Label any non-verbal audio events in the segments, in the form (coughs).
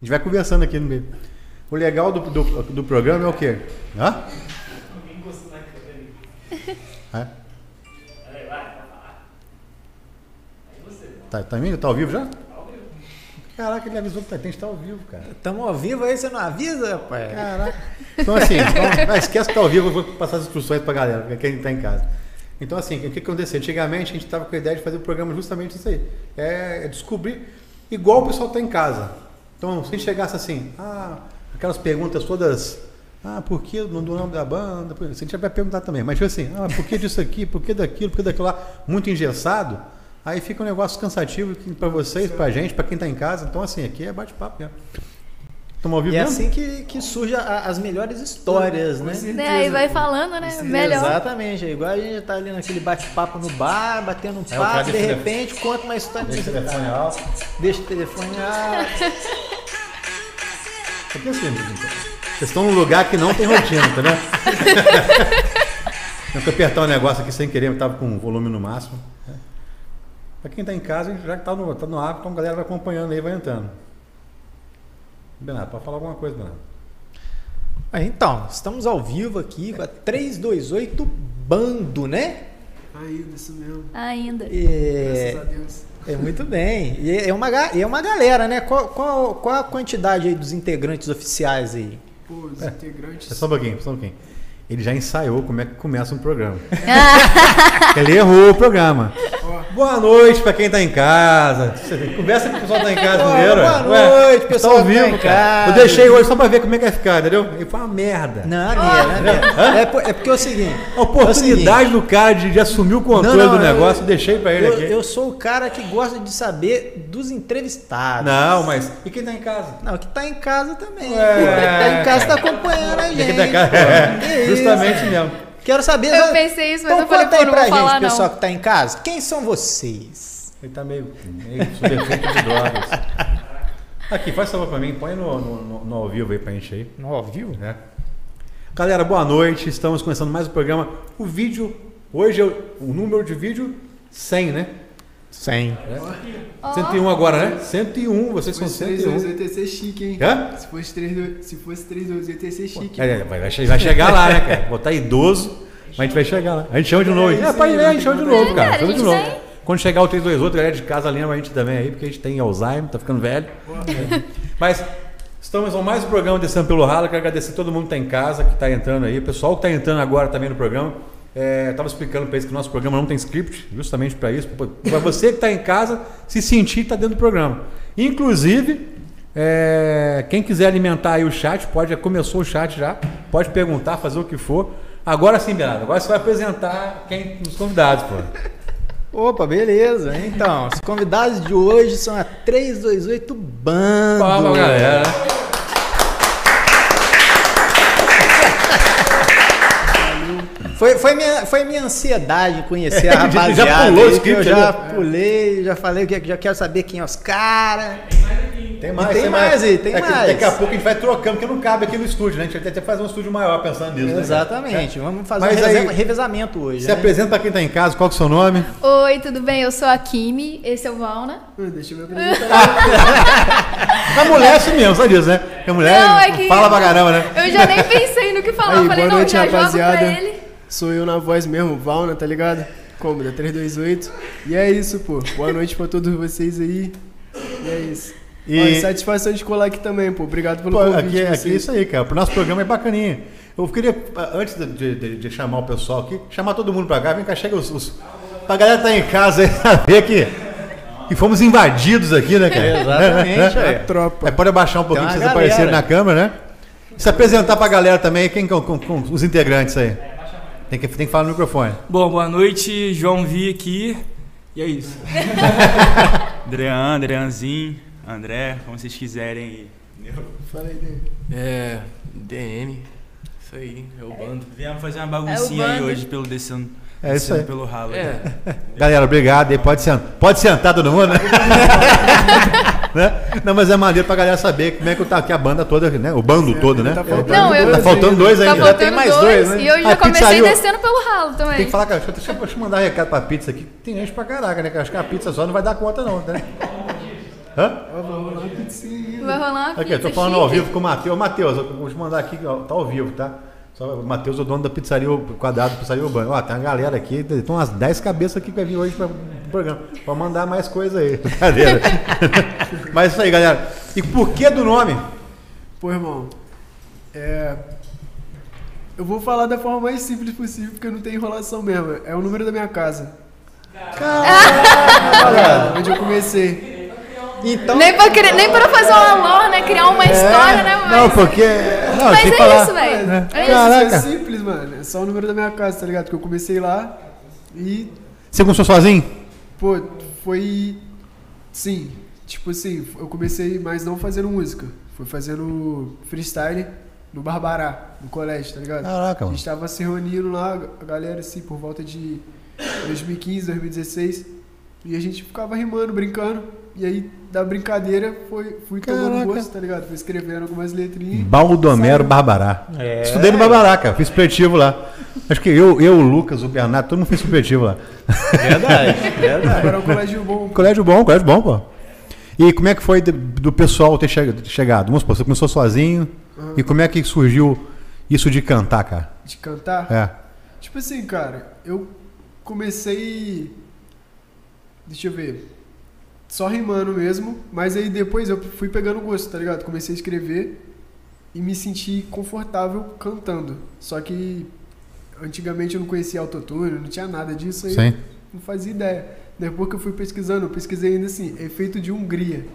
A gente vai conversando aqui no meio. O legal do, do, do programa é o quê? Hã? (laughs) É? Tá, tá, tá ao vivo já? Caraca, ele avisou que tá, tem que estar ao vivo, cara. Estamos ao vivo aí, você não avisa, rapaz? Caraca. Então, assim, então, ah, esquece que tá ao vivo, eu vou passar as instruções pra galera, pra quem tá em casa. Então, assim, o que, que aconteceu? Antigamente a gente estava com a ideia de fazer o programa justamente isso aí. É, é descobrir igual o pessoal está em casa. Então, se chegasse assim, ah, aquelas perguntas todas, ah, por que do nome da banda? Se a gente vai perguntar também, mas assim, ah, por que disso aqui, por que daquilo, por que daquilo lá, muito engessado, aí fica um negócio cansativo para vocês, para a gente, para quem está em casa. Então, assim, aqui é bate-papo mesmo. Estamos ao vivo e é assim que, que surgem as melhores histórias, né? É, aí vai falando, né? Melhor. Exatamente. É igual a gente tá ali naquele bate-papo no bar, batendo um é, papo, de repente conta uma história. Deixa o telefone alto. Deixa o telefone alto. (laughs) Porque assim, vocês estão num lugar que não tem rotina, tá vendo? (laughs) Tenho que apertar um negócio aqui sem querer, eu tava com o volume no máximo. Para quem está em casa, já está no, tá no ar, então a galera vai acompanhando aí, vai entrando. Bernardo, para falar alguma coisa, Bernardo. então, estamos ao vivo aqui com a 328 Bando, né? Ainda, isso mesmo. Ainda. É, Graças a Deus. É muito bem. E é uma, é uma galera, né? Qual, qual, qual a quantidade aí dos integrantes oficiais aí? Pô, os é, integrantes. É só um pouquinho, só um pouquinho ele já ensaiou como é que começa um programa. (laughs) ele errou o programa. Boa noite para quem está em casa. Conversa com o pessoal que está em casa primeiro. Boa noite, pessoal. Tá vivo, tá cara. Eu deixei hoje só para ver como é que vai ficar, entendeu? E foi uma merda. Não, não, é, é, é porque é o seguinte. A oportunidade é seguinte. do cara de, de, assumir o controle não, não, do negócio, eu, deixei para ele eu, aqui. Eu sou o cara que gosta de saber dos entrevistados. Não, mas. E quem está em casa? Não, que está em casa também. É. Quem está em casa está acompanhando a gente. (laughs) Quem tá em casa, é. Justamente mesmo. Quero saber. Eu pensei isso, mas então, eu falei, pô, não pra gente, falar, pessoal que está em casa. Quem são vocês? Ele tá meio, meio sob efeito de drogas. Aqui, faz favor para mim, põe no, no, no, ao vivo aí pra gente aí. No ao vivo? É. Galera, boa noite. Estamos começando mais um programa. O vídeo, hoje é o, o número de vídeo 100, né? 100. É. Oh. 101 agora, né? 101, vocês são 101. 3 ia ser chique, hein? Hã? Se fosse 3 se fosse 3 ia ter ser chique. É, vai, vai, chegar lá, né, cara? (laughs) Botar idoso, mas a gente vai chegar lá. A gente chama de novo. É, pai, a gente chama de novo, cara. Chama de novo. Quando chegar o 328, galera de casa lembra a gente também aí, porque a gente tem Alzheimer, tá ficando velho. Mas estamos com mais um programa Descendo pelo Ralo. Quero agradecer a todo mundo que está em casa, que está entrando aí. O pessoal que está entrando agora também no programa. Estava é, explicando para eles que o nosso programa não tem script, justamente para isso, para você que está em casa se sentir está dentro do programa. Inclusive, é, quem quiser alimentar aí o chat, pode, já começou o chat já, pode perguntar, fazer o que for. Agora sim, Bernardo, agora você vai apresentar quem os convidados, pô. Opa, beleza. Então, os convidados de hoje são a 328 Bando. Fala, galera. Foi, foi, minha, foi minha ansiedade conhecer a rapaziada. (laughs) já pulou o script, Eu já pulei, já falei que já quero saber quem é os caras. Tem mais, tem, tem mais, mais aí, tem é mais. Daqui a pouco a gente vai trocando, porque não cabe aqui no estúdio, né? A gente vai até fazer um estúdio maior pensando nisso. Né, Exatamente. Né? Vamos fazer Mas um aí, revezamento hoje. Se né? apresenta para quem está em casa, qual é o seu nome? Oi, tudo bem? Eu sou a Kimi, esse é o Valna. Deixa eu me apresentar. (laughs) (laughs) a mulher é assim mesmo, sabe disso, né? A mulher não, é que fala pra caramba, né? Eu já nem pensei no que falar. Aí, falei, boa noite, não, já rapaziada. jogo pra ele. Sou eu na voz mesmo, Valna, tá ligado? Como? Da 328. E é isso, pô. Boa noite pra todos vocês aí. E é isso. E Ó, satisfação de colar aqui também, pô. Obrigado pelo pô, convite. Aqui, aqui é isso aí, cara. Pro nosso programa é bacaninha. Eu queria, antes de, de, de, chamar o pessoal aqui, chamar todo mundo pra cá. Vem cá, chega os. os pra galera que tá em casa aí (laughs) saber que. E fomos invadidos aqui, né, cara? exatamente, (laughs) é, é. tropa. É, pode abaixar um pouquinho pra vocês aparecerem na câmera, né? Se apresentar pra galera também, quem com, com, com os integrantes aí? Tem que, tem que falar no microfone. Bom, boa noite, João Vi aqui. E é isso. (laughs) Adrian, Adrianzinho, André, como vocês quiserem. Fala aí, dele. É, DN. Isso aí, é o bando. Viemos fazer uma baguncinha é aí hoje pelo descendo. É isso aí. pelo ralo. É. Galera, obrigado. Pode sentar, pode sentar todo mundo, né? (laughs) né? Não, mas é maneiro pra galera saber como é que tá aqui a banda toda, né? O bando todo, né? Tá faltando, não, eu, tá faltando dois tá ainda. Tá tem mais dois, dois né? E eu já a comecei pizzaria... descendo pelo ralo também. Tem que falar, cara, deixa, deixa eu mandar um recado pra pizza aqui. Tem gente pra caraca, né? Acho que a pizza só não vai dar conta, não, né? Hã? sim. Vai rolar uma Aqui, eu tô falando chique. ao vivo com o Matheus. Matheus, eu vou te mandar aqui, tá ao vivo, tá? O Matheus, o dono da pizzaria quadrado, pizzaria urbana. Ó, tem uma galera aqui, tem umas 10 cabeças aqui que vai vir hoje para o programa. Pode mandar mais coisa aí. (laughs) Brincadeira. (laughs) Mas isso aí, galera. E por que do nome? Pô, irmão, é. Eu vou falar da forma mais simples possível, porque não tem enrolação mesmo. É o número da minha casa. Caralho! onde eu comecei. Então, nem, pra, nem pra fazer uma lore, né? Criar uma é, história, né? Mas, não, porque. Não, mas é falar, isso, velho. É, é, Caraca. é simples, mano. É só o número da minha casa, tá ligado? Porque eu comecei lá e. Você começou sozinho? Pô, foi. Sim. Tipo assim, eu comecei, mas não fazendo música. Foi fazendo freestyle no Barbará, no colégio, tá ligado? Caraca, mano. A gente tava se reunindo lá, a galera, assim, por volta de 2015, 2016. E a gente ficava rimando, brincando. E aí, da brincadeira, foi, fui Caraca. tomando gosto, tá ligado? Fui escrevendo algumas letrinhas. Baldomero Barbará. É. Estudei no Barbará, cara. Fiz supletivo lá. Acho que eu, eu, o Lucas, o Bernardo, todo mundo fez supletivo lá. Verdade, verdade. Agora é um colégio bom. Colégio bom, colégio bom, pô. E como é que foi do pessoal ter chegado? Vamos supor, você começou sozinho. Uhum. E como é que surgiu isso de cantar, cara? De cantar? É. Tipo assim, cara, eu comecei. Deixa eu ver só rimando mesmo, mas aí depois eu fui pegando gosto, tá ligado? Comecei a escrever e me senti confortável cantando. Só que antigamente eu não conhecia autotune, não tinha nada disso aí. Sim. Não fazia ideia. Depois que eu fui pesquisando, eu pesquisei ainda assim, efeito de Hungria.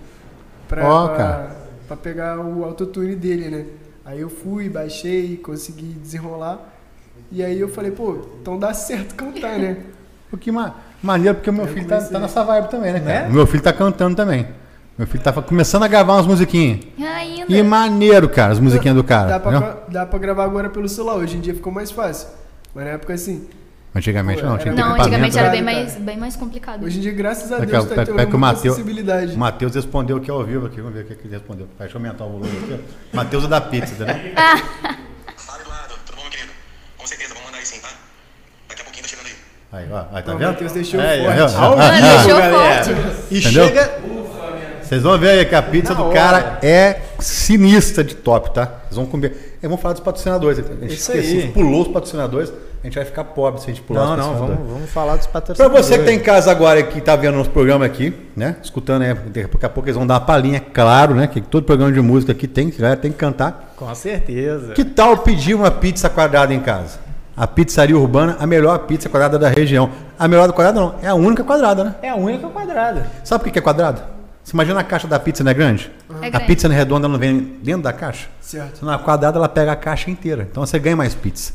Pra, oh, pra, pra, pegar o autotune dele, né? Aí eu fui, baixei, consegui desenrolar. E aí eu falei, pô, então dá certo cantar, né? (laughs) O que mais? Maneiro, porque o meu eu filho tá, tá, nessa vibe também, né, cara? Né? O meu filho tá cantando também. Meu filho tá começando a gravar umas musiquinhas. Ainda. E maneiro, cara, as musiquinhas do cara. Dá pra, dá pra gravar agora pelo celular. Hoje em dia ficou mais fácil. Mas na época assim. Antigamente Pô, não, tinha Não, antigamente era bem mais, bem mais complicado. Hoje em dia, graças a Deus, tá tendo muita Mateus, acessibilidade. O Matheus respondeu aqui ao vivo aqui. Vamos ver o que ele respondeu. Deixa eu aumentar o volume aqui. Matheus é da pizza, entendeu? (laughs) Fala, Eduardo. Tudo bom, querido? Com certeza, vamos mandar aí sim, tá? Daqui a pouquinho tá chegando aí. Aí, ó, aí tá vendo? O Matheus deixou é, forte. Ah, deixou forte. E Entendeu? chega. Vocês vão ver aí que a pizza Na do hora. cara é sinistra de top, tá? Vocês vão comer. Eu vou falar dos patrocinadores. A gente Isso esqueci, aí. pulou os patrocinadores. A gente vai ficar pobre se a gente pular não, os patrocinadores. Não, não, vamos, vamos falar dos patrocinadores. Pra você que tá em casa agora que tá vendo nosso programa aqui, né? Escutando aí, daqui a pouco eles vão dar uma palhinha, claro, né? Que todo programa de música aqui tem, que tem que cantar. Com certeza. Que tal pedir uma pizza quadrada em casa? A pizzaria urbana, a melhor pizza quadrada da região. A melhor do quadrado não, é a única quadrada, né? É a única quadrada. Sabe por que é quadrado? Você imagina a caixa da pizza não é grande? É a pizza não é redonda não vem dentro da caixa? Certo. Se não é quadrada, ela pega a caixa inteira. Então você ganha mais pizza.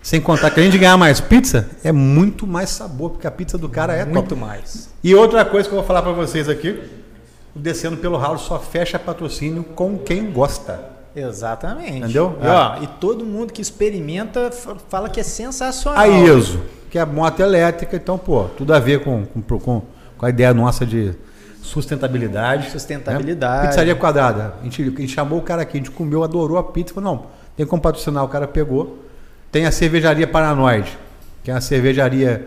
Sem contar que além de ganhar mais pizza, é muito mais sabor, porque a pizza do cara é muito top. mais. E outra coisa que eu vou falar para vocês aqui, descendo pelo ralo só fecha patrocínio com quem gosta. Exatamente. Entendeu? E, ó, é. e todo mundo que experimenta fala que é sensacional. A ISO, que é a moto elétrica, então, pô, tudo a ver com, com, com, com a ideia nossa de sustentabilidade. Sustentabilidade. Né? Pizzaria quadrada. A gente, a gente, chamou o cara aqui, a gente comeu, adorou a pizza. Falou, não, tem como patrocinar, o cara pegou. Tem a cervejaria Paranoide, que é uma cervejaria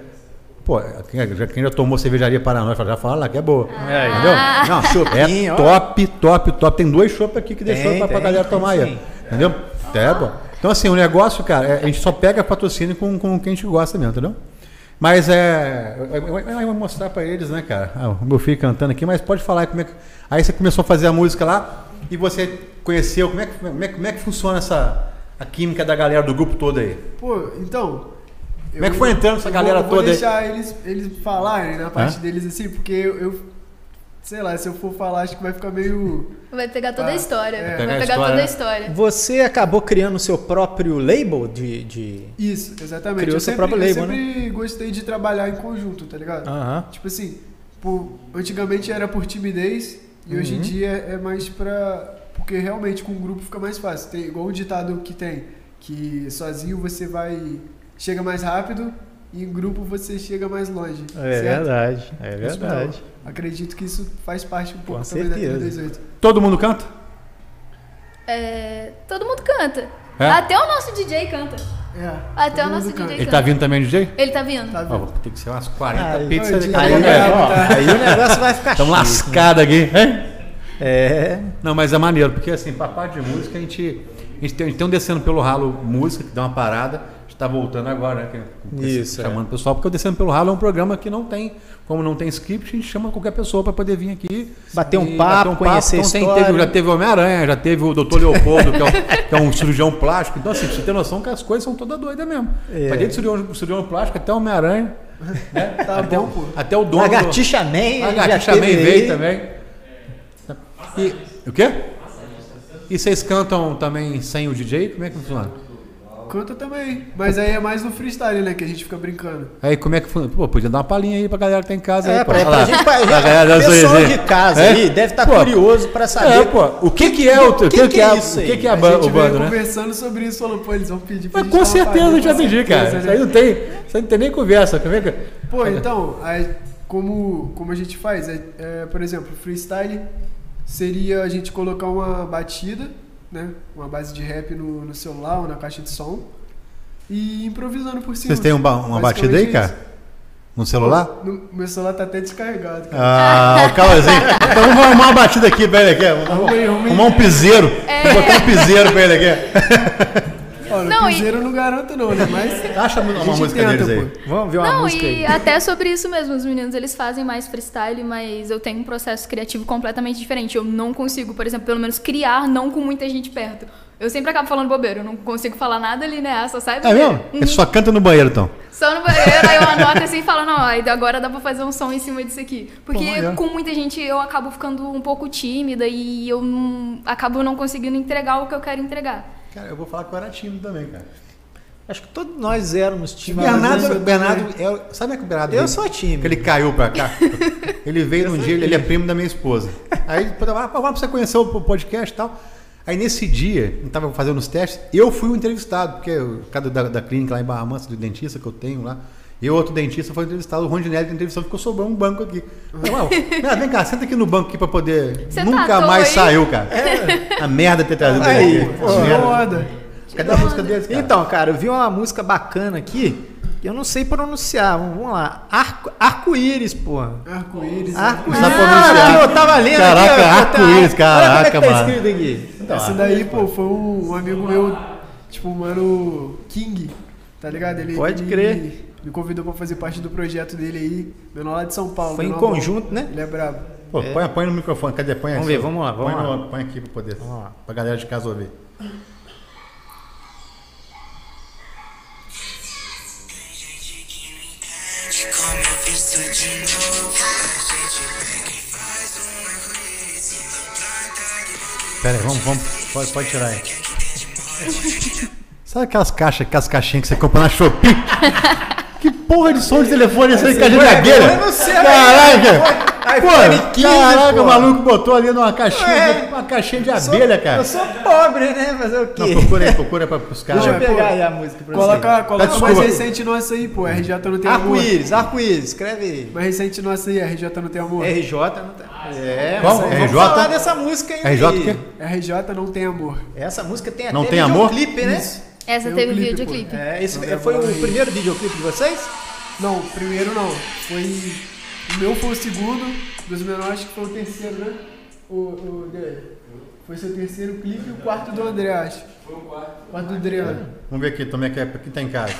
Pô, quem já, quem já tomou cervejaria Paraná já fala lá que é boa. É, entendeu? Não, é top, top, top. Tem dois chopp aqui que deixou pra, pra galera tomar aí. Entendeu? É, pô. Então, assim, o negócio, cara, é, a gente só pega patrocínio com, com quem a gente gosta mesmo, entendeu? Mas é. Eu, eu, eu vou mostrar pra eles, né, cara? Ah, o meu filho cantando aqui, mas pode falar como é que. Aí você começou a fazer a música lá e você conheceu. Como é que, como é, como é que funciona essa. A química da galera do grupo todo aí? Pô, então, como é que foi entrando essa galera vou, toda? Vou deixar eles, eles falarem na parte Hã? deles assim, porque eu, eu, sei lá, se eu for falar, acho que vai ficar meio. Vai pegar toda ah, a história. É. Vai pegar história. toda a história. Você acabou criando o seu próprio label de. de... Isso, exatamente. Criou eu seu sempre, próprio label, eu sempre né? gostei de trabalhar em conjunto, tá ligado? Uh -huh. Tipo assim, por, antigamente era por timidez e hoje em uhum. dia é mais pra. Porque realmente com o grupo fica mais fácil. Tem, igual o ditado que tem, que sozinho você vai chega mais rápido e em grupo você chega mais longe. É certo? verdade, é verdade. acredito que isso faz parte um pouco Com também certeza. da 2018. Todo mundo canta? É, todo mundo canta. É? Até o nosso DJ canta. É, Até o nosso DJ canta. Ele tá vindo também, DJ? Ele tá vindo. Tá vindo. Oh, tem que ser umas 40 aí, pizzas. Aí, aí, aí, aí, o negócio vai ficar Estamos lascados aqui, hein? É. Não, mas é maneiro, porque assim, pra parte de música, a gente, a gente tem, a gente tem um descendo pelo ralo música, que dá uma parada. A tá voltando agora, né? Isso, Chamando o pessoal, porque o Descendo pelo Ralo é um programa que não tem, como não tem script, a gente chama qualquer pessoa para poder vir aqui. Bater um e papo, conhecer Então, tem- teve- já teve o Homem-Aranha, já teve o Dr. Leopoldo, que é, um, que é um cirurgião plástico. Então, assim, você tem noção que as coisas são todas doidas mesmo. É. Vai desde cirurgião, cirurgião plástico até o Homem-Aranha. Né? (laughs) Tá até, bom, o, até o dono. do- Lagartixa Man. a Gatixa Man veio também. E, o quê? E vocês cantam também sem o DJ? Como é que funciona? Canta também. Mas aí é mais no freestyle, né? Que a gente fica brincando. Aí como é que funciona? Pô, podia dar uma palhinha aí pra galera que tá em casa É, aí, pô. pra, pra lá. gente, pra, Pra galera da pessoal Zoezinha. de casa É? aí deve estar Pô, curioso pra saber. É, pô, o que que é o, o que, que que é, isso o que que é a A gente o bando, veio né? conversando sobre isso, falou, pô, eles vão pedir pra Mas gente com certeza a gente vai pedir, cara. certeza, Isso né? aí não tem, isso aí não tem nem conversa. Como é que... Pô, então, aí, como, como a gente faz? É, é, por exemplo, freestyle seria a gente colocar uma batida, né? Uma base de rap no, no celular ou na caixa de som e improvisando por cima. Vocês têm um ba- uma batida aí, isso. cara? No celular? No- meu celular tá até descarregado, cara. Ah, o Cauãzinho. (laughs) Então vamos arrumar uma batida aqui pra ele aqui. Vamos arrumar um piseiro. É. Vou botar um piseiro pra ele aqui. (laughs) Não, e- piseiro eu não garanto não, né? Mas (laughs) Acha uma música tenta, deles aí. pô. Vamos ver uma Não, música e aí. (laughs) até sobre isso mesmo, os meninos eles fazem mais freestyle, mas eu tenho um processo criativo completamente diferente. Eu não consigo, por exemplo, pelo menos criar não com muita gente perto. Eu sempre acabo falando bobeira, eu não consigo falar nada ali, né? Só sai É mesmo? Ele só canta no banheiro, então. Só no banheiro, aí eu (laughs) anoto assim e falo, não, agora dá pra fazer um som em cima disso aqui. Porque Pô, maneiro. com muita gente eu acabo ficando um pouco tímida e eu não, acabo não conseguindo entregar o que eu quero entregar. Cara, eu vou falar que eu era tímido também, cara. Acho que todos nós éramos tímidos. Bernardo, Bernardo é, o- sabe é que o Bernardo Eu veio? sou tímido. Ele caiu pra cá. (laughs) Ele veio num dia, ele é primo da minha esposa. Aí, depois eu falei, ah, vamos pra você conhecer o podcast e tal. Aí nesse dia, eu tava fazendo os testes, eu fui o entrevistado, porque o cara da, da clínica lá em Barra Mansa, do dentista que eu tenho lá, eu outro dentista foi entrevistado, o Rondinelli que entrevistou, ficou sobrando um banco aqui. Eu, "Uau, Bernardo, vem cá, senta aqui no banco aqui pra poder. Você tá Nunca toa mais aí? saiu, cara. A merda ter trazido Aí, pô, A tirou merda. onda. Cadê a música deles, cara? Então, cara, eu vi uma música bacana aqui, que eu não sei pronunciar. Vamos lá. Arco- Arco-íris, porra. Arco-íris. Arco-íris. Sabe pronunciar. aqui, eu tava lendo Caraca, aqui. tá- arco-íris, Olha como caraca, é que tá mano. escrito aqui. Então, Essa daí, pô, foi um, um amigo meu, tipo, o mano King, tá ligado? Ele, Pode ele crer. Me convidou pra fazer parte do projeto dele aí, menor lá de São Paulo. Foi em bom. conjunto, né? Ele é brabo. Pô, põe, põe no microfone, cadê? Põe Vamos aí, ver, só. vamos lá, vamos põe lá. no- põe aqui pra poder. Vamos lá. Pra galera de casa ouvir. Pera aí, vamos, vamos. Pode, pode tirar aí. (laughs) Sabe aquelas caixas, aquelas caixinhas que você compra na Shopee? (laughs) que porra de som de telefone é essa aí, caixinha de abelha? eu não sei, Caraca! iPhone Pô, 15, caraca, pô. o maluco botou ali numa caixinha, É. uma caixinha de abelha, cara. Eu sou pobre, né? Fazer o quê? Não, procura aí, procura pra, pros caras. Deixa eu Pô, pegar aí a música pra Coloca, coloca desculpa. mais recente nossa aí, pô. RJ não você. tem amor. Arco-íris, arco-íris, escreve aí. Mais recente nossa aí, RJ não tem amor. RJ não tá. É, Qual? mas RJ? vamos falar dessa música aí. RJ o quê? RJ não tem amor. Essa música tem até Não tem amor? videoclipe, né? Essa Tem um teve clipe, videoclipe. É, esse Não foi o primeiro videoclipe de vocês? Não, primeiro não. Foi. O meu foi o segundo, dos menores acho que foi o terceiro, né? O, o. Foi seu terceiro clipe e o quarto do André, acho. Foi o quarto. quarto do Adriano. Vamos ver aqui, também que é, quem tá em casa.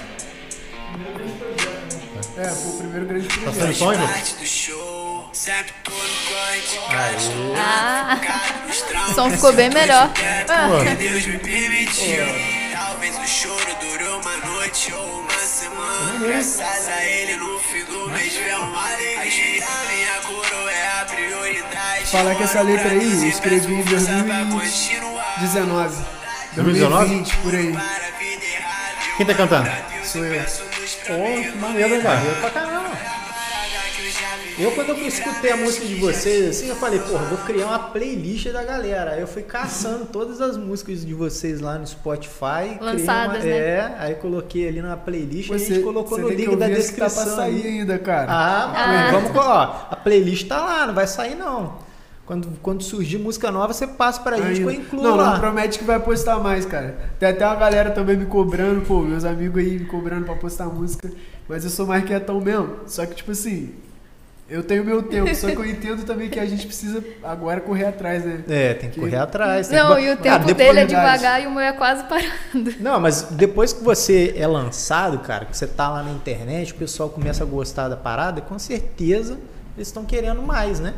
É, foi o primeiro grande Tá projeto. saindo som, Ivo? Parte do show, sempre tô no. Ah, o som ficou bem melhor. Ah, que Deus me permitiu. O choro durou uma noite ou uma semana. Graças a ele no fim do mês veio uma alegria. Minha coroa é a prioridade. Falar que essa letra aí eu escrevi em Força pra 2019. continuar. 2019? 2020, por aí. Quem tá cantando? Sou eu. Pô, que maneiro, cara? Pra caramba. Eu, quando eu escutei a música de vocês, assim, eu falei, porra, vou criar uma playlist da galera. Aí eu fui caçando todas as músicas de vocês lá no Spotify. Lançadas, uma, né? É, aí coloquei ali na playlist e a Você, gente colocou no link da tá descrição. pra sair ainda, cara. Ah, Ah. vamos, ó, a playlist tá lá, não vai sair não. Quando, quando surgir música nova, você passa pra gente que eu incluo não, lá. não promete que vai postar mais, cara. Tem até uma galera também me cobrando, pô, meus amigos aí me cobrando pra postar música. Mas eu sou mais quietão mesmo. Só que, tipo assim, Eu tenho meu tempo, só que eu entendo também que a gente precisa agora correr atrás, né? É, tem que correr atrás. tem Não, que... e o Cara, tempo depois- dele é devagar e o meu é quase parando. Não, mas depois que você é lançado, cara, que você tá lá na internet, o pessoal começa a gostar da parada, com certeza eles estão querendo mais, né?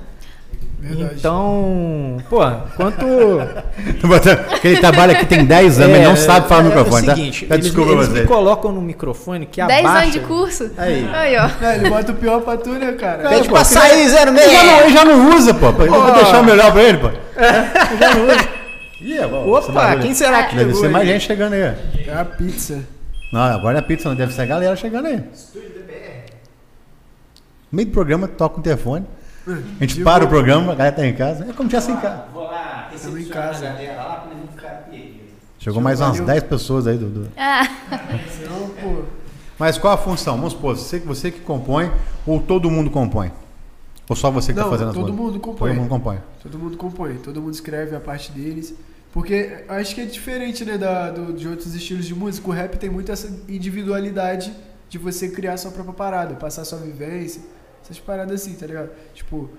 Verdade. Então, pô, quanto. (laughs) Aquele trabalho aqui tem 10 anos, ele não sabe falar no é, microfone, É tá? o seguinte, Tá, eles, desculpa eles você. me colocam no microfone que 10 abaixa. anos de curso? Aí. Aí, ó. Não, ele bota o pior pra tu, né, cara? Pede pra sair, zero Ele já, não, ele já não usa, pô. Eu vou deixar o melhor pra ele, pô. Ele já não usa. (laughs) Ih, é bom, Opa, quem será que Deve ser mais aí? gente chegando aí. É a pizza. Não, agora é pizza, não. Deve ser a galera chegando aí. No meio do programa, toca o telefone. A gente para o programa, a galera tá em casa. É como tivesse em casa. Vou lá Tamo em casa. galera lá ficarem perdidos. Chegou mais umas Valeu. 10 pessoas aí, Dudu. Ah. Mas qual a função? Vamos supor, você, você que compõe ou todo mundo compõe? Ou só você que Não, tá fazendo as todo mundo compõe. Todo mundo compõe. Todo mundo compõe, todo mundo escreve a parte deles. Porque eu acho que é diferente, né, da, do- de outros estilos de música. O rap tem muito essa individualidade de você criar sua própria parada, passar sua vivência, essas paradas assim, tá ligado? Tipo.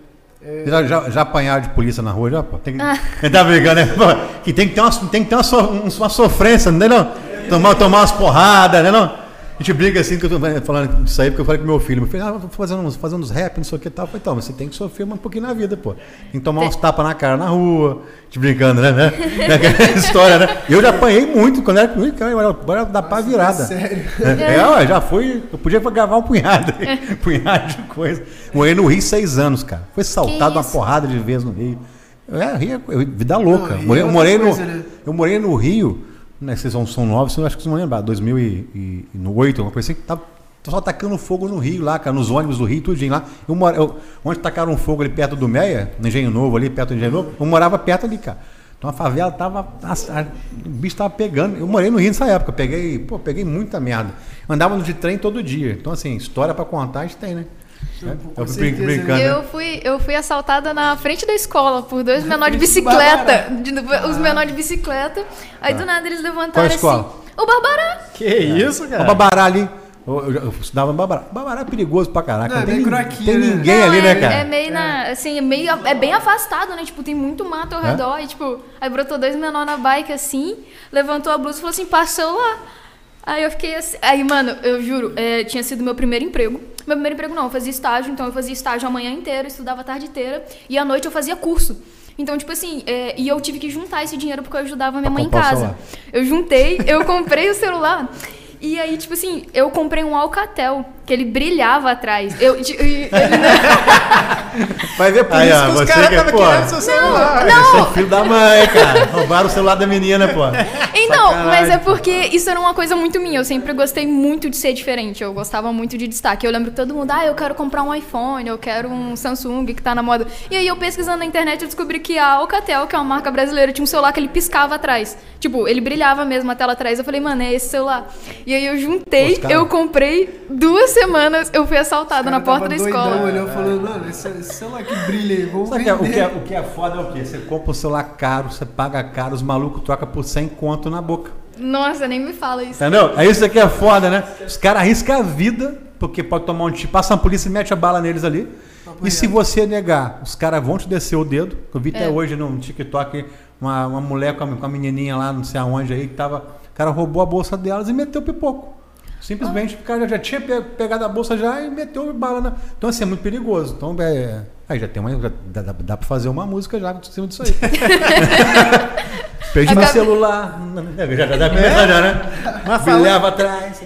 é, Já, já, já apanharam de polícia na rua, já, pô? Tem que, (laughs) tá brincando, né? Pô, que tem que ter uma, tem que ter uma, so- um- uma sofrência, não é não? Tomar, tomar umas porradas, né não? A gente briga assim, que eu tô falando disso aí, porque eu falei com meu filho. Meu filho, ah, eu vou fazendo uns, fazendo uns rap, não sei o que e tal. Eu falei, então, mas você tem que sofrer um pouquinho na vida, pô. Tem que tomar uns tapas na cara na rua, te brincando, né? né? (laughs) É aquela história, né? Eu já apanhei muito quando era comigo, cara, agora dá pra virada. Sério. É, ué, já fui. Eu podia gravar um punhado. um (laughs) punhado de coisa. Morei no Rio seis anos, cara. Foi saltado uma porrada de vezes no Rio. É, Rio é vida louca. Não, Rio morei, é eu, morei no, coisa, né? eu morei no Rio, né, vocês são, são novos, eu acho que vocês vão lembrar, 2008, uma coisa assim, tava só tacando fogo no Rio lá, cara, nos ônibus do Rio, tudinho lá. Eu, mora, eu, onde tacaram fogo ali perto do Meia, no Engenho Novo ali, perto do Engenho Novo, eu morava perto ali, cara. Então a favela tava. nossa, a- o bicho tava pegando. Eu morei no Rio nessa época, peguei, pô, peguei muita merda. Andava de trem todo dia. Então, assim, história pra contar a gente tem, né? É, eu brincando. né? eu fui, eu fui assaltada na frente da escola por dois menores de bicicleta. de- os menores de bicicleta. Aí do nada eles levantaram Qual escola? assim. O Barbará. Que isso, O cara? Babará ali. Eu, eu, eu estudava no Babará. Babará é perigoso pra caraca. Não, é tem, craquinho, tem né? ninguém Não, ali, é, né, cara? É meio na. Assim, é meio. É bem afastado, né? Tipo, tem muito mato ao É? redor. E, tipo, aí brotou dois menores na bike assim, levantou a blusa e falou assim: passou lá. Aí eu fiquei assim. Aí, mano, eu juro, é, tinha sido meu primeiro emprego. Meu primeiro emprego não, eu fazia estágio, então eu fazia estágio a manhã inteira, estudava a tarde inteira, e à noite eu fazia curso. Então, tipo assim, é, e eu tive que juntar esse dinheiro porque eu ajudava minha mãe em casa. Eu juntei, eu (laughs) comprei o celular. E aí, tipo assim, eu comprei um Alcatel, que ele brilhava atrás. Eu, de- e- ele Vai ver por Aí, isso ó, que os caras que- estavam pô. querendo seu celular. não, Você é filho da mãe, cara. Roubaram o celular da menina, pô. Então, Sacanagem. mas é porque isso era uma coisa muito minha. Eu sempre gostei muito de ser diferente. Eu gostava muito de destaque. Eu lembro que todo mundo, ah, eu quero comprar um iPhone, eu quero um Samsung que tá na moda. E aí eu pesquisando na internet eu descobri que a Alcatel, que é uma marca brasileira, tinha um celular que ele piscava atrás. Tipo, ele brilhava mesmo a tela atrás. Eu falei, mano, é esse celular. E aí eu juntei, eu comprei duas semanas, eu fui assaltada na porta da doidão, escola. olhando, falando, mano, esse, celular que brilha aí, vamos Sabe o que é- o, vender. que é, o que é foda é o quê? Você compra um celular caro, você paga caro, os malucos trocam por 100 conto na boca. Nossa, nem me fala isso. Entendeu? É isso que é foda, né? Os caras arriscam a vida, porque pode tomar um tiro. Passa a polícia e mete a bala neles ali. E se você negar, os caras vão te descer o dedo. Eu vi até É. hoje no TikTok uma, uma mulher com a, com a menininha lá, não sei aonde aí, que tava. O cara roubou a bolsa delas e meteu o pipoco. Simplesmente o cara já, tinha pe- pegado a bolsa já e meteu bala na. Então, assim, é muito perigoso. Então, é. Aí já tem uma. já dá, dá, dá pra fazer uma música já em cima disso aí. (laughs) Perdi meu celular. Já, já dá pra começar já, né? Mas Me falando- leva atrás.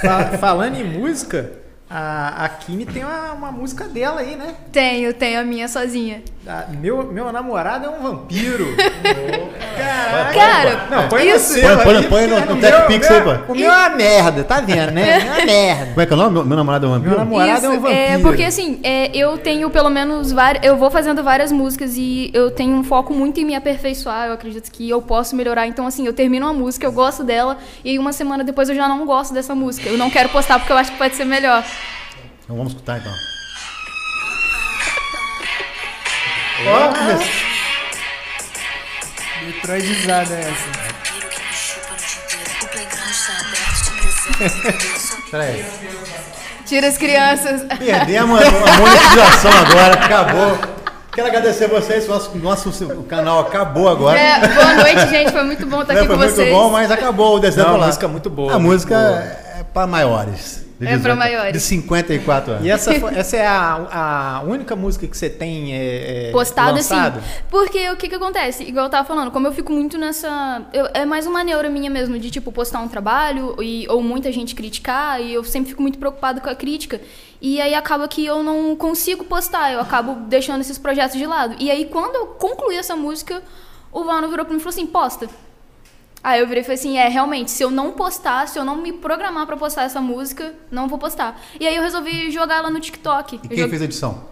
Fa- Falando em música, a, a Kimi tem uma, uma música dela aí, né? Tenho, tenho a minha sozinha. Ah, meu, meu namorado é um vampiro. (laughs) Caraca. Cara, Não, põe isso- no Põe- seu põe- aí, põe no- no o TechPix meu- aí, meu- O meu é uma merda, tá vendo, né? É uma merda. Como é que é o nome? Meu, meu namorado é um vampiro? Meu namorado é um Isso, vampiro. porque assim, é, eu tenho pelo menos várias. Eu vou fazendo várias músicas e eu tenho um foco muito em me aperfeiçoar. Eu acredito que eu posso melhorar. Então, assim, eu termino uma música, eu gosto dela, e uma semana depois eu já não gosto dessa música. Eu não quero postar porque eu acho que pode ser melhor. Então vamos escutar então. Metroidizada é essa. que me chupa a noite inteira. O playground está aberto, te apresento. Pera aí. Tira as crianças. Perdemos a, monetização agora, acabou. Quero agradecer a vocês, nosso, nosso canal acabou agora. É, boa noite, gente. Foi muito bom estar Não, aqui foi com muito vocês. bom, mas acabou o desenho Não, a lá. música é muito boa, A muito música boa. é para maiores. De É pra 18 maiores. De 54 anos. E essa, foi- essa é a, a única música que você tem é, é, Postado lançado? assim. Porque o que que acontece? Igual eu tava falando, como eu fico muito nessa. eu- é mais uma neura minha mesmo, de tipo, postar um trabalho e, ou muita gente criticar, e eu sempre fico muito preocupada com a crítica. E aí acaba que eu não consigo postar, eu acabo deixando esses projetos de lado. E aí quando eu concluí essa música, o Vano virou pra mim e falou assim: posta. Aí eu virei e falei assim, é, realmente, se eu não postar, se eu não me programar pra postar essa música, não vou postar. E aí eu resolvi jogar ela no TikTok. E Eu quem joguei- fez a edição?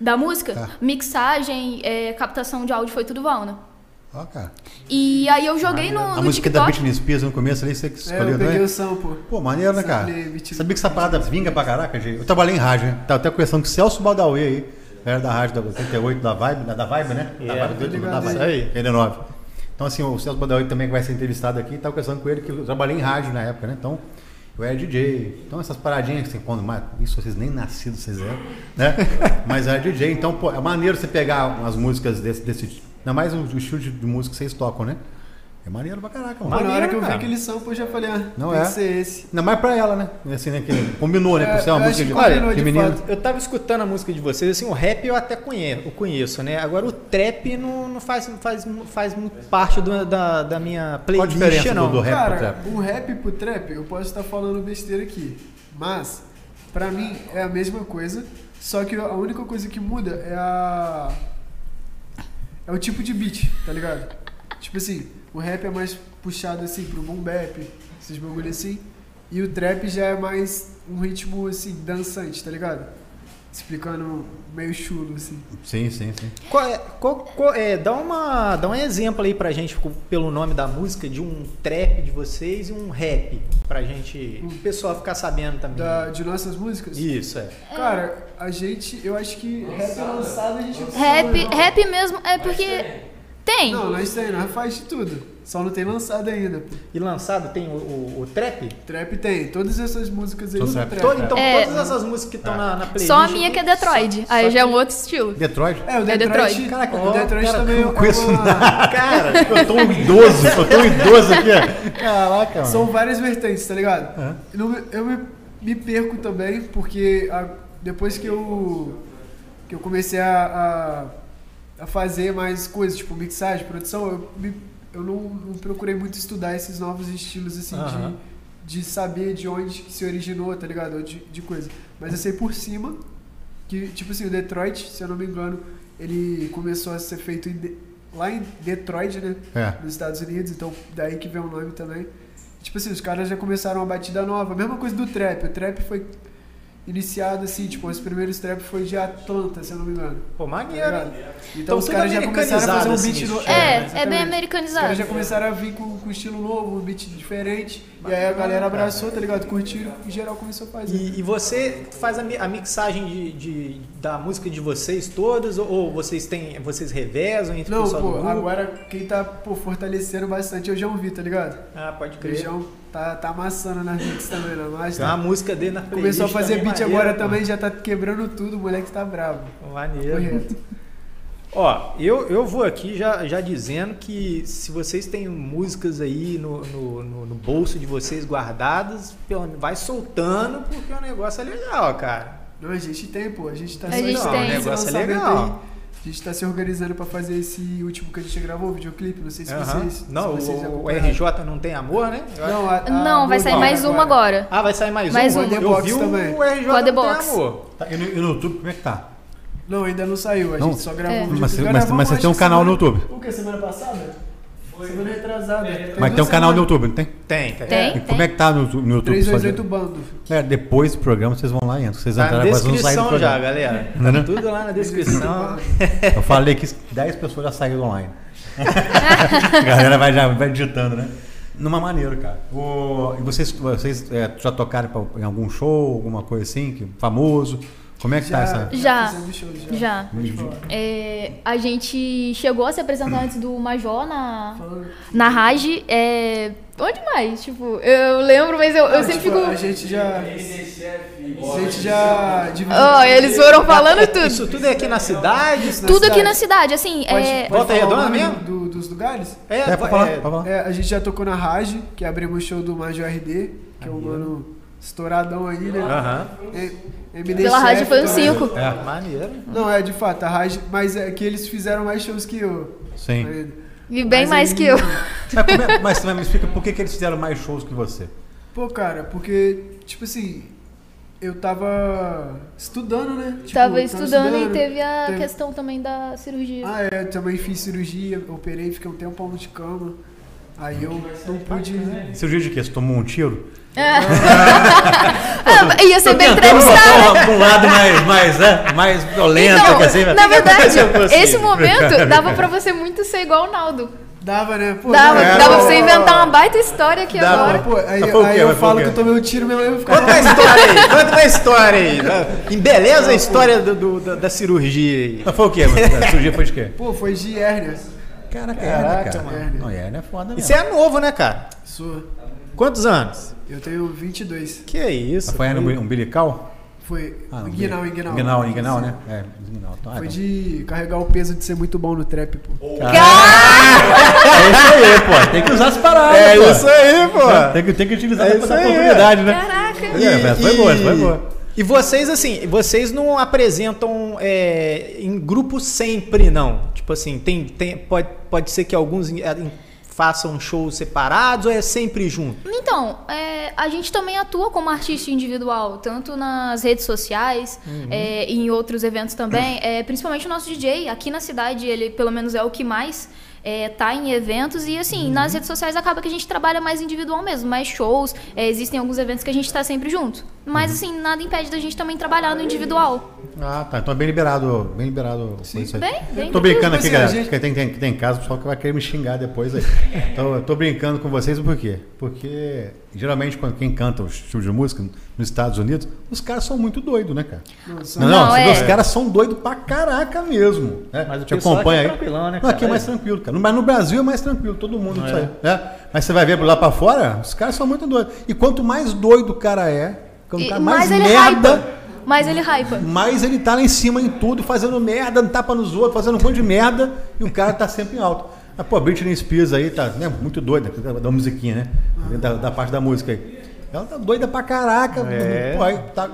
da música, Tá. mixagem, é, captação de áudio foi tudo Valna. Ó, cara. E aí eu joguei no, A no música da TikTok. Britney Spears no começo ali, você que É, escolheu, eu não peguei é? o sample. Pô, maneiro, né, cara? Sabia que essa parada vinga pra caraca, gente? Eu trabalhei em rádio, né? Tava até conversando com o Celso Baldauê aí. Era da rádio da 88, da Vibe, da, da Vibe, né? Da É, Vibe, do, da ligado Vibe. isso aí. 89. Então, assim, o Celso Baldauê também vai ser entrevistado aqui. Tava conversando com ele que eu trabalhei em rádio na época, né? Então, eu era DJ. Então, essas paradinhas, assim, quando, mas isso vocês nem nascidos vocês eram, né? (laughs) Mas era DJ. Então, pô, é maneiro você pegar umas músicas desse, desse ainda mais o, o estilo de música que vocês tocam, né? É maneiro pra caraca, mano. Mano, na hora que eu vi cara. aquele sample, eu já falei, ah, Não tem é? que ser esse. Ainda mais pra ela, né? Assim, né? Que combinou, né? Por É, ser uma eu música de, que combinou, de de menino. fato. Eu tava escutando a música de vocês, assim, o rap eu até conheço, conheço né? Agora o trap não, não faz, faz, faz muito parte do- da, da minha Qual a playlist, diferença não. do, do rap Cara, pro trap? o rap pro trap, eu posso estar falando besteira aqui, mas pra mim é a mesma coisa, só que a única coisa que muda é a é o tipo de beat, tá ligado? Tipo assim, o rap é mais puxado assim pro boom bap, esses bagulho assim, e o trap já é mais um ritmo assim dançante, tá ligado? Explicando meio chulo assim. Sim, sim, sim. Qual é, qual- qual é- dá, uma, dá um exemplo aí pra gente, pelo nome da música, de um trap de vocês e um rap, pra gente, o pessoal ficar sabendo também. Da, de nossas músicas? Isso, é. Cara, a gente, eu acho que rap lançado a gente não Rap, sabe, não. rap mesmo, é porque tem. Não, nós tem, nós faz de tudo. Só não tem lançado ainda. pô. E lançado tem o, o- o trap? Trap tem, todas essas músicas aí trap. então, É. todas essas músicas que estão na, na playlist. Só a minha que é Detroit. Só- Aí só já é um outro estilo. Detroit? É, o É Detroit. Detroit. Caraca, o Detroit cara, também eu não é conheço uma... (laughs) Cara, Eu tô um idoso, eu tô um (laughs) idoso aqui. ó. Caraca, mano. São várias vertentes, tá ligado? É. Eu, eu me, me perco também, porque a- depois que eu, que eu comecei a, a, a fazer mais coisas, tipo mixagem, produção, eu, me- eu não, não procurei muito estudar esses novos estilos, assim, Aham. de, de saber de onde se originou, tá ligado? De, de coisa. Mas eu sei por cima que, tipo assim, o Detroit, se eu não me engano, ele começou a ser feito em De- lá em Detroit, né? É. nos Estados Unidos, então daí que vem o nome também. Tipo assim, os caras já começaram uma batida nova, mesma coisa do trap. O trap foi iniciado assim, tipo, os primeiros trap foi de Atlanta, se eu não me engano. pô, Tá maneiro. hein? Então, Então, os tudo caras já começaram a fazer um beat assim, novo. É, é exatamente. bem Os americanizado. caras já começaram a vir com, com estilo novo, um beat diferente. E aí a galera abraçou, tá ligado? Curtiram e geral começou a fazer. E, e você faz a, mi- a mixagem de, de- da música de vocês todas? Ou, vocês têm. Vocês revezam entre o Não, pessoal do pô, grupo? agora quem tá pô, fortalecendo bastante é o João Vi, tá ligado? Ah, pode O crer. João tá, tá amassando nas beats também, na Tem master. uma música dele na playlist. Começou a fazer beat maneira, agora pô. também, já tá quebrando tudo, o moleque tá bravo. Maneiro. Correto. Ó, eu, eu vou aqui já, já dizendo que se vocês têm músicas aí no, no, no- no bolso de vocês guardadas, vai soltando, porque o negócio é legal, cara. Não, a gente tem, pô. A gente tá A gente tem. esse O negócio é legal. aí. A gente tá se organizando pra fazer esse último que a gente gravou, o videoclipe. Não sei se Aham. vocês. Não, se vocês o. RJ não tem amor, né? Eu Não, a- a Não, vai sair mais uma agora. Ah, vai sair mais, Mais um? uma. Eu The vi Box também. o RJ não tem Box. amor. Tá, e, no, e no YouTube, como é que tá? Não, ainda não saiu. A Não? gente só gravou É. o vídeo. Mas- mas- mas você tem um canal no semana- YouTube? O que? Semana passada? Semana retrasada. Mas tem um canal no YouTube, não tem? Tem, tem. Tem? E como é que tá no, no YouTube? 328 bando. É, depois do programa vocês vão lá e entram. Vocês Tá na entraram, do descrição já, galera. Não é não? Tudo lá na descrição. (laughs) Eu falei que 10 pessoas já saíram online. (laughs) A galera vai, já, vai digitando, né? Numa maneira, cara. O, e vocês, vocês é, já tocaram pra- em algum show, alguma coisa assim, que, famoso? Como é que tá essa? Já. fizemos show, já. Já. Pode falar. É, a gente chegou a se apresentar antes do Major na, na Rage. É, Onde mais? Tipo, eu lembro, mas eu, eu sempre tipo, fico. A gente já. A gente já. Ó, eles foram falando tudo. Isso tudo é aqui na cidade? Isso, Tudo aqui cidade. na cidade, assim, Pode, é. pode Volta Redonda mesmo? do- dos lugares? É, É, pra falar, é, pra falar. É, a gente já tocou na Rage, que abrimos o show do Major RD, que é um mano estouradão aí, né? Aham. É, MD Pela rádio foi um também. 5. É. Maneiro. Não, é de fato, a Rage, mas é que eles fizeram mais shows que eu. Sim. E bem Mas mais aí- que eu. (laughs) Mas, como é- mas você me explica por que, que eles fizeram mais shows que você? Pô, cara, porque, tipo assim, eu tava estudando, né? Tipo, Tava estudando e teve a teve- questão também da cirurgia. Ah, é, também fiz cirurgia, operei, fiquei um tempão de cama. Aí eu não pude. Cirurgia de quê? Você tomou um tiro? (laughs) Ah, ia ser bem Tentando entrevistada. botar pra um lado mais, mais, é, mais violento, Então, que assim, na verdade, esse momento (laughs) dava pra você muito ser igual o Naldo. Dava, né? Pô, Dava, é, dava pra você inventar uma baita história aqui Dava. agora. Pô, aí, aí quê? eu falo que eu tomei um tiro, minha mãe ficar. Conta uma história aí, conta uma história aí. Embeleza a história do, do- da, da cirurgia aí. Mas foi o quê? A cirurgia foi de quê? Pô, foi de hérnia. Caraca, Caraca, Caraca cara. mano. Não, hérnia é foda E mesmo. você é novo, né, cara? Sou. Quantos anos? Eu tenho 22. Que isso? Mas Foi hérnia umbilical? Foi Ah, não, inguinal, inguinal. Inguinal, inguinal, né? É, inguinal. Então, ah, Foi de carregar o peso de ser muito bom no trap, pô. É isso aí, pô. Tem que usar as paradas, É pô. isso aí, pô. Tem que, tem que utilizar É essa isso aí, oportunidade, né? Caraca. É, mas foi boa, foi boa. E vocês, assim, vocês não apresentam é, em grupo sempre, não? Tipo assim, tem, tem, pode, pode ser que alguns em- façam shows separados ou é sempre junto? Então, é, a gente também atua como artista individual, tanto nas redes sociais é, e em outros eventos também. É, principalmente o nosso DJ, aqui na cidade, ele pelo menos é o que mais é, tá em eventos. E assim, nas redes sociais acaba que a gente trabalha mais individual mesmo, mais shows. é, existem alguns eventos que a gente tá sempre junto. Mas assim, nada impede da gente também trabalhar no individual. Ah, tá. Então é bem liberado, bem liberado com isso aí. Bem, bem Tô brincando aqui, a galera. gente- Porque tem, tem, tem casa, o pessoal que vai querer me xingar depois aí. (laughs) Então, eu tô brincando com vocês por quê? Porque geralmente quando quem canta os estilos de música nos Estados Unidos, os caras são muito doidos, né, cara? Não, só- Não, não, Não, os- é. os caras são doidos pra caraca mesmo. Né? Mas o Te pessoal acompanha aqui é tranquilão, né, Não, aqui é cara? mais tranquilo, cara. Mas no Brasil é mais tranquilo, todo mundo isso É. aí. Né? Mas você vai ver lá pra fora, os caras são muito doidos. E quanto mais doido o cara é, quanto E cara mais mais ele merda, hypa. Mais ele hypa. mais ele tá lá em cima em tudo, fazendo merda, dando tapa nos outros, fazendo um monte de merda, e o cara tá sempre em alto. Mas, pô, a Britney Spears aí tá né, muito doida, da, da musiquinha, né? Da, da parte da música aí. Ela tá doida pra caraca. É. Pô, tá,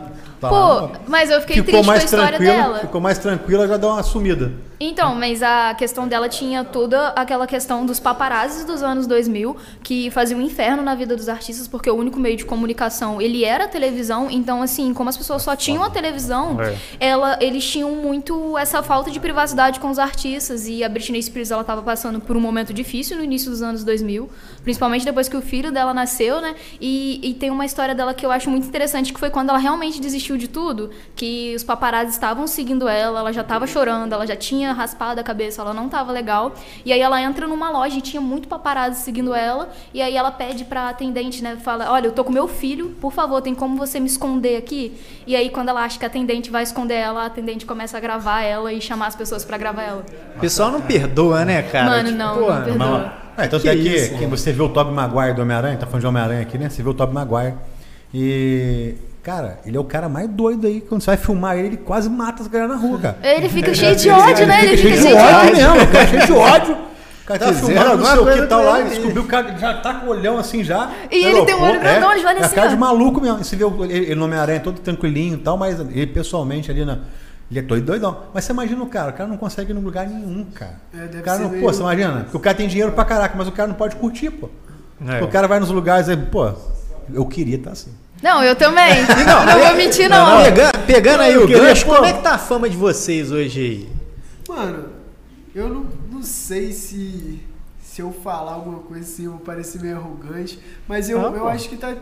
tá Pô, lá, mas eu fiquei ficou triste com a mais história tranquilo, dela. ficou mais tranquila, já deu uma sumida. Então, mas a questão dela tinha toda aquela questão dos paparazzis dos anos 2000, que faziam um inferno na vida dos artistas, porque o único meio de comunicação, ele era a televisão, então assim, como as pessoas só tinham a televisão, É. ela, eles tinham muito essa falta de privacidade com os artistas, e a Britney Spears, ela tava passando por um momento difícil no início dos anos 2000, principalmente depois que o filho dela nasceu, né, e, e tem uma história dela que eu acho muito interessante, que foi quando ela realmente desistiu de tudo, que os paparazzi estavam seguindo ela, ela já estava chorando, ela já tinha raspado a cabeça, ela não estava legal. E aí ela entra numa loja e tinha muito paparazzi seguindo ela, e aí ela pede pra atendente, né, fala: "Olha, eu tô com meu filho, por favor, tem como você me esconder aqui?" E aí quando ela acha que a atendente vai esconder ela, a atendente começa a gravar ela e chamar as pessoas pra gravar ela. O pessoal não perdoa, né, cara? Mano, Tipo, não, pô, não perdoa. É, tanto Que é que, isso, que você vê o Tobey Maguire do Homem-Aranha, tá falando de Homem-Aranha aqui, né? Você vê o Tobey Maguire. E, cara, ele é o cara mais doido aí. Quando você vai filmar ele, ele quase mata as galera na rua, cara. Ele fica cheio de ódio, né? Ele fica cheio de cheio de ódio ódio. mesmo, o cara cheio de ódio. O cara tava Fizeram filmando, não alguma sei o coisa que tal com lá, ele. e descobriu o cara já tá com o olhão assim já. E ele tem um olho grandão, ele vai É a nesse cara de maluco mesmo. E você vê o- ele, ele no Homem-Aranha todo tranquilinho e tal, mas ele pessoalmente ali na. Ele é doido, doidão. Mas você imagina o cara, o cara não consegue ir em lugar nenhum, cara. É, deve o cara ser não, meio- Pô, você imagina? Porque o cara tem dinheiro pra caraca, mas o cara não pode curtir, pô. É. O cara vai nos lugares e, pô, eu queria estar assim. Não, eu também. (laughs) Não, vou mentir não. Pegando, pegando aí o gancho, como é que tá a fama de vocês hoje aí? Mano, eu não, não sei se, se eu falar alguma coisa assim, eu vou parecer meio arrogante, mas eu, Ah, eu pô. acho que tá.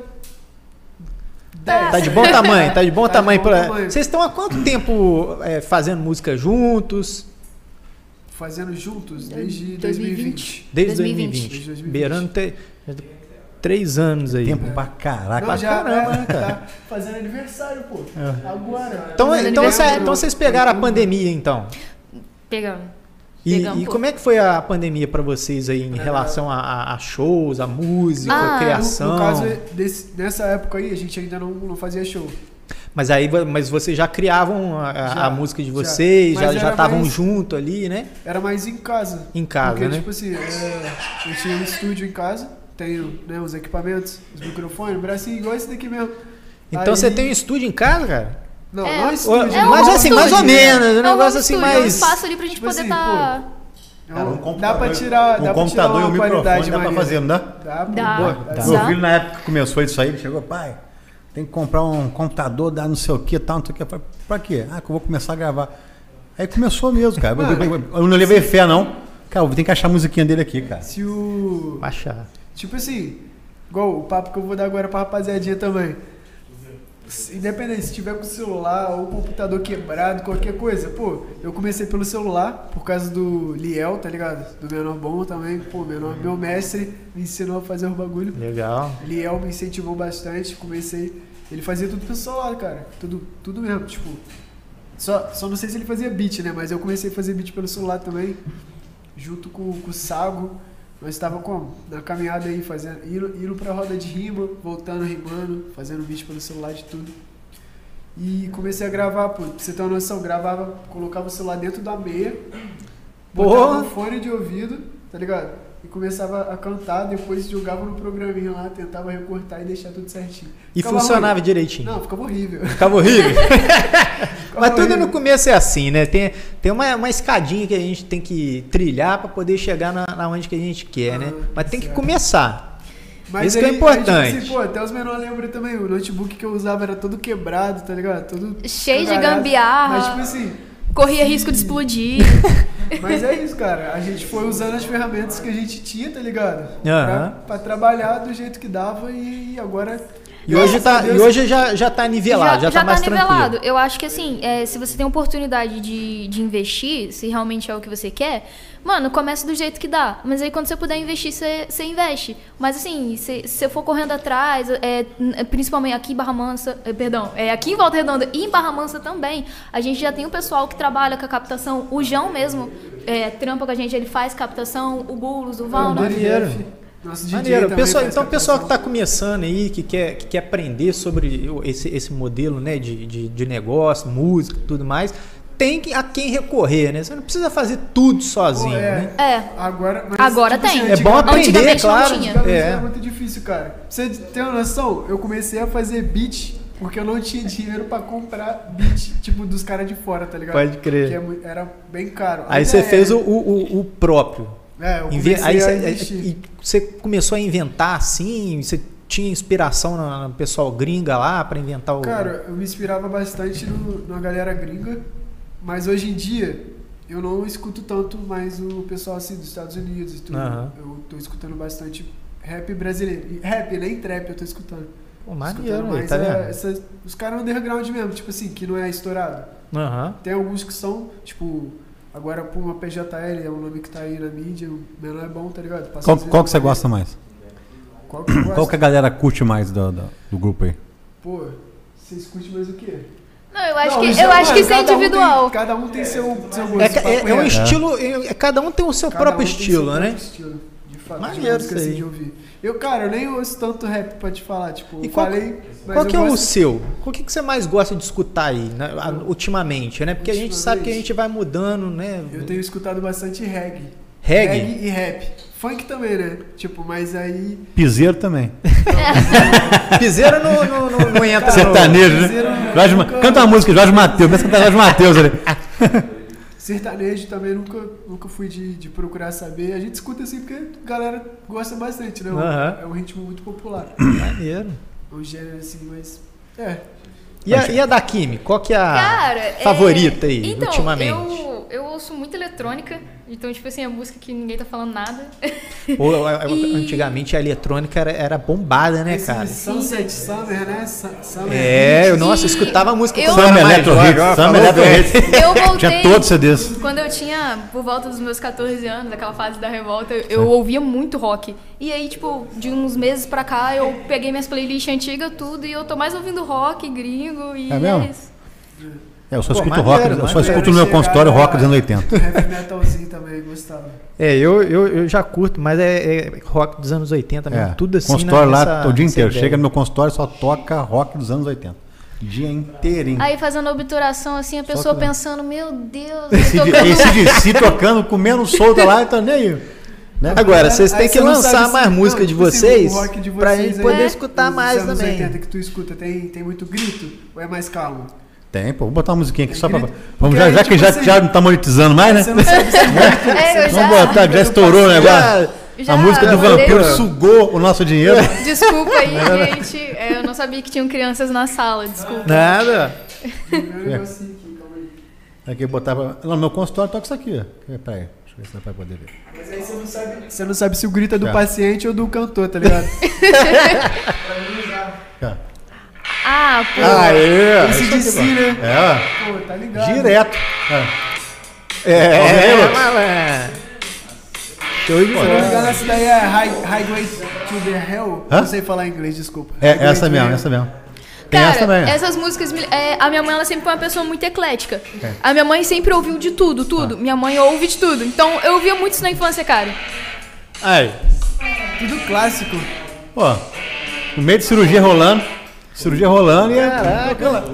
Tá de bom tamanho, tá de bom (laughs) Tá de tamanho. bom pra- tamanho. Vocês estão há quanto tempo é, fazendo música juntos? Fazendo juntos desde 2020. 2020. Desde 2020. 2020. Desde 2020. Beirando te- três anos aí. Tempo pra caraca. Não, já caramba, é, né, cara? tá fazendo aniversário, pô. Agora. Então, então, aniversário. cê- então vocês pegaram a pandemia, então. Pegando. E, e como é que foi a pandemia pra vocês aí em relação a, a- shows, a música, Ah, a No, criação? no caso, desse- nessa época aí, a gente ainda não, não fazia show. Mas aí, mas vocês já criavam a, Já, a música de vocês, já estavam junto ali, né? Era mais em casa. Em casa, Porque, né? tipo assim, é, eu tinha um estúdio em casa, tenho né, os equipamentos, os microfones, o bracinho igual esse daqui mesmo. Então Aí- você tem um estúdio em casa, cara? Não, É. não é estúdio. É um mas assim, mais ou menos, um É um negócio home assim é um mais. espaço ali pra gente Tipo poder assim, tá... É Cara, um- um dá computador, pra tirar, um dá pra tirar computador e um microfone dá pra fazer, não dá? Dá, pô, Dá. boa, Dá. Meu filho, na época que começou isso aí, ele chegou, pai, tem que comprar um computador, dar não sei o que, tal, não sei o que. Falei, pra quê? Ah, que eu vou começar a gravar. Aí começou mesmo, cara. Eu- eu, eu- eu não levei fé, não. Cara, eu tenho que achar a musiquinha dele aqui, cara. Se o. Baixar. Tipo assim, igual o papo que eu vou dar agora pra rapaziadinha também. Independente, se tiver com o celular ou o computador quebrado, qualquer coisa, pô, eu comecei pelo celular por causa do Liel, tá ligado? Do menor bom também, pô, menor, meu mestre me ensinou a fazer o bagulho. Legal. Liel me incentivou bastante, comecei. Ele fazia tudo pelo celular, cara. Tudo, tudo mesmo, tipo. Só, só não sei se ele fazia beat, né? Mas eu comecei a fazer beat pelo celular também, junto com, com o Sago. Nós estávamos como? Na caminhada aí, fazendo, indo, indo pra roda de rima, voltando rimando, fazendo beat pelo celular de tudo. E comecei a gravar, pô, pra você ter uma noção, gravava, colocava o celular dentro da meia, botava no fone de ouvido, tá ligado? E começava a cantar, depois jogava no programinha lá, tentava recortar e deixar tudo certinho. E Ficava funcionava ruim. direitinho. Não, ficava horrível. Ficava horrível. (laughs) Mas tudo no começo é assim, né? Tem, tem uma, uma escadinha que a gente tem que trilhar pra poder chegar na, na onde que a gente quer, né? Ah, Mas tem que certo. começar. Mas Isso que é aí- importante. Aí, tipo assim, pô, até os menores lembram também. O notebook que eu usava era todo quebrado, tá ligado? Todo Cheio de gambiarra. Mas, tipo assim. Corria se- risco de explodir. (laughs) Mas é isso, cara. A gente foi usando as ferramentas que a gente tinha, tá ligado? Aham. Pra, pra trabalhar do jeito que dava e, agora. E hoje, tá, e hoje já, já tá nivelado, já, tá mais nivelado. tranquilo. Eu acho que assim, é, se você tem oportunidade de, de investir, se realmente é o que você quer, mano, comece do jeito que dá. Mas aí quando você puder investir, você, você investe. Mas assim, se, se você for correndo atrás, é, principalmente aqui em Barra Mansa, é, perdão, é, aqui em Volta Redonda e em Barra Mansa também, a gente já tem um pessoal que trabalha com a captação. O João mesmo é, trampa com a gente, ele faz captação, o Bulos, o Val, o né? Nosso Maneiro. Pessoal, então, o pessoal que está começando aí, que quer, que quer aprender sobre esse, esse modelo né, de, de, de negócio, música e tudo mais, tem a quem recorrer, né? Você não precisa fazer tudo sozinho, Pô, é. né? É. Agora, mas, Agora tipo tem. assim, É bom aprender, claro. É. muito difícil, cara. Você ter uma noção, eu comecei a fazer beat porque eu não tinha dinheiro pra comprar beat, tipo, dos caras de fora, tá ligado? Pode crer. Que é era bem caro. Aí Ainda você é. fez o, o, o próprio. É, Inve- aí você, e você começou a inventar assim, você tinha inspiração no no pessoal gringa lá para inventar o. Cara, eu me inspirava bastante no, na galera gringa, mas hoje em dia eu não escuto tanto mais o pessoal assim dos Estados Unidos e tudo. Aham. Eu tô escutando bastante rap brasileiro. Rap, nem trap eu tô escutando. Pô, maneiro, aí, mais tá é, essas- os caras underground mesmo, tipo assim, que não é estourado. Aham. Tem alguns que são, tipo, agora por uma PJL, é um nome que tá aí na mídia, o menor é bom, tá ligado? Passa Qual, qual que você gosta mais? Qual que? Qual que a galera curte mais do, do, do grupo aí? Pô, vocês curtem mais o quê? Não, eu acho Não, que, isso eu é- acho que isso é cada um tem- individual. cada um tem seu, seu gosto. É, é, é um estilo, é- é- cada um tem o seu Cada próprio um tem seu estilo, próprio né? estilo, de fato, Maneiro de música assim de ouvir. Eu, cara, eu nem ouço tanto rap pra te falar, tipo, E eu qual- falei, Qual que é o seu? O que, que você mais gosta de escutar aí, né, ultimamente, né? Porque a gente sabe que a gente vai mudando, né? Eu tenho escutado bastante reggae. Reggae? e rap. Funk também, né? Tipo, mas aí... Piseiro também. (laughs) Piseiro não, não, não, não entra. Sertanejo, Piseiro né? não- Jorge nunca- Canta uma música, Jorge Matheus. Começa a cantar Jorge Matheus ali. (laughs) Sertanejo também nunca, nunca fui de, de procurar saber. A gente escuta assim porque a galera gosta bastante, né? Aham. É um ritmo muito popular. (coughs) Maneiro. É um gênero assim, mas... É, E a, e a da Kimi? Qual que é a Cara, é- favorita aí, então, ultimamente? Eu, eu ouço muito eletrônica, então, tipo assim, a música que ninguém tá falando nada. Pô, (laughs) E- Antigamente a eletrônica era, era bombada, né, cara? Sunset Summer, né? Su- Summer É, eu, Hit. nossa, eu escutava a música eu- Summer Electro ó, Summer Electro. Hits. Eu (laughs) voltei. Tinha todos os CDs. Quando eu tinha, por volta dos meus 14 anos, aquela fase da revolta, eu, eu ouvia muito rock. E aí, tipo, de uns meses pra cá, eu peguei minhas playlists antigas, tudo, e eu tô mais ouvindo rock, gringo, e É mesmo? isso. É, eu só Pô, escuto maneiro, rock, eu só escuto no meu consultório rock dos anos 80. Heavy metalzinho também, gostava. É, eu, eu, eu já curto, mas é, é rock dos anos 80 mesmo. É, Tudo assim. consultório na- lá nessa- o dia inteiro. ideia. Chega no meu consultório só toca rock dos anos 80. Dia inteirinho. Aí fazendo obturação assim, a pessoa pensando, meu Deus, Esse, tô de- esse de (laughs) si tocando, comendo solta lá, tá nem aí. Né? Agora, vocês têm que não lançar mais não, música de tipo assim, vocês o rock de pra vocês gente aí, poder É. escutar os mais anos também. 80 que tu escuta, tem, tem muito grito? Ou é mais calmo? Tem, pô. Vou botar uma musiquinha aqui Tem só pra. Vamos, já, aí, já que tipo já, assim, já não tá monetizando mais, né? Você não sabe se é. É, eu já, Vamos botar, já estourou o negócio. já a música do vampiro sugou o nosso dinheiro. Desculpa aí, gente. É, eu não sabia que tinham crianças na sala, desculpa. Nada. Meu negocinho aqui, calma aí. Aqui botar pra... Lá no meu consultório toca isso aqui, ó. Peraí, deixa eu ver se dá pra poder ver. Mas aí você não sabe, você não sabe se o grito é do Tá. paciente ou do cantor, tá ligado? (laughs) Cá. Ah, pô. Aê! Esse de si, né? É, Pô, tá ó. ligado. Direto. É. É, é, malandro. Show de Se eu não me engano, bola. essa daí é High, Highway to the Hell. Hã? Não sei falar inglês, desculpa. É, Highway essa mesmo, essa mesmo. Tem Cara, essa também. ó. essas músicas. é, a minha mãe, ela sempre foi uma pessoa muito eclética. É. A minha mãe sempre ouviu de tudo, tudo. Minha mãe ouve de tudo. Então eu ouvia muito isso na infância, cara. Aí. Tudo clássico. Ó, no meio de cirurgia rolando. Cirurgia rolando e. Caraca.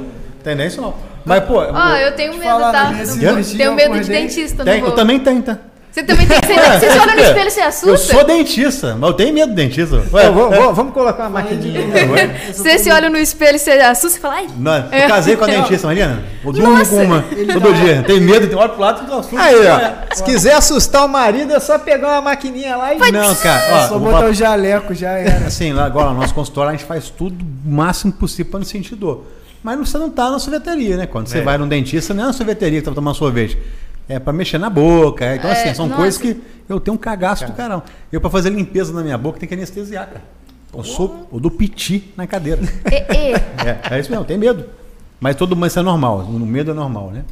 Tem nem isso não. Mas, pô. Ó, eu tenho medo, tá? né, Tenho eu medo de dentista, tem, eu também tenho, tá? Você também tem. Você, Ué, você se olha no quê? espelho e você assusta? Eu sou dentista, mas eu tenho medo do dentista. Ué, Ó, vamos, vamos- vamos colocar uma maquininha aí. Você se olha no espelho e você assusta e fala, ai. Não, eu É. casei com a (laughs) dentista, Marina. Eu durmo Nossa. com uma todo dia. Tem medo, tem olha pro lado, tu assusta. Aí, ó. Se quiser assustar o marido, é só pegar uma maquininha lá e. Não, cara, ó, Só eu vou botar o jaleco, já era. (laughs) assim, lá agora no nosso consultório a gente faz tudo o máximo possível para não sentir dor. Mas você não tá na sorveteria, né? Quando você vai num dentista, não é na sorveteria que tá tomando sorvete. É para mexer na boca. é. Então, É, assim, são nossa. coisas que eu tenho um cagaço do caramba. Eu, para fazer limpeza na minha boca, tem que anestesiar, cara. Eu sou, eu dou piti na cadeira. E. (laughs) É, é isso mesmo, tem medo. Mas todo mundo isso é normal. O medo é normal, né?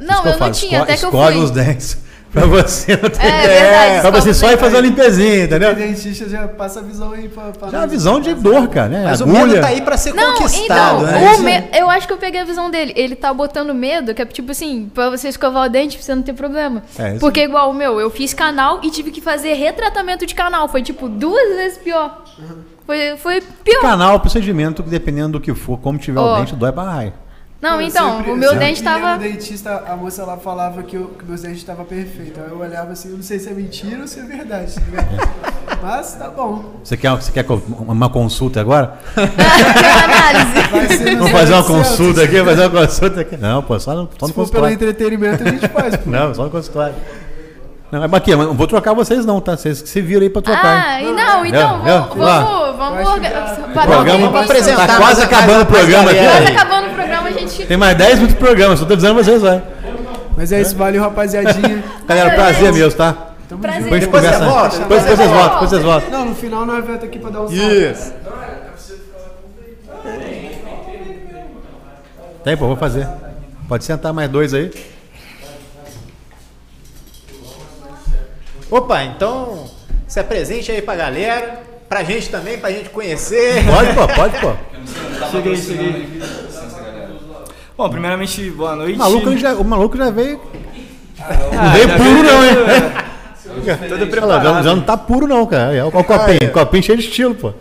Não, que eu não falo, tinha, esco- até que eu fui. os dentes. Pra você não ter É verdade, Pra você só ir fazer uma limpezinha, O entendeu? dentista já passa a visão aí pra. pra Já a nós. visão de dor, cara, né? Mas o Agulha. medo tá aí pra ser Não, conquistado, então, né? o me- eu acho que eu peguei a visão dele. Ele tá botando medo, que é tipo assim, pra você escovar o dente, pra você não ter problema. É, isso Porque igual o meu, eu fiz canal e tive que fazer retratamento de canal. Foi tipo duas vezes pior. Foi, foi pior. Canal, procedimento, que dependendo do que for, como tiver Ó. o dente, dói pra raio. Não, Pô, então, sempre- o meu eu dente tava. no dentista, a moça lá falava que, eu, que meus dentes estavam perfeitos. Aí eu olhava assim, eu não sei se é mentira ou se é verdade, tá? (laughs) Mas tá bom. Você quer, você quer uma consulta agora? Análise. Vamos fazer uma 0800. consulta aqui, fazer uma consulta aqui. Não, pô, só no, só Se no for pelo entretenimento, a gente faz. pô. Não, só no consultório. Não, mas aqui, eu não vou trocar vocês não, tá? Vocês que se viram aí pra trocar. Ah, e não, então, Viu? vamos? Lá. vamos, vamos Eu acho orga- que já- pra apresentar tá quase acabando o programa mais aqui. galera Quase acabando o programa, a gente. Tem mais 10 minutos de programa, só tô dizendo vocês, vai. Mas é isso, valeu, rapaziadinha. (laughs) Galera, prazer mesmo, tá? Tamo Prazer. Depois Depois você volta, Depois, depois vocês voltam, depois vocês voltam. Não, no final nós vamos aqui pra dar um salve. Isso. Tem, pô, vou fazer. Pode sentar mais dois aí. Opa, então se apresente aí pra galera, pra gente também, pra gente conhecer. Pode, pô, pode, pô. Cheguei, cheguei. Bom, primeiramente, boa noite. O maluco, já, o maluco já veio. Ah, não veio puro, não, hein? Todo lá, preparado. já, já não tá puro, não, cara. Olha o copinho. Copinho cheio de estilo, pô.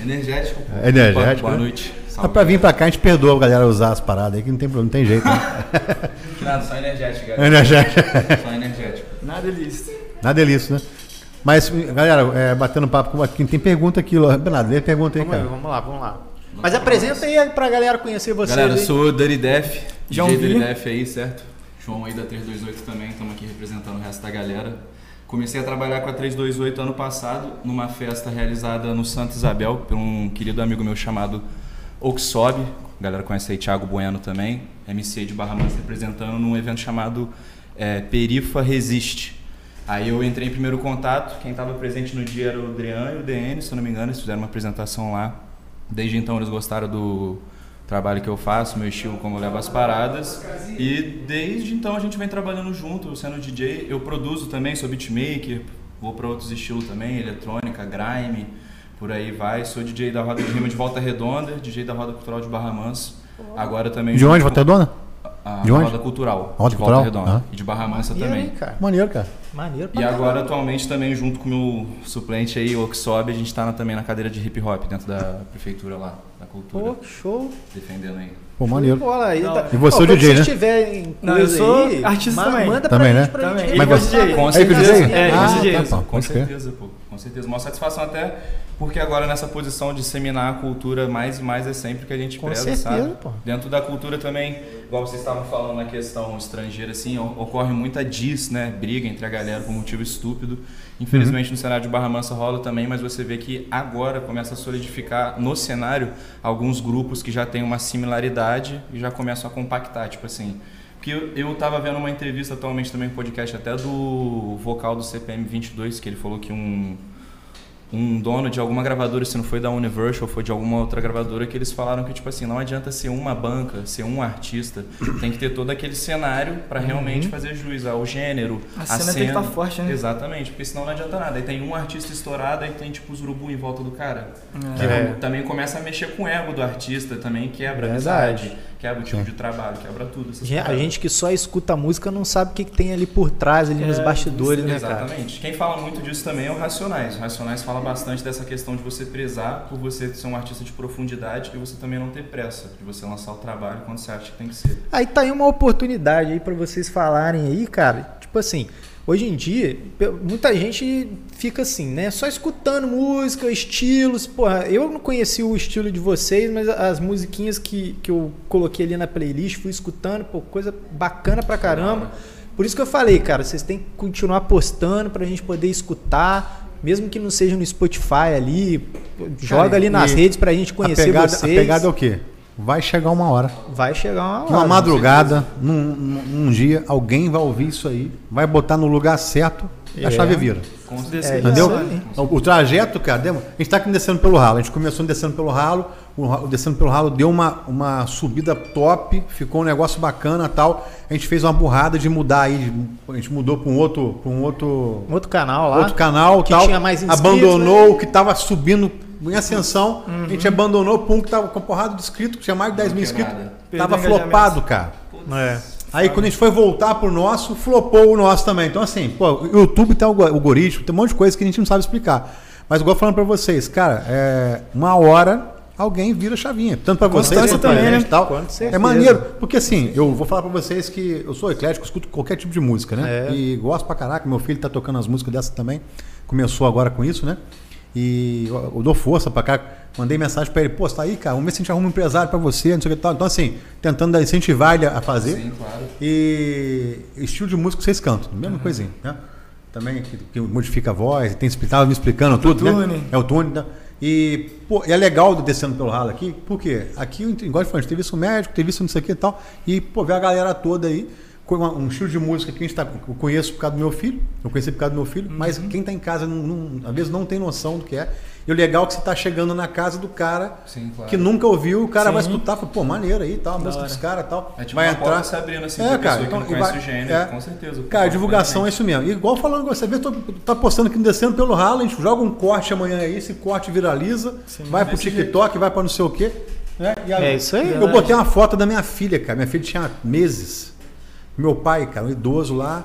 Energético. É energético, Boa né? noite. Mas pra vir pra cá, a gente perdoa a galera usar as paradas aí, que não tem, não tem jeito, né? (laughs) Nada, só energético, galera. Energético. Só energético. Nada disso. Nada delícia, né? Mas, galera, é, batendo papo com aqui, tem pergunta aqui. Bernardo, lê pergunta aí, Vamos, cara. vamos lá, vamos lá. Mas apresenta aí pra galera conhecer você. Galera, eu sou o Dirty Def. João DJ Dirty. Def aí, certo? João aí da 328 também, estamos aqui representando o resto da galera. Comecei a trabalhar com a 328 ano passado, numa festa realizada no Santa Isabel, por um querido amigo meu chamado Oxob. A galera conhece aí Thiago Bueno também, MC de Barra Mansa representando num evento chamado é, Perifa Resiste. Aí eu entrei em primeiro contato, quem estava presente no dia era o Adrian e o DN, se eu não me engano, eles fizeram uma apresentação lá. Desde então eles gostaram do trabalho que eu faço, meu estilo, como eu levo as paradas. E desde então a gente vem trabalhando junto, sendo DJ. Eu produzo também, sou beatmaker, vou para outros estilos também, eletrônica, grime, por aí vai. Sou DJ da Roda de Rima de Volta Redonda, DJ da Roda Cultural de Barra Mansa. Agora também. De onde, Volta Redonda? a De onde? roda cultural. Roda de cultural? Volta Redonda. Ah. E de Barra Mansa aí, também. cara? Maneiro, cara. Maneiro pra E caramba. agora, atualmente, também, junto com o meu suplente aí, o Oxob, a gente está também na cadeira de hip hop dentro da prefeitura lá, da cultura, Pô, show. defendendo aí. Pô, maneiro. Bola aí. tá- E você é o DJ, né? tiverem Não, eu sou aí, artista ma- também. Manda Também, pra né? gente, pra Também. gente. Mas Ele você- gosta de- Com eu certeza. DJ? É, ah, tá, pô, Com certeza, pô. Com certeza. Uma satisfação até porque agora nessa posição de disseminar a cultura mais e mais é sempre que a gente Com preza, certeza, sabe? pô. Dentro da cultura também, igual vocês estavam falando na questão estrangeira, assim, ocorre muita diz, né? Briga entre a galera por motivo estúpido. Infelizmente no cenário de Barra Mansa rola também, mas você vê que agora começa a solidificar no cenário alguns grupos que já têm uma similaridade e já começam a compactar, tipo assim. Porque eu, eu tava vendo uma entrevista atualmente também, um podcast até do vocal do CPM 22, que ele falou que um, um dono de alguma gravadora, se não foi da Universal, foi de alguma outra gravadora, que eles falaram que, tipo assim, não adianta ser uma banca, ser um artista, tem que ter todo aquele cenário para realmente fazer juiz ao gênero, A a cena tem que tá forte, né? Exatamente, porque senão não adianta nada. Aí tem um artista estourado, aí tem, tipo, os urubu em volta do cara. Que É. também começa a mexer com o ego do artista, também quebra a Verdade. Quebra o tipo de trabalho, quebra tudo. A gente que só escuta a música não sabe o que, que tem ali por trás, ali nos É, bastidores, né, cara? Exatamente. Quem fala muito disso também é o Racionais. O Racionais fala bastante dessa questão de você prezar por você ser um artista de profundidade e você também não ter pressa de você lançar o trabalho quando você acha que tem que ser. Aí tá aí uma oportunidade aí pra vocês falarem aí, cara. Tipo assim, hoje em dia, muita gente fica assim, né? Só escutando música, estilos. Porra, eu não conheci o estilo de vocês, mas as musiquinhas que, que eu coloquei ali na playlist, fui escutando, pô, coisa bacana pra caramba. Por isso que eu falei, cara, vocês têm que continuar postando pra gente poder escutar. Mesmo que não seja no Spotify ali, joga ali nas redes pra gente conhecer a pegada, vocês. A pegada é o quê? Vai chegar uma hora. Vai chegar uma hora. Numa madrugada, num, num- num dia, alguém vai ouvir isso aí, vai botar no lugar certo e a É. chave vira. Com É. Entendeu? Aí. O, o trajeto, cara, deu- a gente tá aqui descendo pelo ralo. A gente começou descendo pelo ralo, o, descendo pelo ralo deu uma, uma subida top, ficou um negócio bacana tal. A gente fez uma burrada de mudar aí, a gente mudou para um outro, pra um outro, Um outro canal lá. outro canal que tal. tinha mais inscritos, abandonou né? o que tava subindo em ascensão. A gente abandonou o pum que tava com porrada de inscritos, tinha mais de 10 mil inscritos. nada. Tava flopado, cara. É. Aí quando a gente foi voltar pro nosso, flopou o nosso também. Então assim, pô, o YouTube tem algo- algoritmo, tem um monte de coisa que a gente não sabe explicar. Mas igual falando pra vocês, cara, é, uma hora alguém vira a chavinha. Tanto pra vocês quanto pra também, gente né? e tal. É maneiro. Porque assim, eu vou falar pra vocês que eu sou eclético, escuto qualquer tipo de música, né? É. E gosto pra caraca. Meu filho tá tocando as músicas dessa também. Começou agora com isso, né? E eu, eu dou força pra cá. Mandei mensagem pra ele, pô, você tá aí, cara, vamos ver se a gente arruma um empresário pra você, não sei o que tal. Então, assim, tentando incentivar ele a fazer. Sim, claro. E estilo de música vocês cantam, mesma coisinha, né? Também que, que modifica a voz, tem estava me explicando tudo, né? Autotune. É o tune, né? E pô, é legal descendo pelo ralo aqui, porque aqui, igual eu falei, a gente teve isso médico, teve isso não sei o que e tal, e pô, ver a galera toda aí, um estilo de música que a gente tá, eu conheço por causa do meu filho, eu conheci por causa do meu filho, mas quem tá em casa não, não- às vezes não tem noção do que é. E o legal é que você tá chegando na casa do cara Sim, claro. que nunca ouviu, o cara vai Sim. escutar, fala, pô, maneiro aí, tal, a música hora. dos caras e tal. É tipo vai uma entrar. porta se abrindo assim É, pra cara, então, que e não conhece vai- o gênero, é. com certeza. Cara, divulgação é isso mesmo. Igual falando com você, vê, tu tá postando aqui no descendo pelo ralo, a gente joga um corte amanhã aí, esse corte viraliza, vai pro TikTok, vai pra não sei o quê. né? E a- É isso aí. Eu botei uma foto da minha filha, cara. Minha filha tinha meses. Meu pai, cara, um idoso lá,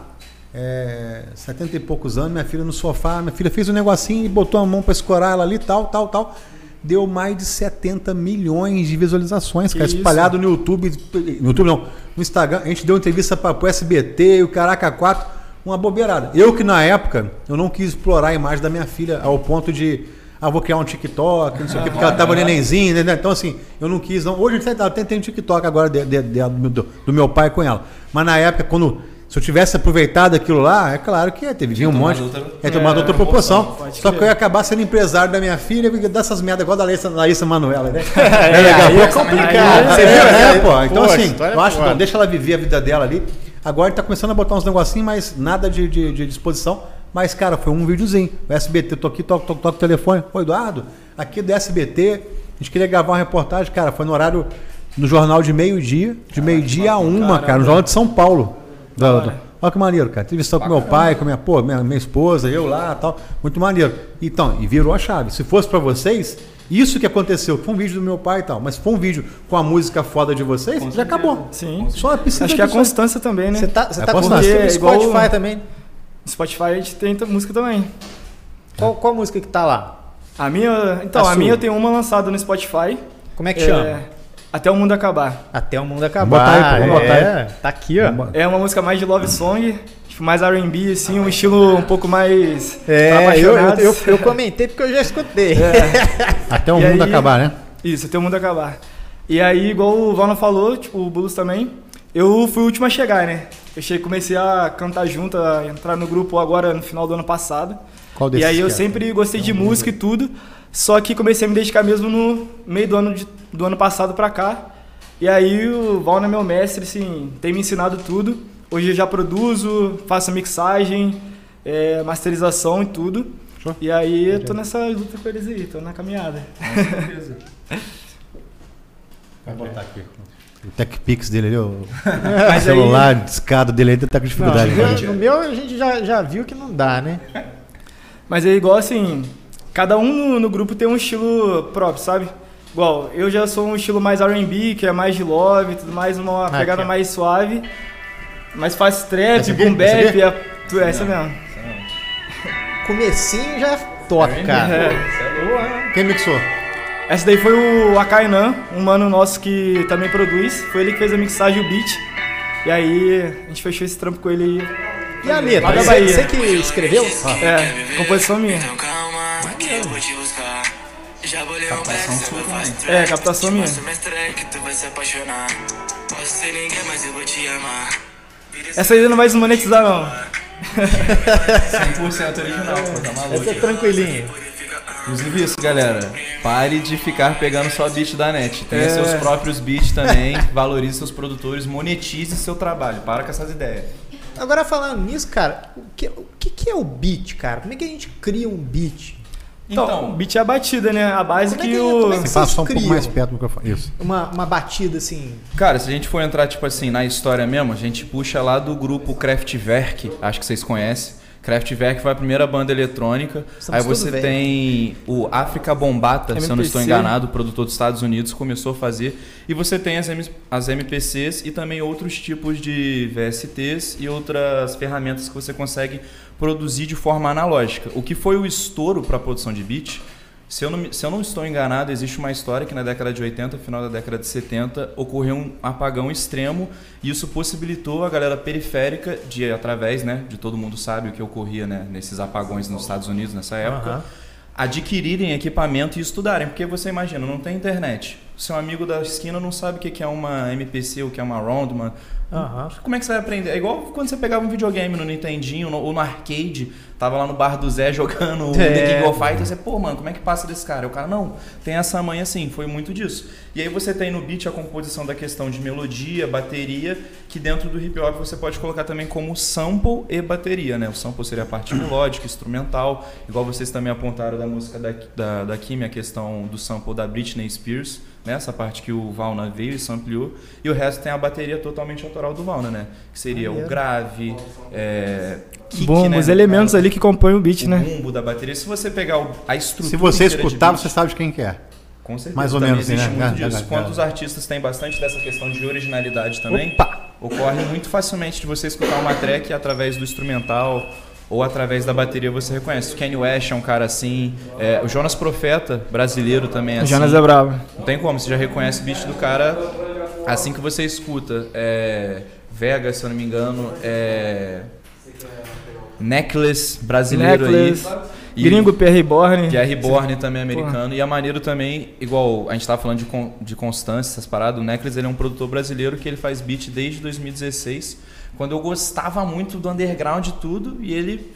é, 70 e poucos anos, minha filha no sofá, minha filha fez um negocinho e botou a mão pra escorar ela ali, tal, tal, tal. Deu mais de 70 milhões de visualizações, cara, espalhado no YouTube, no YouTube não, no Instagram. A gente deu entrevista para o SBT, o Caraca 4, uma bobeirada. Eu que na época, eu não quis explorar a imagem da minha filha ao ponto de, ah, vou criar um TikTok, não sei o quê, porque ela tava nenenzinha, né? Então assim, eu não quis, não. Hoje até tem um TikTok agora de- de- de- do, do meu pai com ela. Mas na época, quando se eu tivesse aproveitado aquilo lá, é claro que ia ter, vinha um monte. outra- é tomado é, outra proporção. Só que eu ia acabar sendo empresário da minha filha e dessas merdas igual da Larissa, Larissa Manoela, né? (laughs) É, legal. aí é complicado. Você viu? É, pô. Então, assim, eu acho não, deixa ela viver a vida dela ali. Agora a gente tá começando a botar uns negocinhos, mas nada de, de, de disposição. Mas, cara, foi um videozinho. O SBT, tô aqui, toco, toco, toco o telefone. Ô, Eduardo, aqui do SBT, a gente queria gravar uma reportagem, cara, foi no horário, no jornal de meio-dia, de meio-dia a uma, cara, no jornal de São Paulo. Do- Olha que maneiro, cara. Entrevistou com meu pai, com minha, pô, minha, minha esposa, eu lá tal. Muito maneiro. Então, e virou a chave. Se fosse pra vocês, Isso que aconteceu, foi um vídeo do meu pai e tal, mas foi um vídeo com a música foda de vocês, já acabou. Sim. Só precisa Acho que é a constância também, né? Você tá, você É tá curtindo o Igual- Spotify também? No Spotify a gente tem música também. Qual, qual música que tá lá? A minha. Então, A a, minha eu tenho uma lançada no Spotify. Como é que é, chama? Até o mundo acabar. Até o mundo Vamos acabar. botar aí, pô, vamos botar é, Tá aqui, ó. É uma música mais de love song, tipo, mais RB, assim, um estilo um pouco mais. É, eu, eu, eu, eu comentei porque eu já escutei. (laughs) Até o E mundo aí- acabar, né? Isso, até o mundo acabar. E aí, igual o Valna falou, tipo, o Bulls também, eu fui o último a chegar, né? Eu cheguei, comecei a cantar junto, a entrar no grupo agora no final do ano passado. Qual E desses aí eu é? sempre gostei de música e tudo, só que comecei a me dedicar mesmo no meio do ano, de- do ano passado pra cá. E aí o Valna é meu mestre, assim, tem me ensinado tudo. Hoje eu já produzo, faço mixagem, é, masterização e tudo. Show. E aí eu tô nessa luta com eles aí, tô na caminhada. (laughs) Vou botar aqui. O TechPix dele ali, (laughs) o Mas aí- celular, discado dele aí, tá com dificuldade. Não, né? no meu a gente já, já viu que não dá, né? Mas é igual assim, cada um no, no grupo tem um estilo próprio, sabe? Igual, eu já sou um estilo mais R&B, que é mais de love e tudo mais, uma Ah, pegada mais suave. Mas faz trap, Essa boom Essa bap, é, tu- essa mesmo. Comecinho já toca. É. Quem mixou? Essa daí foi o Akainan, um mano nosso que também produz. Foi ele que fez a mixagem e o beat. E aí a gente fechou esse trampo com ele aí. E a letra? Lá Bahia. você que escreveu? É, composição minha. Então calma, que eu vou te buscar. Já bolei black, sabe, faz track. É, captação minha. Essa aí não vai desmonetizar não. (laughs) (laughs) 100% original, pô, tá maluco. Essa é tranquilinha. Inclusive isso, galera. Pare de ficar pegando só beat da net. Tenha É. seus próprios beats também. (laughs) valorize seus produtores. Monetize seu trabalho. Para com essas ideias. Agora falando nisso, cara, o que, o que, que é o beat, cara? Como é que a gente cria um beat? Então, Então, beat é a batida, né? A base Como é que, que- o... como é que passa um pouco mais perto do microfone. Isso. Uma, uma batida assim. cara, se a gente for entrar, tipo assim, na história mesmo, a gente puxa lá do grupo Kraftwerk. Acho que vocês conhecem. Kraftwerk foi a primeira banda eletrônica. Estamos Aí você tem o África Bombata, se eu não estou MPC. enganado, o produtor dos Estados Unidos começou a fazer. E você tem as, M- as MPCs e também outros tipos de VSTs e outras ferramentas que você consegue produzir de forma analógica. O que foi o estouro para a produção de beat? Se eu, não, se eu não estou enganado, existe uma história que na década de 80, final da década de 70, ocorreu um apagão extremo e isso possibilitou a galera periférica de através, né, de todo mundo sabe o que ocorria, né, nesses apagões nos Estados Unidos nessa época, Aham. adquirirem equipamento e estudarem, porque você imagina, não tem internet. Seu amigo da esquina não sabe o que é uma MPC, o que é uma Roundman. Aham. Como é que você vai aprender? É igual quando você pegava um videogame no Nintendinho ou no arcade, tava lá no bar do Zé jogando É. The King of Fighters, você, pô, mano, como é que passa desse cara? O cara, não, tem essa manha assim, foi muito disso. E aí você tem no beat a composição da questão de melodia, bateria, que dentro do hip hop você pode colocar também como sample e bateria, né? O sample seria a parte melódica, instrumental, igual vocês também apontaram da música da, da, da Kimi, a questão do sample da Britney Spears, né? Essa parte que o Valna veio e sampleou, e o resto tem a bateria totalmente autoral do Valna, né? Que seria o grave, é, kick, Bom, né, os elementos caso, ali que compõem o beat, o né? bumbo da bateria. Se você pegar o- a estrutura Se você escutar, beat, você sabe de quem que é. com certeza. Mais ou menos, existe né? muito É, disso. é, é. Quantos artistas têm bastante dessa questão de originalidade também, Opa! ocorre muito facilmente de você escutar uma track através do instrumental ou através da bateria você reconhece. O Kanye West é um cara assim, é, o Jonas Profeta, brasileiro também é O assim. Jonas é bravo. Não tem como, você já reconhece o beat do cara assim que você escuta. É, Vega, se eu não me engano, é Necklace brasileiro Necklace, aí. E- Gringo, PR Reborn. que é Reborn também americano. E é maneiro também, igual a gente tava falando de, con- de constância, essas paradas. O Necklace ele é um produtor brasileiro que ele faz beat desde 2016. Quando eu gostava muito do underground e tudo. E ele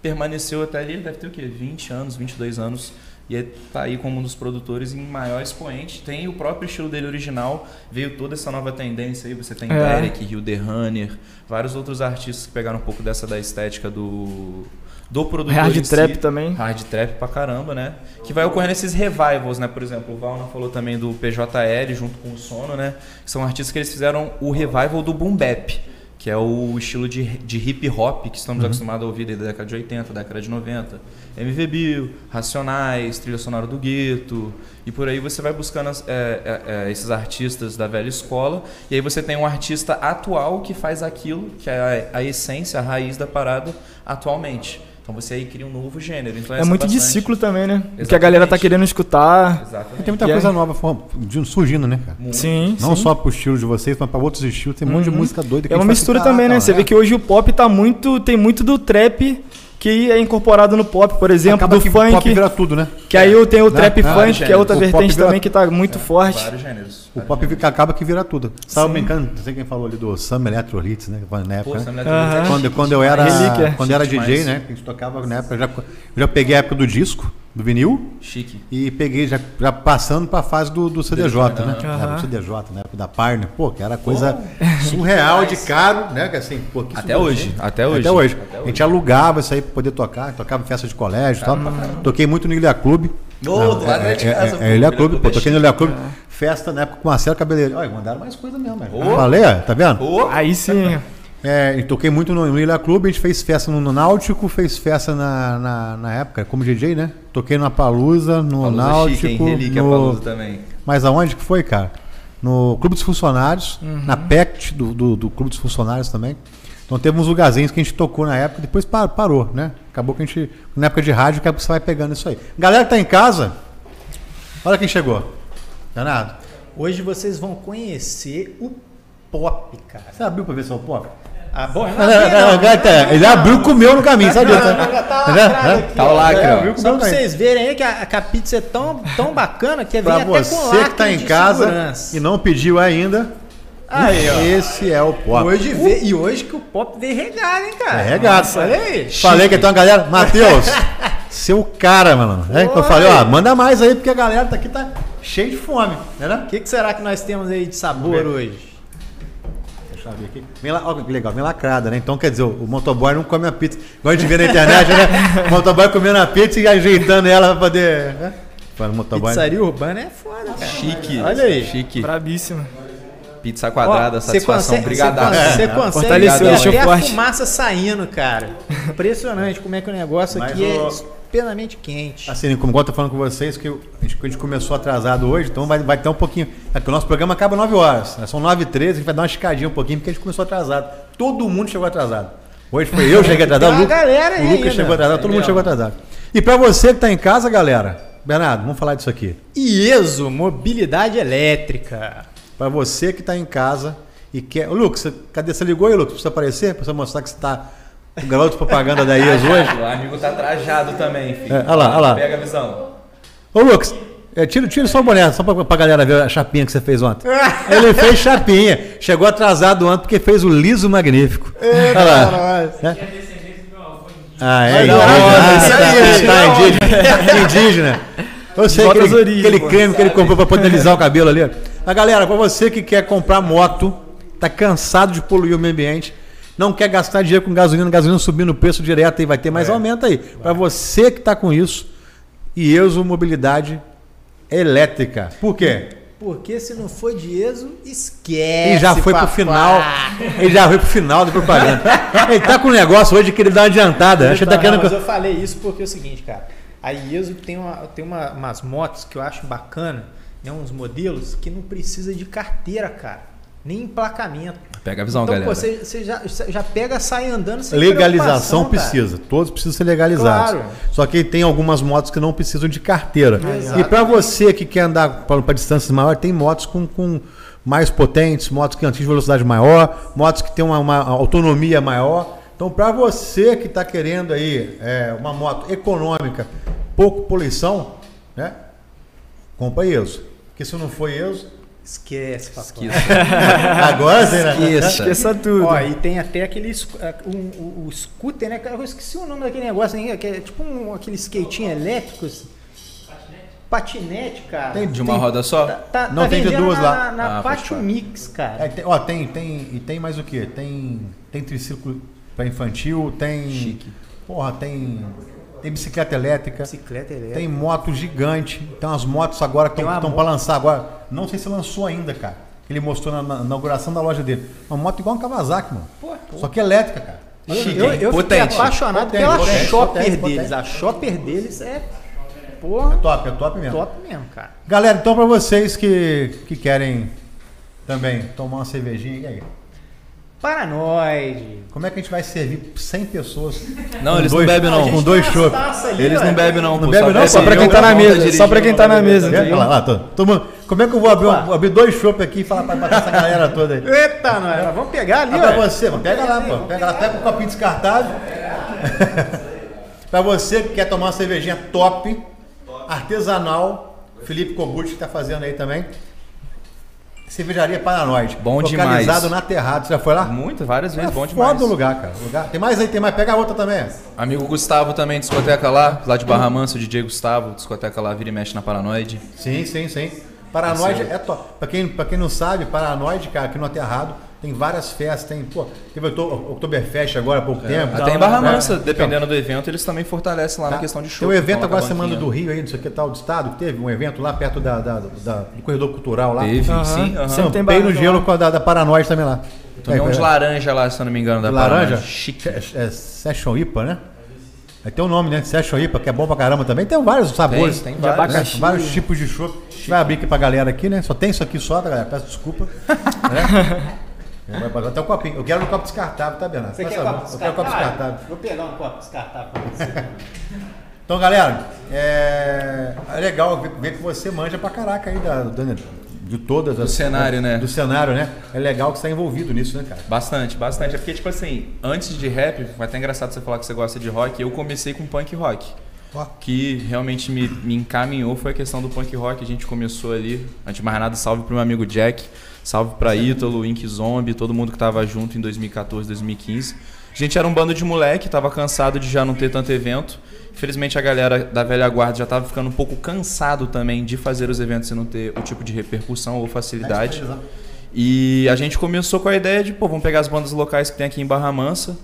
permaneceu até ali, ele deve ter o quê? 20 anos, 22 anos. E ele tá aí como um dos produtores em maior expoente. Tem o próprio estilo dele original. Veio toda essa nova tendência aí. Você tem É. Derek, Rio The Runner, vários outros artistas que pegaram um pouco dessa da estética do, do produtor. Hard trap também. Hard trap pra caramba, né? Que vai ocorrendo esses revivals, né? Por exemplo, o Valna falou também do PJL junto com o Sono, né? Que são artistas que eles fizeram o revival do Boom Bap. Que é o estilo de, de hip hop que estamos acostumados a ouvir desde a década de 80, década de 90. MV Bill, Racionais, trilha sonora do Gueto, e por aí você vai buscando as- é, é, é, esses artistas da velha escola, e aí você tem um artista atual que faz aquilo, que é a, a essência, a raiz da parada atualmente. Então você aí cria um novo gênero. Então É muito de bastante- ciclo também, né? O que a Exatamente. galera tá querendo escutar. Exatamente. E tem muita E coisa aí? nova de- surgindo, né, cara? Sim, Não sim. só pro estilo de vocês, mas pra outros estilos. Tem um monte de Uhum. música doida que É uma mistura também, né? "Caraca, Você vê que hoje o pop tá muito. Tem muito do trap que é incorporado no pop, por exemplo, Acaba do que funk. O pop vira tudo, né? Que aí eu tenho o Né? trap Ah, funk, que é outra o vertente vira- também que tá muito forte. Vários gêneros. O pop vi- acaba que vira tudo. Estava brincando, não sei quem falou ali do Summer Electro Hits, né? Na época, Pô, né? Sam é Quando, quando eu era, Relíquia. quando eu era DJ, né? Que a gente tocava na época, eu já, eu já peguei a época do disco, do vinil, chique. e peguei já, já passando pra fase do, do CDJ, né? Aham. Era o CDJ, na época da Partner, pô, que era coisa surreal de caro, né? Que assim, pô, que Até hoje, até hoje. Até hoje. Até A gente alugava isso aí pra poder tocar, tocava em festa de colégio e tal. Toquei muito no Ilha Clube. Ô, Não, do lado é, de é, casa, é, é Ilha Clube, pô, é toquei no. Ilha Clube. Festa na época com Marcelo Cabeleiro. Olha, mandaram mais coisa mesmo, velho. Ô. Falei, ó, tá vendo? Ô, Aí sim. É, e toquei muito no, no Ilha Clube, a gente fez festa no, no Náutico, fez festa na, na, na época, como DJ, né? Toquei na Palusa, no Palusa Náutico. chique, hein? Relíquia no... Palusa também. Mas aonde que foi, cara? No Clube dos Funcionários, na PECT do, do, do Clube dos Funcionários também. Então teve uns lugarzinhos que a gente tocou na época, depois pa- parou, né? Acabou que a gente, na época de rádio, que você vai pegando isso aí. Galera que tá em casa, olha quem chegou. Danado. Hoje vocês vão conhecer o pop, cara. Você abriu pra ver se é o pop? Ah, bom, eu Não, não, não, não, cara, ele abriu e comeu no caminho, sabe? né? Tá Tá o ó. lacre, Só pra vocês verem aí que a, a pizza é tão, tão bacana que vem Pra até com você lacre que tá em casa segurança. e não pediu ainda, Aí, ó. esse é o pop. Hoje vê, e hoje que o pop veio regado, hein, cara? É regado. Nossa, Olha aí. Falei que tem uma galera. Matheus, (laughs) seu cara, mano. É, que eu falei, ó, manda mais aí, porque a galera tá aqui tá cheia de fome, né? né? O que, que será que nós temos aí de sabor hoje? Deixa eu aqui. Bem, la- ó, que legal, bem lacrada, né? Então quer dizer, o motoboy não come a pizza. Igual a gente vê na internet, né? O motoboy comendo a pizza e ajeitando ela pra poder. Né? Motoboy. Pizzaria urbana é foda, cara. Chique. Olha aí. Chique. Brabíssima. Pizza quadrada, Ó, satisfação. Você Obrigadaço. consegue, você consegue ver até a fumaça saindo, cara. Impressionante como é que o negócio Mas aqui o- é extremamente quente. Assim, como eu falando com vocês, que a gente, a gente começou atrasado hoje, então vai, vai ter um pouquinho. É que o nosso programa acaba 9 horas. né? São 9 e 13 a gente vai dar uma escadinha um pouquinho, porque a gente começou atrasado. Todo mundo chegou atrasado. Hoje foi eu, cheguei atrasado. O uma Lu- galera aí o Lucas chegou atrasado, todo mundo chegou atrasado. E pra você que tá em casa, galera, Bernardo, vamos falar disso aqui. IESO, mobilidade elétrica. Pra você que tá em casa e quer. Ô, Lucas, cadê? Você ligou aí, Lucas, você aparecer? Você mostrar que você tá o garoto de propaganda da IES hoje? O amigo tá trajado também, filho. É, olha lá, olha lá. Pega a visão. Ô, Lucas, é, tira, tira só o boné, só pra, pra galera ver a chapinha que você fez ontem. Ele fez chapinha. Chegou atrasado ontem porque fez o liso magnífico. Olha lá. É? Ah, é lá, indígena. isso Ah, aí, tá, tá, indígena. indígena. Eu sei aquele, origens, aquele creme que ele comprou pra poder alisar o cabelo ali. Mas galera, pra você que quer comprar moto, tá cansado de poluir o meio ambiente, não quer gastar dinheiro com gasolina, gasolina subindo o preço direto e vai ter mais aumento aí. Pra você que tá com isso, IESO Mobilidade Elétrica. Por quê? Porque se não for de IESO, esquece. Ele já foi pro final. Ele já foi pro final da propaganda. (laughs) Ele tá com um negócio hoje que ele dá uma adiantada. Acho que tá Não, querendo. mas eu falei isso porque é o seguinte, cara. A IESO tem, uma, tem uma, umas motos que eu acho bacana, né, uns modelos que não precisa de carteira, cara. Nem emplacamento. Pega a visão, então, galera. pô, você, você já, já pega, sai andando sem Legalização preocupação, cara. precisa, todos precisam ser legalizados. Claro. Só que tem algumas motos que não precisam de carteira. Exatamente. E para você que quer andar para distâncias maiores, tem motos com, com mais potentes, motos que atingem velocidade maior, motos que têm uma, uma autonomia maior. Então, para você que está querendo aí é, uma moto econômica, pouco poluição, né? Compra ESO. Porque se não for ESO, Esquece, papai. Esqueça. (laughs) agora você, né? Esqueça. Esqueça tudo. Ó, e tem até aquele um, o, o scooter, né? Eu esqueci o nome daquele negócio, né? que é tipo um, aquele skatinho elétrico. assim. Patinete, cara. Tem- De uma roda só? Tá, tá, Não tá tem de duas na, lá. Na, na Ah. Mix, cara. É, tem, ó, tem, tem, e tem mais o quê? Tem, tem triciclo para infantil, tem. Chique. Porra, tem. Tem bicicleta elétrica, Bicicleta elétrica. tem moto gigante, tem umas motos agora que estão para lançar agora. Não sei se lançou ainda, cara. que ele mostrou na, na inauguração da loja dele. Uma moto igual um Kawasaki, mano. Só que elétrica, cara. Eu, eu fiquei apaixonado Potente, pela potente, shopper potente, deles. potente. A shopper deles é, porra, Top, é top mesmo. top mesmo, cara. Galera, então pra vocês que, que querem também tomar uma cervejinha, e aí? Paranoide. Como é que a gente vai servir 100 pessoas? Não, com eles dois- não bebem não. Com dois ali, Eles não bebem não. Não pô, bebe não? Só pra quem tá na volta mesa, só pra quem tá na mesa. É, olha lá, lá, tô, todo mundo- como é que eu vou abrir, um- abrir dois chopp aqui e falar pra bater essa galera toda aí? Eita, nós. Vamos pegar ali, Ah, pra você, pô, pega lá, pô. Pega lá, pega um copinho descartável. (laughs) pra você que quer tomar uma cervejinha top, artesanal, Felipe Kogut que tá fazendo aí também. Cervejaria Paranoide. Bom Localizado demais. na Terrada. Você já foi lá? Muito, várias vezes, é bom foda demais. o lugar, cara. Lugar- Tem mais aí, tem mais. Pega a outra também. Amigo Gustavo também, discoteca lá, lá de Barra Mansa, o DJ Gustavo, discoteca lá, vira e mexe na Paranoide. Sim, sim, sim. Paranoide é top. Pra quem, pra quem não sabe, Paranoide, cara, aqui no Aterrado, tem várias festas. Tem, pô, teve o Okto- Oktoberfest agora há pouco tempo. Até em Barra né? Mansa, Então, dependendo do evento, eles também fortalecem lá Tá. na questão de show. Tem um evento agora semana do Rio aí, não sei o que tal, do estado, que teve um evento lá perto da, da- da- do corredor cultural lá. Teve, sim. aham. Sempre tem no gelo com a da, da Paranoide também lá. Tomei um de laranja lá, se eu não me engano, da laranja? Paranoide. Chique. É, é Session IPA, né? Aí tem o nome, né? Session IPA, que é bom pra caramba também. Tem vários sabores. tem né? vários. abacaxi. Vários tipos de chopp. Gente vai abrir aqui pra galera aqui, né? Só tem isso aqui só, tá, galera? Peço desculpa. (laughs) né? É, Vai pagar até o copinho. Eu quero no copo descartável, tá, Bernardo? Você quer copo Eu quero copo descartável. Vou pegar um copo descartável pra você. (laughs) Então, galera, é, é legal ver, que você manja pra caraca aí da, da- de todas as. cenário, né? Do cenário, né? É legal que você tá envolvido nisso, né, cara? Bastante, bastante. É porque, tipo assim, antes de rap, foi até engraçado você falar que você gosta de rock, eu comecei com punk rock. Que realmente me, me encaminhou foi a questão do punk rock. A gente começou ali. Antes de mais nada, salve pro meu amigo Jack, salve pra Ítalo, Ink Zombie, todo mundo que tava junto em 2014, 2015. A gente era um bando de moleque, tava cansado de já não ter tanto evento. Infelizmente a galera da velha guarda já tava ficando um pouco cansado também de fazer os eventos e não ter o tipo de repercussão ou facilidade. E a gente começou com a ideia de, pô, vamos pegar as bandas locais que tem aqui em Barra Mansa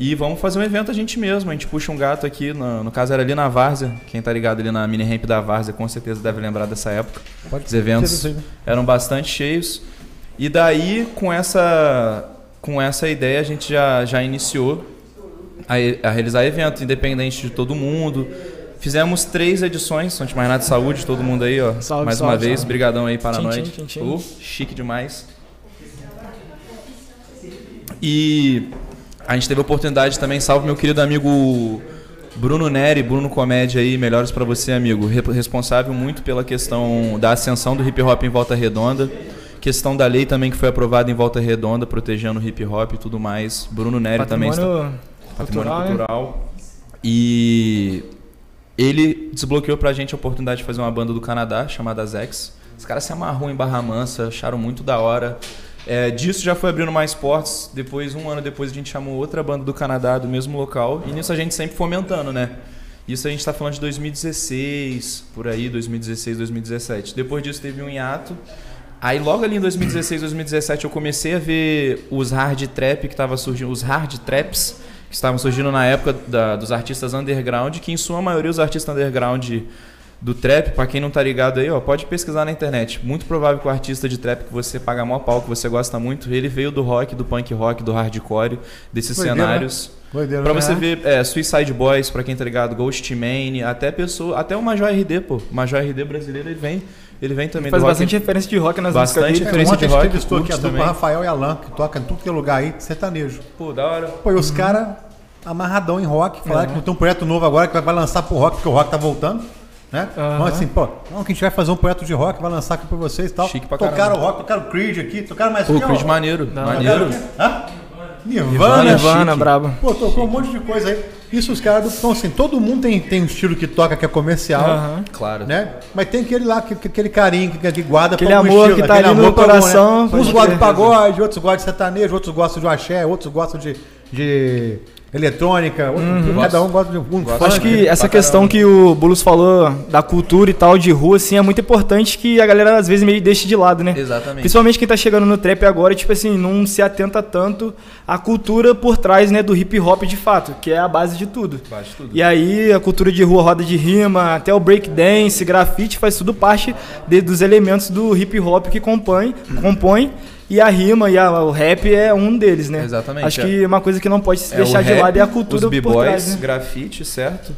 e vamos fazer um evento a gente mesmo. A gente puxa um gato aqui, na- no caso era ali na Várzea. Quem tá ligado ali na mini ramp da Várzea com certeza deve lembrar dessa época. Os eventos sim. eram bastante cheios. E daí, com essa, com essa ideia, a gente já, já iniciou a, a realizar evento independente de todo mundo. Fizemos três edições, antes de mais nada, saúde, todo mundo aí, ó. Salve, mais salve, uma vez, salve. brigadão aí, tchim, tchim. Uh, chique demais. E a gente teve a oportunidade também, salve meu querido amigo Bruno Neri, Bruno Comédia aí, melhores pra você, amigo. Re- Responsável muito pela questão da ascensão do hip hop em Volta Redonda. Questão da lei também que foi aprovada em Volta Redonda, protegendo o hip hop e tudo mais. Bruno Neri também está Patrimônio patrimônio cultural, né? cultural. E ele desbloqueou pra gente a oportunidade de fazer uma banda do Canadá chamada Zex. Os caras se amarrou em Barra Mansa, acharam muito da hora. É, disso já foi abrindo mais portas. Depois, um ano depois, a gente chamou outra banda do Canadá, do mesmo local. E nisso a gente sempre fomentando, né? Isso a gente tá falando de 2016, por aí, 2016, 2017. Depois disso teve um hiato. Aí logo ali em 2016, 2017 eu comecei a ver os hard trap que tava surgindo, os hard traps que estavam surgindo na época da- dos artistas underground, que em sua maioria os artistas underground do trap, pra quem não tá ligado aí, ó, pode pesquisar na internet. Muito provável que o artista de trap que você paga maior pau, que você gosta muito, ele veio do rock, do punk rock, do hardcore, desses Doideira, cenários. Doideira, Pra né? você ver, é, Suicide Boys, pra quem tá ligado, Ghost Man, até pessoa, até o Major RD, pô. O Major RD brasileiro, ele vem, ele vem também Faz do rock. bastante referência de rock nas Bastante músicas dele. referência Ontem de rock, entrevistou aqui a dupla. Rafael e Alan, que toca em tudo que é lugar aí, sertanejo. Pô, da hora. Pô, e os caras amarradão em rock, falaram que tem um projeto novo agora que vai- vai lançar pro rock, porque o rock tá voltando. Né? Aham. Então, assim, pô, não, que a gente vai fazer um projeto de rock, vai lançar aqui pra vocês e tal. Chique pra tocaram caramba. o rock, tocaram o Creed aqui, tocaram mais Pô, aqui, ó. Creed maneiro, Tocaram maneiro. Hã? Nirvana, Nirvana, chique. brabo. Pô, tocou um monte de coisa aí. Isso os caras, do- então assim, todo mundo tem, tem um estilo que toca que é comercial. Aham. Claro. Né? Mas tem aquele lá, que, que- aquele carinho que, que guarda Aquele pra algum amor estilo, que tá aquele ali no algum, coração, Uns pode gostam de pagode, outros gostam de sertanejo, outros gostam de axé, outros gostam de, de eletrônica, outro- cada um gosta de um Uhum. Acho que essa questão que o Bulus falou da cultura e tal de rua, assim, é muito importante que a galera às vezes meio deixa de lado, né? Exatamente. Principalmente quem tá chegando no trap agora, tipo assim, não se atenta tanto à cultura por trás, né, do hip hop de fato, que é a base de tudo. Bate tudo. E aí a cultura de rua, roda de rima, até o breakdance, grafite, faz tudo parte de- dos elementos do hip hop que compõe, compõe e a rima e a- o rap é um deles, né? Exatamente, Acho é. que uma coisa que não pode se É deixar de rap, lado é a cultura os por trás, b-boys, né? grafite, certo?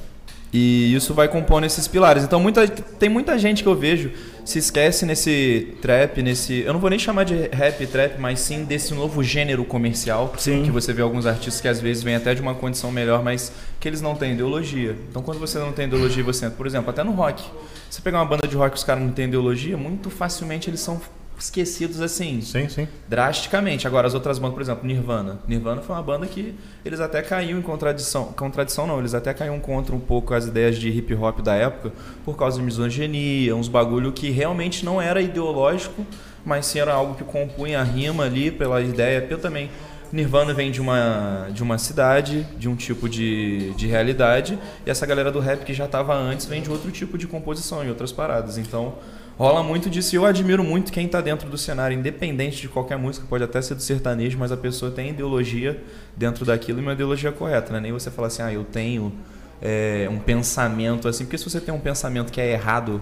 E isso vai compondo esses pilares. Então muita, tem muita gente que eu vejo se esquece nesse trap, nesse. Eu não vou nem chamar de rap trap, mas sim desse novo gênero comercial. Sim. Que você vê alguns artistas que às vezes vêm até de uma condição melhor, mas que eles não têm ideologia. Então quando você não tem ideologia, você entra, por exemplo, até no rock. Você pegar uma banda de rock e os caras não têm ideologia, muito facilmente eles são esquecidos assim Sim, sim. drasticamente. Agora, as outras bandas, por exemplo, Nirvana. Nirvana foi uma banda que eles até caíam em contradição. Contradição não, eles até caíam contra um pouco as ideias de hip hop da época por causa de misoginia, uns bagulho que realmente não era ideológico, mas sim era algo que compunha a rima ali pela ideia. Eu também. Nirvana vem de uma, de uma cidade, de um tipo de, de realidade, e essa galera do rap que já estava antes vem de outro tipo de composição e outras paradas. Então, rola muito disso e eu admiro muito quem está dentro do cenário, independente de qualquer música, pode até ser do sertanejo, mas a pessoa tem ideologia dentro daquilo e uma ideologia correta, né? Nem você falar assim, ah, eu tenho é, um pensamento assim, porque se você tem um pensamento que é errado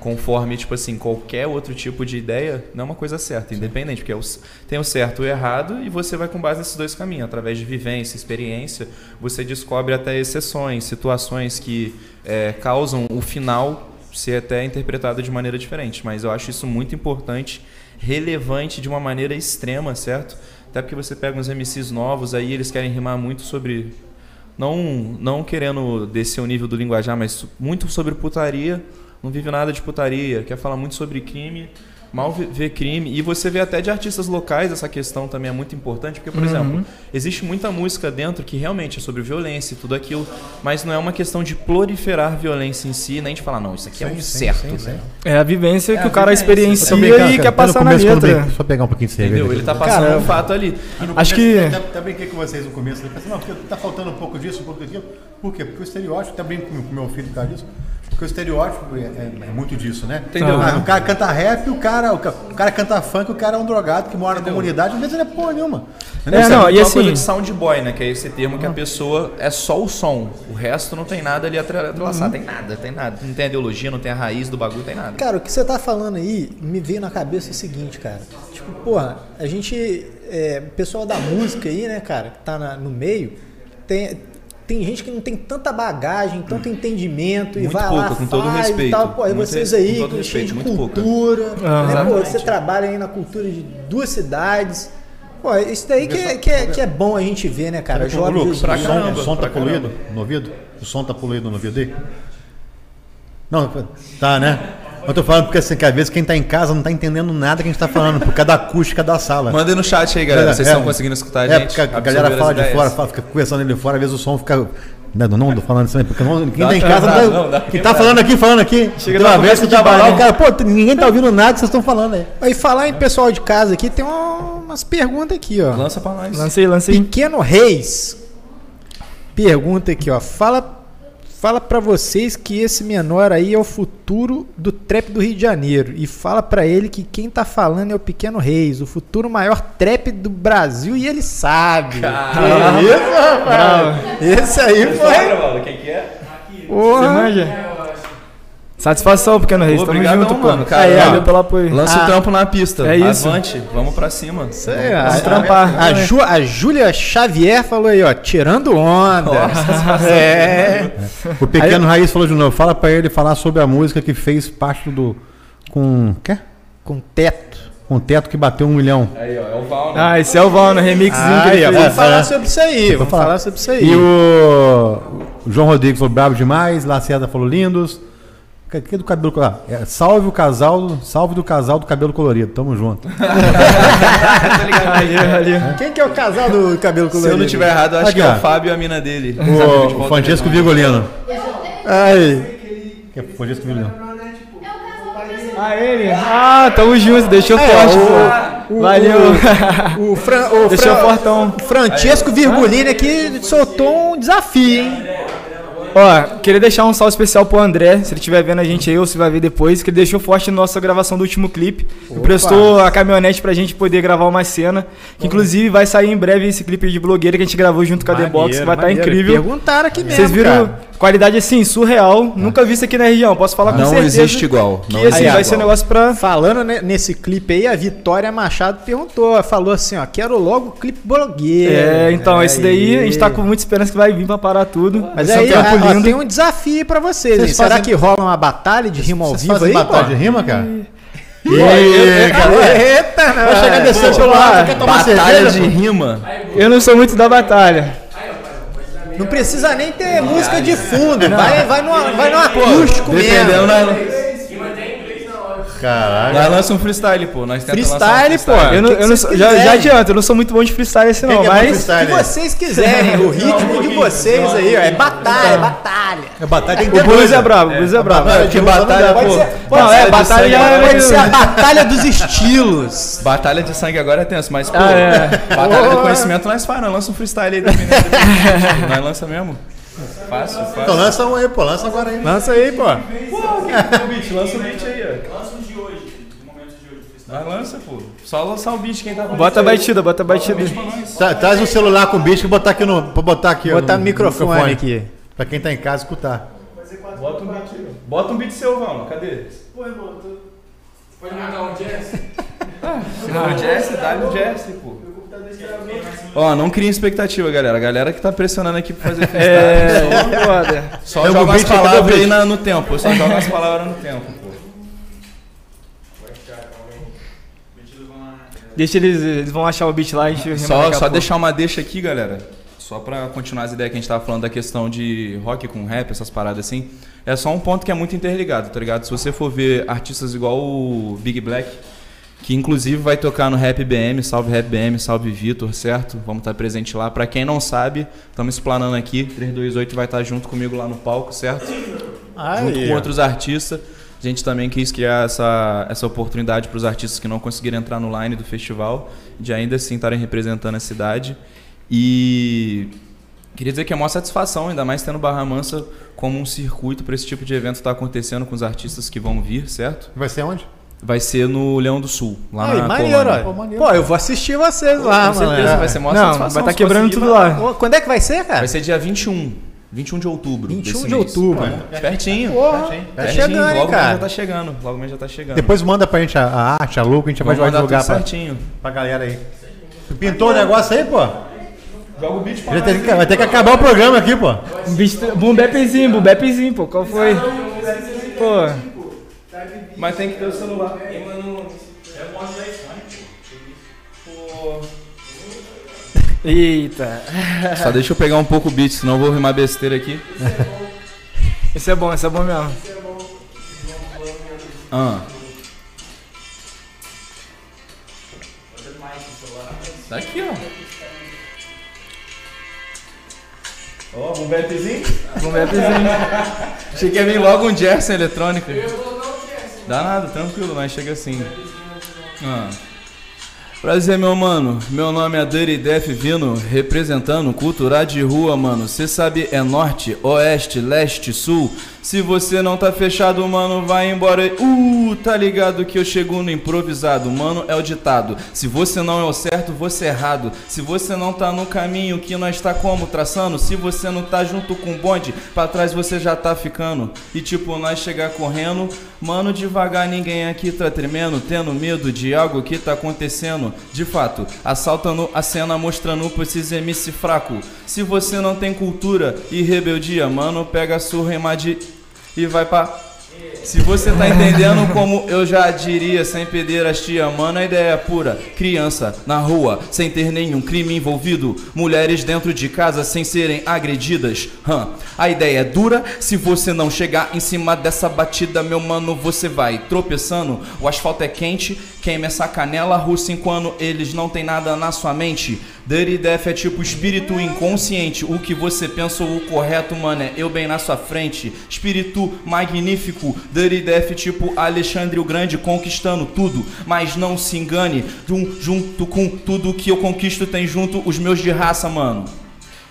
conforme, tipo assim, qualquer outro tipo de ideia, não é uma coisa certa, independente, porque é o- tem o certo e o errado e você vai com base nesses dois caminhos, através de vivência, experiência, você descobre até exceções, situações que é, causam o final ser até interpretado de maneira diferente, mas eu acho isso muito importante, relevante de uma maneira extrema, certo? Até porque você pega uns MCs novos aí, eles querem rimar muito sobre não, não querendo descer o nível do linguajar, mas muito sobre putaria, não vive nada de putaria, quer falar muito sobre crime, mal vê- crime. E você vê até de artistas locais essa questão também é muito importante, porque, por exemplo, existe muita música dentro que realmente é sobre violência e tudo aquilo, mas não é uma questão de proliferar violência em si, nem de falar, não, isso aqui é um certo. né? É a vivência É que a o cara vivência. experiencia e cara, quer passar na começo, quando letra. Só pegar um pouquinho de cerveja. Entendeu? Ele tá passando Cara, um fato ali. No Acho começo, que- Até, até brinquei com vocês no começo. Eu pensei, não, porque tá faltando um pouco disso, um pouco daquilo. Por quê? Porque o estereótipo, até brinco com o meu filho por causa disso. Porque o estereótipo é, é- é muito disso, né? Entendeu? Ah, o cara canta rap, o cara, o, ca- o cara canta funk, o cara é um drogado que mora na comunidade, às vezes ele é porra nenhuma. Entendeu? É, não, Sabe, e uma assim- coisa de sound boy, né? Que é esse termo que a pessoa é só o som. O resto não tem nada ali atrelado. Tem nada, tem nada. Não tem a ideologia, não tem a raiz do bagulho, tem nada. Cara, o que você tá falando aí me veio na cabeça o seguinte, cara. Tipo, porra, a gente. É, o pessoal da música aí, né, cara, que tá na- no meio, tem, tem gente que não tem tanta bagagem, tanto entendimento e Muito vai pouca, lá, com todo faz respeito. e tal. Pô, aí Muito vocês aí, com todo cheios de respeito, pouca. cultura, né, pô, você trabalha aí na cultura de duas cidades. Pô, isso daí que é, que é, que é bom a gente ver, né, cara? Jovens Lucas, pra caramba, o som tá poluído no ouvido? O som tá poluído no ouvido dele? Não, tá, né? Eu tô falando porque assim, que às vezes quem tá em casa não tá entendendo nada que a gente tá falando, por causa da acústica da sala. Manda aí no chat aí, galera. É, Vocês é. estão conseguindo escutar a É, gente? porque a, galera fala de fora, fala, fica conversando ali de fora, às vezes o som fica. Não, não, tô falando isso aí, porque não, quem Dá tá em casa não, não, dá Quem tá quebrada. falando aqui, falando aqui. Chega uma vez que tava lá, né? o cara, pô, ninguém tá ouvindo nada que vocês estão falando aí. Aí falar em pessoal de casa aqui, tem uma- umas perguntas aqui, ó. Lança pra nós. Lancei, lancei. Pequeno Reis pergunta aqui, ó. Fala, fala para vocês que esse menor aí é o futuro do trap do Rio de Janeiro e fala pra ele que quem tá falando é o Pequeno Reis, o futuro maior trap do Brasil e ele sabe. Caramba. Que isso, rapaz? Esse aí foi. mano. Quem que é? Você Porra. manja? Satisfação, pequeno reis. Tamo Obrigadão, junto, pô. mano, cara. Aí, Ó, valeu pelo apoio. Lança Ah. o trampo na pista. É isso. Avante. Vamos pra cima. Isso aí. Vamos trampar. A, Ju, a Júlia Xavier falou aí, ó, tirando onda. é. (laughs) O pequeno Raiz falou de novo, fala pra ele falar sobre a música que fez parte do. Com. Quê? Com teto. Com o teto que bateu um milhão. Aí, ó. É o Val, né? Ah, esse é o Val, no remixzinho que Aí, ele fez. vamos falar é. sobre isso aí. Vamos falar. falar sobre isso aí. E o, o João Rodrigues falou brabo demais, Lacerda falou lindos. Que que é do cabelo colorido? Ah, é, salve o casal, salve do casal do cabelo colorido. Tamo junto. (laughs) Quem que é o casal do cabelo Se colorido? eu não tiver errado, eu acho Aqui, que é ó. o Fábio e a mina dele. O, o Francesco Virgolino. Aí. Que é o Francesco Virgolino. Ah, ele? Ah, tamo junto, deixou É, forte, o- pô. o, Valeu. O, (laughs) o, Fran, o, Deixou Fran- fortão. Francesco Virgulini aqui soltou um desafio, hein? Ó, queria deixar um salve especial pro André, se ele estiver vendo a gente aí ou se vai ver depois, que ele deixou forte na nossa gravação do último clipe. Emprestou a caminhonete pra gente poder gravar uma cena. Que inclusive vai sair em breve esse clipe de blogueira que a gente gravou junto com a The Box, que vai estar Maneiro. incrível. Perguntaram aqui mesmo, Vocês viram cara. qualidade assim, surreal. Nunca vi isso aqui na região, posso falar com Não certeza. existe igual. Que Não assim, existe vai ser um igual. negócio pra. Falando ne- nesse clipe aí, a Vitória Machado perguntou, falou assim, ó, quero logo o clipe blogueira. É, então, esse daí a gente tá com muita esperança que vai vir pra parar tudo. Mas aí, um trampo ó, lindo. tem um desafio pra vocês. Vocês hein? Será fazem- que rola uma batalha de rima ao Vocês vivo fazem aí, batalha pô? de rima, cara? Eita, não. Vai chegar descendo pelo lado, Batalha cerveja? de rima. Eu não sou muito da batalha. Não precisa nem ter música de fundo. Vai, vai, no, vai no acústico Dependendo, mesmo. Caralho. nós lança um freestyle, pô. Nós lançar um Freestyle, pô. Eu não, eu não sou- já, já adianto, eu não sou muito bom de freestyle assim não, que é mas. O freestyle? que vocês quiserem, o ritmo de vocês aí, ó. É batalha, é batalha. É batalha tem que O coisa. é brabo, o blues é brabo. batalha Que batalha, não pô. Não, é, batalha já agora é Pode ser a batalha dos estilos. Batalha de sangue agora é tenso, mas, pô, Ah, é. batalha do conhecimento nós faz, nós lança um freestyle aí dependendo. dependendo. (laughs) nós lança mesmo. Fácil, fácil. Então lança um aí, pô. Lança agora aí. Lança aí, pô. o (laughs) beat, lança o beat aí, ó. Lança os de hoje, dos momentos de hoje. Lança, pô. Só lançar o beat quem tá com Bota a beat batida, bota a batida. Tra- Traz um celular com bicho que eu botar aqui no. Pra botar aqui. ó, Botar no microfone aqui. Pra quem tá em casa escutar. Bota um beat, bota um beat seu, Valma. Cadê? Não, Jesse, dá o Jesse, pô. Ó, não cria expectativa, galera. A galera que tá pressionando aqui pra fazer (laughs) freestyle. É, foda. Só joga as palavras aí na- no tempo. Eu só joga as palavras no tempo, pô. Deixa eles, eles vão achar o beat lá e a gente Só, só deixar uma deixa aqui, galera. Só pra continuar as ideias que a gente tava falando da questão de rock com rap, essas paradas assim. É só um ponto que é muito interligado, tá ligado? Se você for ver artistas igual o Big Black, que inclusive vai tocar no Rap BM, salve Rap BM, salve Vitor, certo? Vamos estar presente lá. Pra quem não sabe, estamos explanando aqui, 328 vai estar junto comigo lá no palco, certo? junto com outros artistas. A gente também quis criar essa, essa oportunidade para os artistas que não conseguiram entrar no line do festival, de ainda assim estarem representando a cidade. E queria dizer que é uma satisfação, ainda mais tendo Barra Mansa como um circuito para esse tipo de evento estar acontecendo com os artistas que vão vir, certo? Vai ser onde? Vai ser no Leão do Sul, lá Aí, na maneiro, Colônia. ó. Pô, maneiro. Pô, eu vou assistir vocês lá, Com mano. certeza, vai ser uma Não, satisfação. vai estar se quebrando conseguir, tudo vai lá. Ô, Quando é que vai ser, cara? Vai ser dia 21. 21 de outubro. 21 desse de mês. outubro. Pô, Pertinho. Porra, tá Pertinho, chegando, hein, logo já cara. tá chegando. Logo mais já tá chegando. Depois manda pra gente a, a arte, a logo, a gente vai Vamos mandar divulgar tudo pra, certinho. pra galera aí. Tu pintou o negócio aí, pô? Joga o beat Vai ter, que, vai ter que acabar o programa aqui, pô. Um bapzinho, boom bapzinho, pô. Qual foi? Pô. Mas tem que ter o celular. Eita. (laughs) Só deixa eu pegar um pouco o beat, senão eu vou rimar besteira aqui. Esse é bom, esse é bom mesmo. Ah. Tá aqui, ó. Ó, um bapzinho. Boom bapzinho. Achei que ia vir logo um Gerson eletrônico. Dá nada, tranquilo, mas chega assim. Ah. Prazer, meu mano. Meu nome é Dirty Def Vino, representando cultura de rua, mano. Cê sabe é norte, oeste, leste, sul. Se você não tá fechado, mano, vai embora. Uh, tá ligado que eu chego no improvisado, mano, é o ditado. Se você não é o certo, você é errado. Se você não tá no caminho que nós tá como traçando, se você não tá junto com o bonde, pra trás você já tá ficando. E tipo, nós chegar correndo, mano, devagar ninguém aqui tá tremendo, tendo medo de algo que tá acontecendo. De fato, assaltando a cena, mostrando pra esses MC fraco. Se você não tem cultura e rebeldia, mano, pega a sua rima de e vai pra. Se você tá entendendo como eu já diria, sem pederastia, mano, a ideia é pura. Criança na rua, sem ter nenhum crime envolvido. Mulheres dentro de casa sem serem agredidas. Hã. A ideia é dura, se você não chegar em cima dessa batida, meu mano, você vai tropeçando. O asfalto é quente, queima essa canela russa enquanto eles não tem nada na sua mente. Dirty Death é tipo espírito inconsciente. O que você pensou o correto, mano, é eu bem na sua frente. Espírito magnífico, Dirty Death tipo Alexandre o Grande conquistando tudo. Mas não se engane, jun- junto com tudo que eu conquisto tem junto os meus de raça, mano.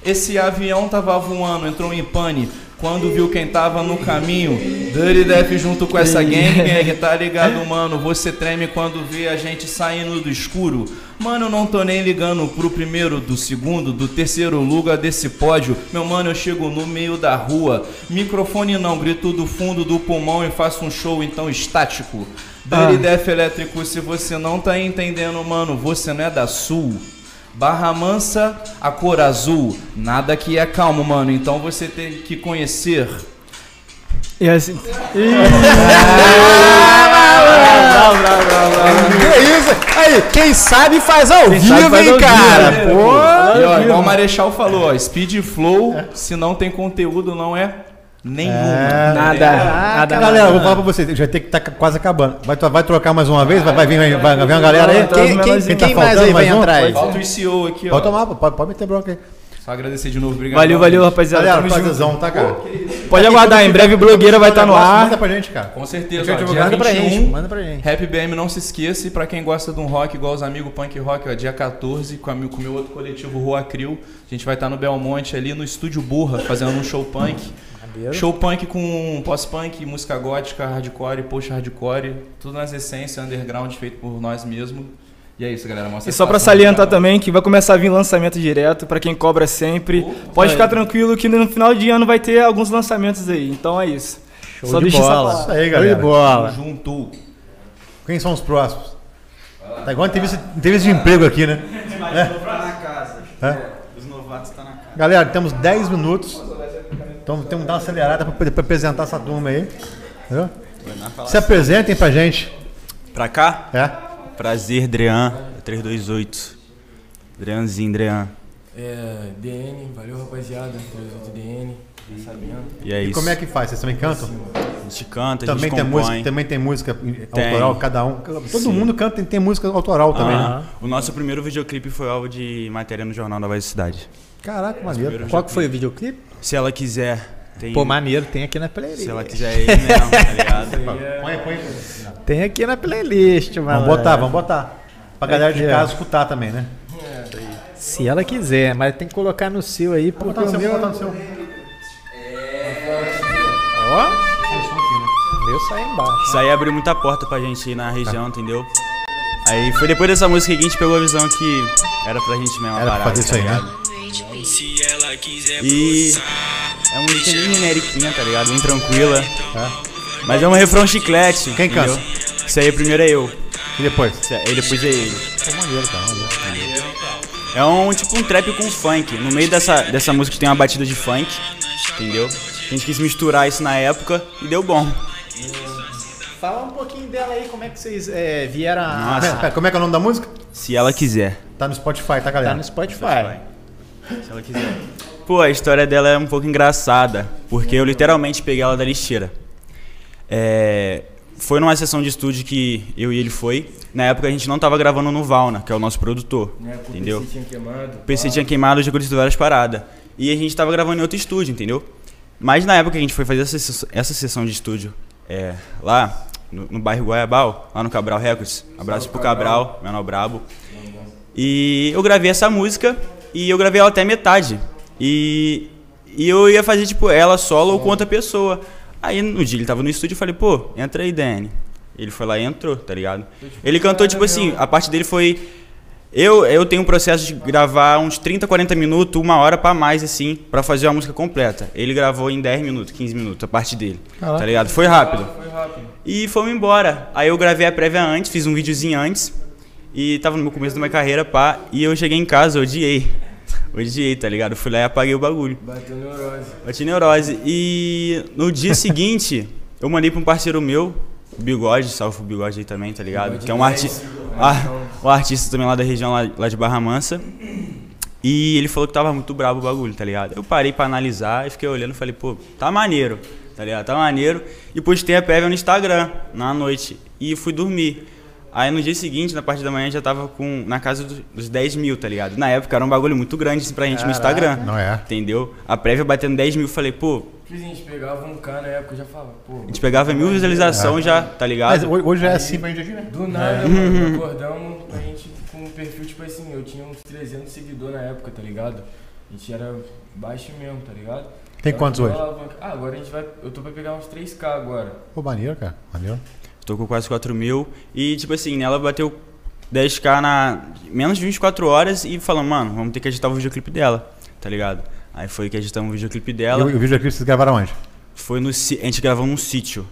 Esse avião tava voando, entrou em pane. Quando viu quem tava no caminho, Dirty Death junto com essa gang, gang, tá ligado, mano? Você treme quando vê a gente saindo do escuro. Mano, eu não tô nem ligando pro primeiro, do segundo, do terceiro lugar desse pódio. Meu mano, eu chego no meio da rua. Microfone não, grito do fundo do pulmão e faço um show então estático. Dirty Death elétrico, se você não tá entendendo, mano, você não é da Sul. Barra Mansa, a cor azul. Nada que é calmo, mano. Então você tem que conhecer. E assim. (laughs) Que isso? Aí, quem sabe faz ao Quem vivo, faz hein, ao cara? vivo, né? Pô. E ó, igual o Marechal falou, ó, Speed Flow, se não tem conteúdo, não é nenhum. É. Nada, nada. Galera, eu vou falar pra vocês, já tem que estar quase acabando. Vai, vai trocar mais uma vez? Vai, vai vir, vai, vai vir uma galera aí? Quem, quem, Quem tá quem mais faltando, aí vai mais um? aí? Falta o CEO aqui, ó. Pode tomar, pode, pode meter bronca aí. Só agradecer de novo, obrigado. Valeu, valeu, rapaziada. Galera, prazerzão, tá, cara? Pode aguardar, em breve blogueira vai estar no ar. Manda pra gente, cara. Com certeza, ó, manda dia pra 21, gente, manda pra gente. Rap BM não se esqueça, e pra quem gosta de um rock igual os amigos Punk Rock, ó, dia 14, com, a, mi- com o meu outro coletivo Rua Cril, a gente vai estar no Belmonte ali no Estúdio Burra, fazendo um show punk. Show punk com pós-punk, música gótica, hardcore, post-hardcore, tudo nas essências, underground, feito por nós mesmos. E é isso, galera. Mostra E só pra essa salientar também que vai começar a vir lançamento direto pra quem cobra sempre. Pode ficar tranquilo que no final de ano vai ter alguns lançamentos aí. Então é isso. Show Só de bola. Isso aí, Show de galera. bola. Juntou. Quem são os próximos? Tá igual entrevista, entrevista de emprego aqui, né? É? Os novatos tá na casa. Galera, temos 10 minutos. Então temos que dar uma acelerada pra apresentar essa turma aí. Entendeu? Se apresentem pra gente. Pra cá? É? Prazer, Drean. 328. Dreanzinho, Drean. É, DN, valeu rapaziada, 38 DN, tá sabendo. E é E como é que faz? Vocês também cantam? A gente canta, a Também gente tem, compõe. música, também tem música Tem. autoral, cada um. Todo Sim. mundo canta e tem música autoral também. Né? O nosso primeiro videoclipe foi alvo de matéria no Jornal da Voz da Cidade. Caraca, maneiro. Qual que foi o videoclipe? Se ela quiser, tem. Pô, maneiro, tem aqui na playlist. Se ela quiser, é ele mesmo, tá ligado? Põe, põe. Tem aqui na playlist, mano. Vamos botar, vamos botar. Pra galera de casa escutar também, né? Se ela quiser, mas tem que colocar no seu aí, porque Botar no o seu, meu... botar no seu. Ó, o meu sai embaixo. Isso aí abriu muita porta pra gente ir na região, entendeu? Aí foi depois dessa música que a gente pegou a visão que era pra gente mesmo a Era pra parada, fazer isso tá aí, né? Ligado? Se ela quiser E é uma música bem generiquinha, tá ligado? Bem tranquila. Mas é um refrão chiclete. Quem entendeu? canta? Isso aí primeiro é eu. E depois? Isso aí depois é ele. Maneiro, cara. Maneiro. É um tipo um trap com funk. No meio dessa, dessa música tem uma batida de funk, entendeu? A gente quis misturar isso na época e deu bom. Fala um pouquinho dela aí, como é que vocês é, vieram a... Nossa. Pera, (laughs) pera, como é que é o nome da música? Se ela quiser. Tá no Spotify, tá, Tá galera? no Spotify. Se ela quiser. Pô, a história dela é um pouco engraçada, porque eu literalmente peguei ela da lixeira. É, foi numa sessão de estúdio que eu e ele foi. Na época a gente não tava gravando no Valna, que é o nosso produtor. Né, entendeu? O PC tinha queimado. O PC tinha queimado, acontecido várias paradas. E a gente tava gravando em outro estúdio, entendeu? Mas na época que a gente foi fazer essa, essa sessão de estúdio é, lá, no, no bairro Guaiabal, lá no Cabral Records. Abraço pro Cabral, menor brabo. E eu gravei essa música e eu gravei ela até metade. E, e eu ia fazer, tipo, ela solo ou com outra pessoa. Aí no dia ele tava no estúdio e falei, pô, entra aí, Dani. Ele foi lá e entrou, tá ligado? Ele cantou, tipo assim, a parte dele foi. Eu, eu tenho um processo de gravar uns 30, 40 minutos, uma hora pra mais, assim, pra fazer uma música completa. Ele gravou em 10 minutos, 15 minutos, a parte dele. Tá ligado? Foi rápido. E fomos embora. Aí eu gravei a prévia antes, fiz um videozinho antes. E tava no meu começo da minha carreira, pá. E eu cheguei em casa, odiei. Odiei, tá ligado? Fui lá e apaguei o bagulho. Bateu neurose. Bati neurose. E no dia (laughs) seguinte, eu mandei pra um parceiro meu, o Bigode, salve o Bigode aí também, tá ligado? Bigode que é um, 10, arti ah, um artista também lá da região, lá, lá de Barra Mansa. E ele falou que tava muito brabo o bagulho, tá ligado? Eu parei pra analisar e fiquei olhando e falei, pô, tá maneiro, tá ligado? Tá maneiro. E postei a prévia no Instagram, na noite. E fui dormir. Aí no dia seguinte, na parte da manhã, já tava com, na casa do- dos 10 mil, tá ligado? Na época era um bagulho muito grande assim, pra gente no Instagram. Não é? Entendeu? A prévia batendo 10 mil, falei, pô, a gente pegava um K na época, eu já falava, pô. a gente pegava mil visualizações já, tá ligado? Mas hoje é assim pra gente aqui, né? Do nada, mano, (laughs) acordamos a gente com um perfil, tipo assim, eu tinha uns 300 seguidores na época, tá ligado? A gente era baixo mesmo, tá ligado? Tem quantos hoje? Ah, agora a gente vai. Eu tô pra pegar uns 3K agora. Pô, maneiro, cara. Maneiro. Tô com quase 4 mil. E, tipo assim, nela bateu 10k na menos de 24 horas e falamos, mano, vamos ter que editar o videoclipe dela, tá ligado? Aí foi que editamos o videoclipe dela. o, e o videoclipe vocês gravaram onde? Foi no. A gente gravou num sítio.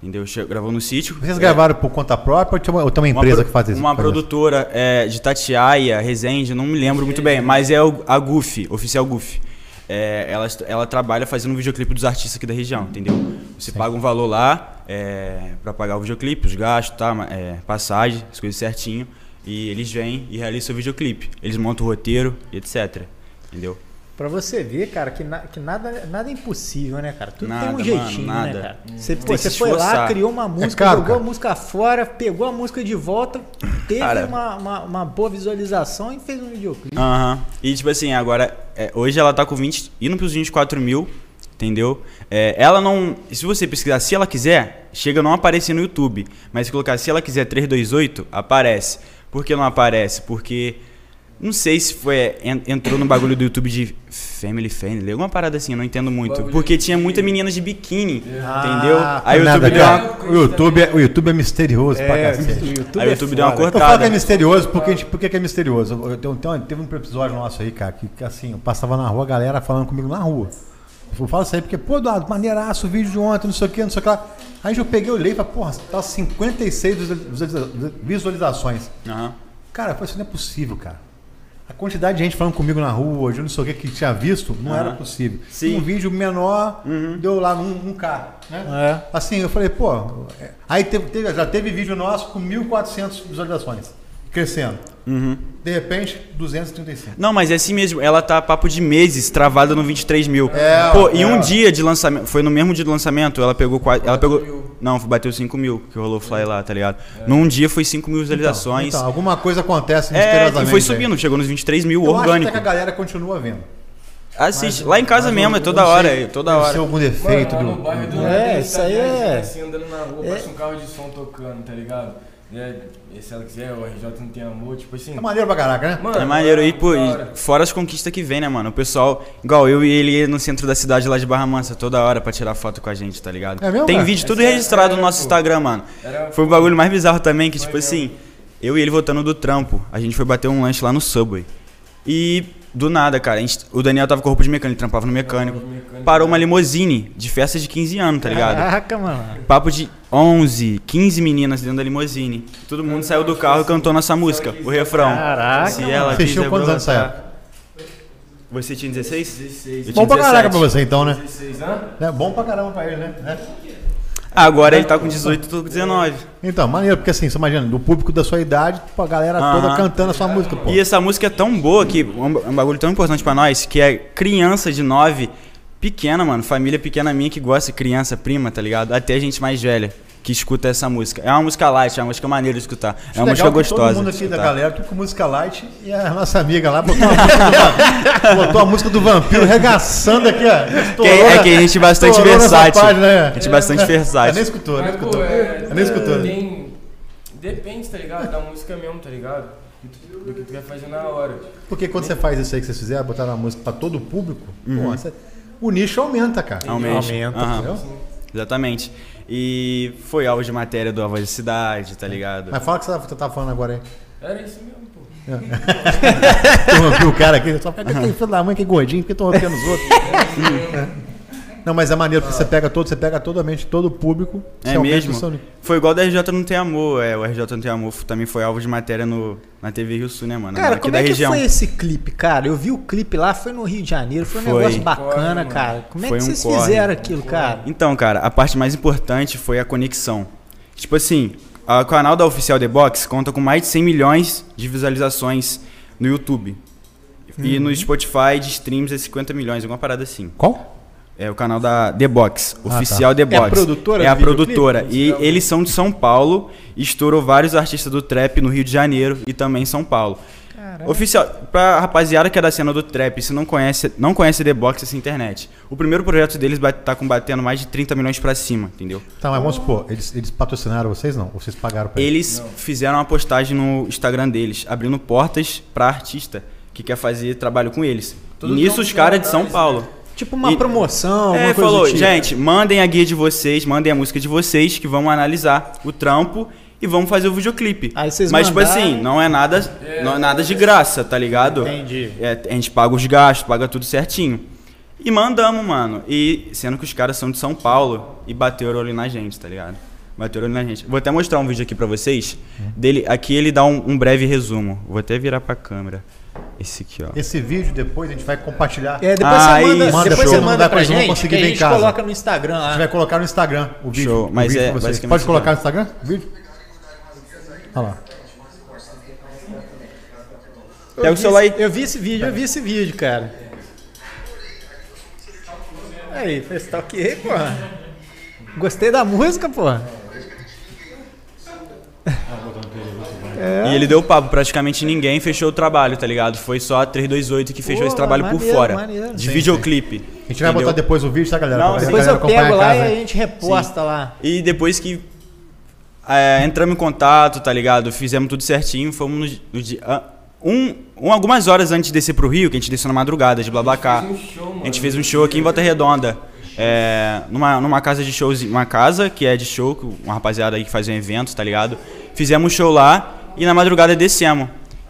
Entendeu? Gravou no sítio. Vocês É, gravaram por conta própria ou tem uma, ou tem uma empresa pro- que faz isso? Uma faz isso? produtora é, de Tatiaia, Resende, não me lembro muito bem, mas é o- a Goofy, oficial Goofy. É, ela, ela trabalha fazendo um videoclipe dos artistas aqui da região, entendeu? Você paga um valor lá é, para pagar o videoclipe, os gastos, tá? é, passagem, as coisas certinho. E eles vêm e realizam o videoclipe. Eles montam o roteiro e etc. Entendeu? Pra você ver, cara, que, na- que nada, nada é impossível, né, cara? Tudo Nada, tem um mano, jeitinho, nada. né, cara? Você, pô, você foi lá, criou uma música, caro, jogou cara. a música fora, pegou a música de volta, teve uma, uma, uma boa visualização e fez um videoclipe. Aham. E tipo assim, agora, é, hoje ela tá com 20, indo pros 24 mil, entendeu? É, ela não. Se você pesquisar, se ela quiser, chega a não aparecer no YouTube. Mas se colocar se ela quiser 328, aparece. Por que não aparece? Porque. Não sei se foi. en- Entrou no bagulho do YouTube de Family Friendly, alguma parada assim, eu não entendo muito. Porque tinha muita menina de biquíni, Ah, entendeu? Aí o Nada, YouTube deu cara. uma. O YouTube, é, o YouTube é misterioso pra É, cacete. o YouTube, Aí o é YouTube deu uma foda. Eu falo que é misterioso, porque, a gente- por que que é misterioso? Eu, teve um episódio nosso aí, cara, que, que assim, eu passava na rua, a galera falando comigo na rua. Eu falo isso aí porque, pô, Eduardo, maneiraço o vídeo de ontem, não sei o que, não sei o que lá. Aí eu peguei, olhei e falei, porra, tá 56 visualiza- visualizações. Aham. Cara, eu falei, isso não é possível, cara. A quantidade de gente falando comigo na rua, hoje, não sei o que, que tinha visto, não era possível. Sim. Um vídeo menor deu lá um, um K. Né? É. Assim, eu falei, pô. é- Aí teve- já teve vídeo nosso com 1.400 visualizações, crescendo. Uhum. De repente, 235. Não, mas é assim mesmo. Ela tá papo de meses travada no 23 mil. É, Pô, em é. um dia de lançamento, foi no mesmo dia do lançamento, ela pegou quase. Ela pegou. Não, bateu 5 mil, que rolou o fly lá, tá ligado? Num dia foi 5 mil visualizações. Então, alguma coisa acontece é, misteriosamente. e foi aí. subindo, chegou nos 23 mil, Eu acho orgânico. até que a galera continua vendo. Assiste. Lá em casa Mas mesmo, é toda hora, sei, é toda hora. ser algum defeito Mano, do. no bairro do É, isso tá aí é- Assim, andando na rua, é- passa um carro de som tocando, tá ligado? É, e se ela quiser, o RJ não tem amor, tipo assim. É maneiro pra caraca, né? Mano, É maneiro aí, pô, e fora as conquistas que vem, né, mano? O pessoal, igual eu e ele ia no centro da cidade lá de Barra Mansa toda hora pra tirar foto com a gente, tá ligado? É mesmo, Tem cara? vídeo tudo Essa é- registrado no é, nosso pô. Instagram, mano. Era- Foi o bagulho mais bizarro também, que tipo Mas assim, eu e ele voltando do trampo, a gente foi bater um lanche lá no Subway. E do nada, cara, gente- o Daniel tava com roupa de mecânico, ele trampava no mecânico. mecânico. Parou uma limousine de festa de 15 anos, tá ligado? Caraca, mano. Papo de 11, 15 meninas dentro da limousine. Todo mundo saiu do carro e cantou nossa música, o refrão. Caraca, Se ela tinham quiser quantos anos brotar- Você tinha 16? 16. Eu Bom tinha pra caraca pra 17. você então, né? 16 anos? É bom pra caramba pra ele, né? É. Agora ele tá com 18, eu tô com 19. Então, maneiro, porque assim, você imagina, do público da sua idade, tipo, a galera toda Aham. cantando a sua música, pô. E essa música é tão boa que um um bagulho tão importante pra nós, que é criança de 9, pequena, mano, família pequena minha que gosta, criança, prima, tá ligado? Até gente mais velha que escuta essa música. É uma música light, é uma música maneira de escutar. É uma música legal que gostosa. Todo mundo aqui da galera, tudo com música light, e a nossa amiga lá botou a música (laughs) botou a música do vampiro regaçando aqui, ó. Que é que a gente é bastante versátil. página, né? A gente é bastante É, versátil. nem escutou, nem escutou. é, nem escutou. Tem... Depende, tá ligado? Da música mesmo, tá ligado? Do que tu- quer fazer na hora. Porque quando você faz isso aí que vocês fizeram, botaram a música pra todo o público, pô, você- o nicho aumenta, cara. Aumenta. Aumenta, entendeu? Exatamente. E foi alvo de matéria do A Voz da Cidade, tá ligado? Mas fala o que você tá- tá falando agora aí. Era isso mesmo, pô. (laughs) Interrompi o cara aqui, só pega aquele filho da mãe que é gordinho, porque interrompendo os outros. Não, mas é maneiro, porque você pega todo, você pega toda a mente, todo o público. É mesmo? Foi igual da RJ Não Tem Amor. É, o RJ Não Tem Amor também foi alvo de matéria no, na TV Rio Sul, né, mano? Cara, Aqui como da é que região. foi esse clipe, cara? Eu vi o clipe lá, foi no Rio de Janeiro, foi um Foi. negócio bacana, Corre, cara. Como é que um vocês corre. fizeram aquilo, cara? Então, cara, a parte mais importante foi a conexão. Tipo assim, o canal da Oficial The Box conta com mais de 100 milhões de visualizações no YouTube. E Uhum. no Spotify de streams é 50 milhões, alguma parada assim. Qual? É o canal da The Box, Ah, oficial tá. The É a Box. produtora É a produtora. E eles são de São Paulo, estourou vários artistas do trap no Rio de Janeiro e também em São Paulo. Oficial, pra rapaziada que é da cena do trap, se não conhece, não conhece The Box essa internet. O primeiro projeto deles tá combatendo mais de 30 milhões pra cima, entendeu? Tá, mas vamos supor, eles, eles patrocinaram vocês não? Vocês pagaram pra Eles fizeram uma postagem no Instagram deles, abrindo portas pra artista que quer fazer trabalho com eles. Todo e nisso os caras de de São Paulo. Tipo uma E- promoção, É, coisa falou, tipo. gente, mandem a guia de vocês, mandem a música de vocês, que vamos analisar o trampo e vamos fazer o videoclipe. Aí vocês Mas, tipo mandaram- assim, não é nada, não é nada de graça, tá ligado? Entendi. É, a gente paga os gastos, paga tudo certinho. E mandamos, mano. E sendo que os caras são de São Paulo e bateram ali na gente, tá ligado? Bateram ali na gente. Vou até mostrar um vídeo aqui pra vocês. Dele, aqui ele dá um, um breve resumo. Vou até virar pra câmera. Esse aqui, ó. Esse vídeo depois a gente vai compartilhar. É, depois Ah, você manda, isso. Manda depois show, você manda pra gente, conseguir que a gente casa. coloca no Instagram A gente vai colocar no Instagram o vídeo. Show, o mas vídeo é pra vocês. basicamente Pode colocar no Instagram o vídeo? Olha lá. Eu Pega o vi celular aí. Eu vi esse vídeo, eu vi esse vídeo, cara. Aí, fez toque aí, pô. Gostei da música, E ele deu papo, praticamente ninguém fechou o trabalho, tá ligado? Foi só a 328 que fechou Pô, esse trabalho por maneiro, fora. maneiro. De Sim, videoclipe. A gente vai botar depois o vídeo, tá, galera? Não, sim. a Depois galera eu pego lá e a gente reposta lá. E depois que é, entramos em contato, tá ligado? Fizemos tudo certinho, fomos no, no dia. ah, Um, um- algumas horas antes de descer pro Rio, que a gente desceu na madrugada de Blablacar. A gente fez um show aqui em Volta Redonda. é, numa, numa casa de shows, uma casa que é de show, uma rapaziada aí que faz um evento, tá ligado? Fizemos um show lá e na madrugada descemos.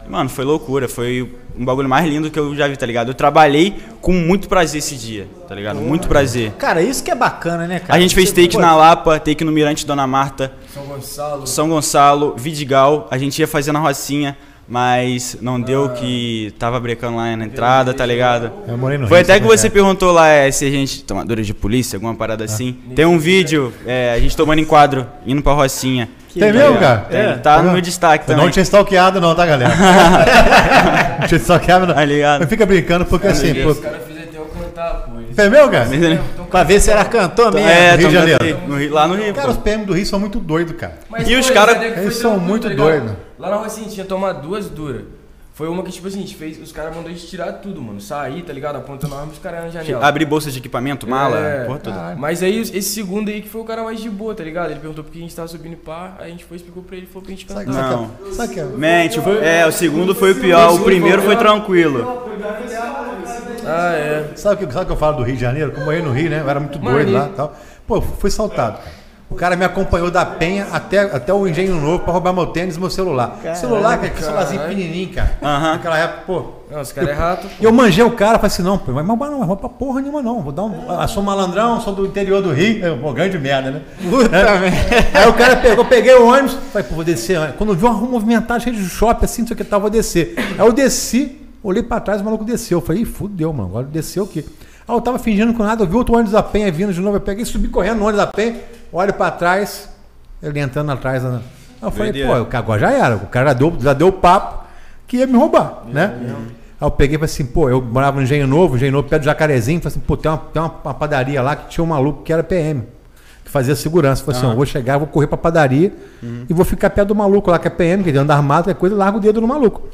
Mano, foi loucura, foi um bagulho mais lindo que eu já vi, tá ligado? Eu trabalhei com muito prazer esse dia, tá ligado? Muito prazer. Cara, isso que é bacana, né, cara? A gente fez take pô, na Lapa, take no Mirante Dona Marta, São Gonçalo. São Gonçalo, Vidigal. A gente ia fazer na Rocinha, mas não deu que tava brecando lá na entrada, tá ligado? Eu morei no Foi Rio, até que você perguntou lá é, se a gente. Tomadora de polícia, alguma parada assim. Tem um vídeo, é, a gente tomando enquadro, indo pra Rocinha. Tem mesmo, cara? Tem, É. tá no Tá meu destaque Eu também. não tinha stalkeado não, tá, galera? (laughs) não tinha stalkeado não. Tá ligado? Eu fica brincando porque assim, pô... Os caras fizeram até eu cantar, pô. Eles- É meu, cara? Pra ver se era cantor mesmo. É, Rio de Janeiro. no Rio- lá no Rio. Cara, pô. os PM do Rio são muito doidos, cara. Mas, E pô, os cara- que foi eles são tranquilo, muito tá doidos. Lá na Rocinha tinha tomado duas duras. Foi uma que, tipo assim, a gente fez, os caras mandaram a gente tirar tudo, mano. Sair, tá ligado? Apontando a arma os caras na janela. Abrir bolsa de equipamento, mala, É. porra toda. Mas aí esse segundo aí que foi o cara mais de boa, tá ligado? Ele perguntou por que a gente tava subindo pá, aí a gente foi, explicou pra ele, falou pra gente cantar. Não. Sabe que é? Mente, é, o segundo foi o pior, o primeiro foi tranquilo. Ah, é. Sabe o que, sabe que eu falo do Rio de Janeiro? Como eu morei no Rio, né? Eu era muito doido lá e tal. Pô, fui saltado, cara. O cara me acompanhou da Penha até, até o Engenho Novo pra roubar meu tênis e meu celular. celular, cara, que celularzinho pequenininho, cara. Aham. Naquela época, pô. Não, os caras é rato. E eu manjei o cara, falei assim, não, pô, mas roubar não, vai roubar pra porra nenhuma não. Vou dar um. Eu sou malandrão, sou do interior do Rio. É, pô, grande merda, né? Puta merda. Aí o cara pegou, eu peguei o ônibus, falei, pô, vou descer. Quando eu vi uma rua movimentada, cheia de shopping, assim, não sei o que tal, vou descer. Aí eu desci, olhei pra trás, o maluco desceu. Eu falei, ih, fudeu, mano, agora desceu o quê? Aí eu tava fingindo com nada, eu vi outro ônibus da Penha vindo de novo, eu peguei, subi correndo no ônibus da Penha, olho pra trás, ele entrando atrás. Aí eu falei, Doideira. pô, agora já era, o cara já deu, já deu papo que ia me roubar, né? Aí eu peguei e falei assim, pô, eu morava no Engenho Novo, Engenho Novo, perto do Jacarezinho, falei assim, pô, tem uma, tem uma, padaria lá que tinha um maluco que era PM, que fazia segurança. Falei assim, eu vou chegar, vou correr pra padaria e vou ficar perto do maluco lá que é PM, que ele anda armado, qualquer coisa, larga o dedo no maluco.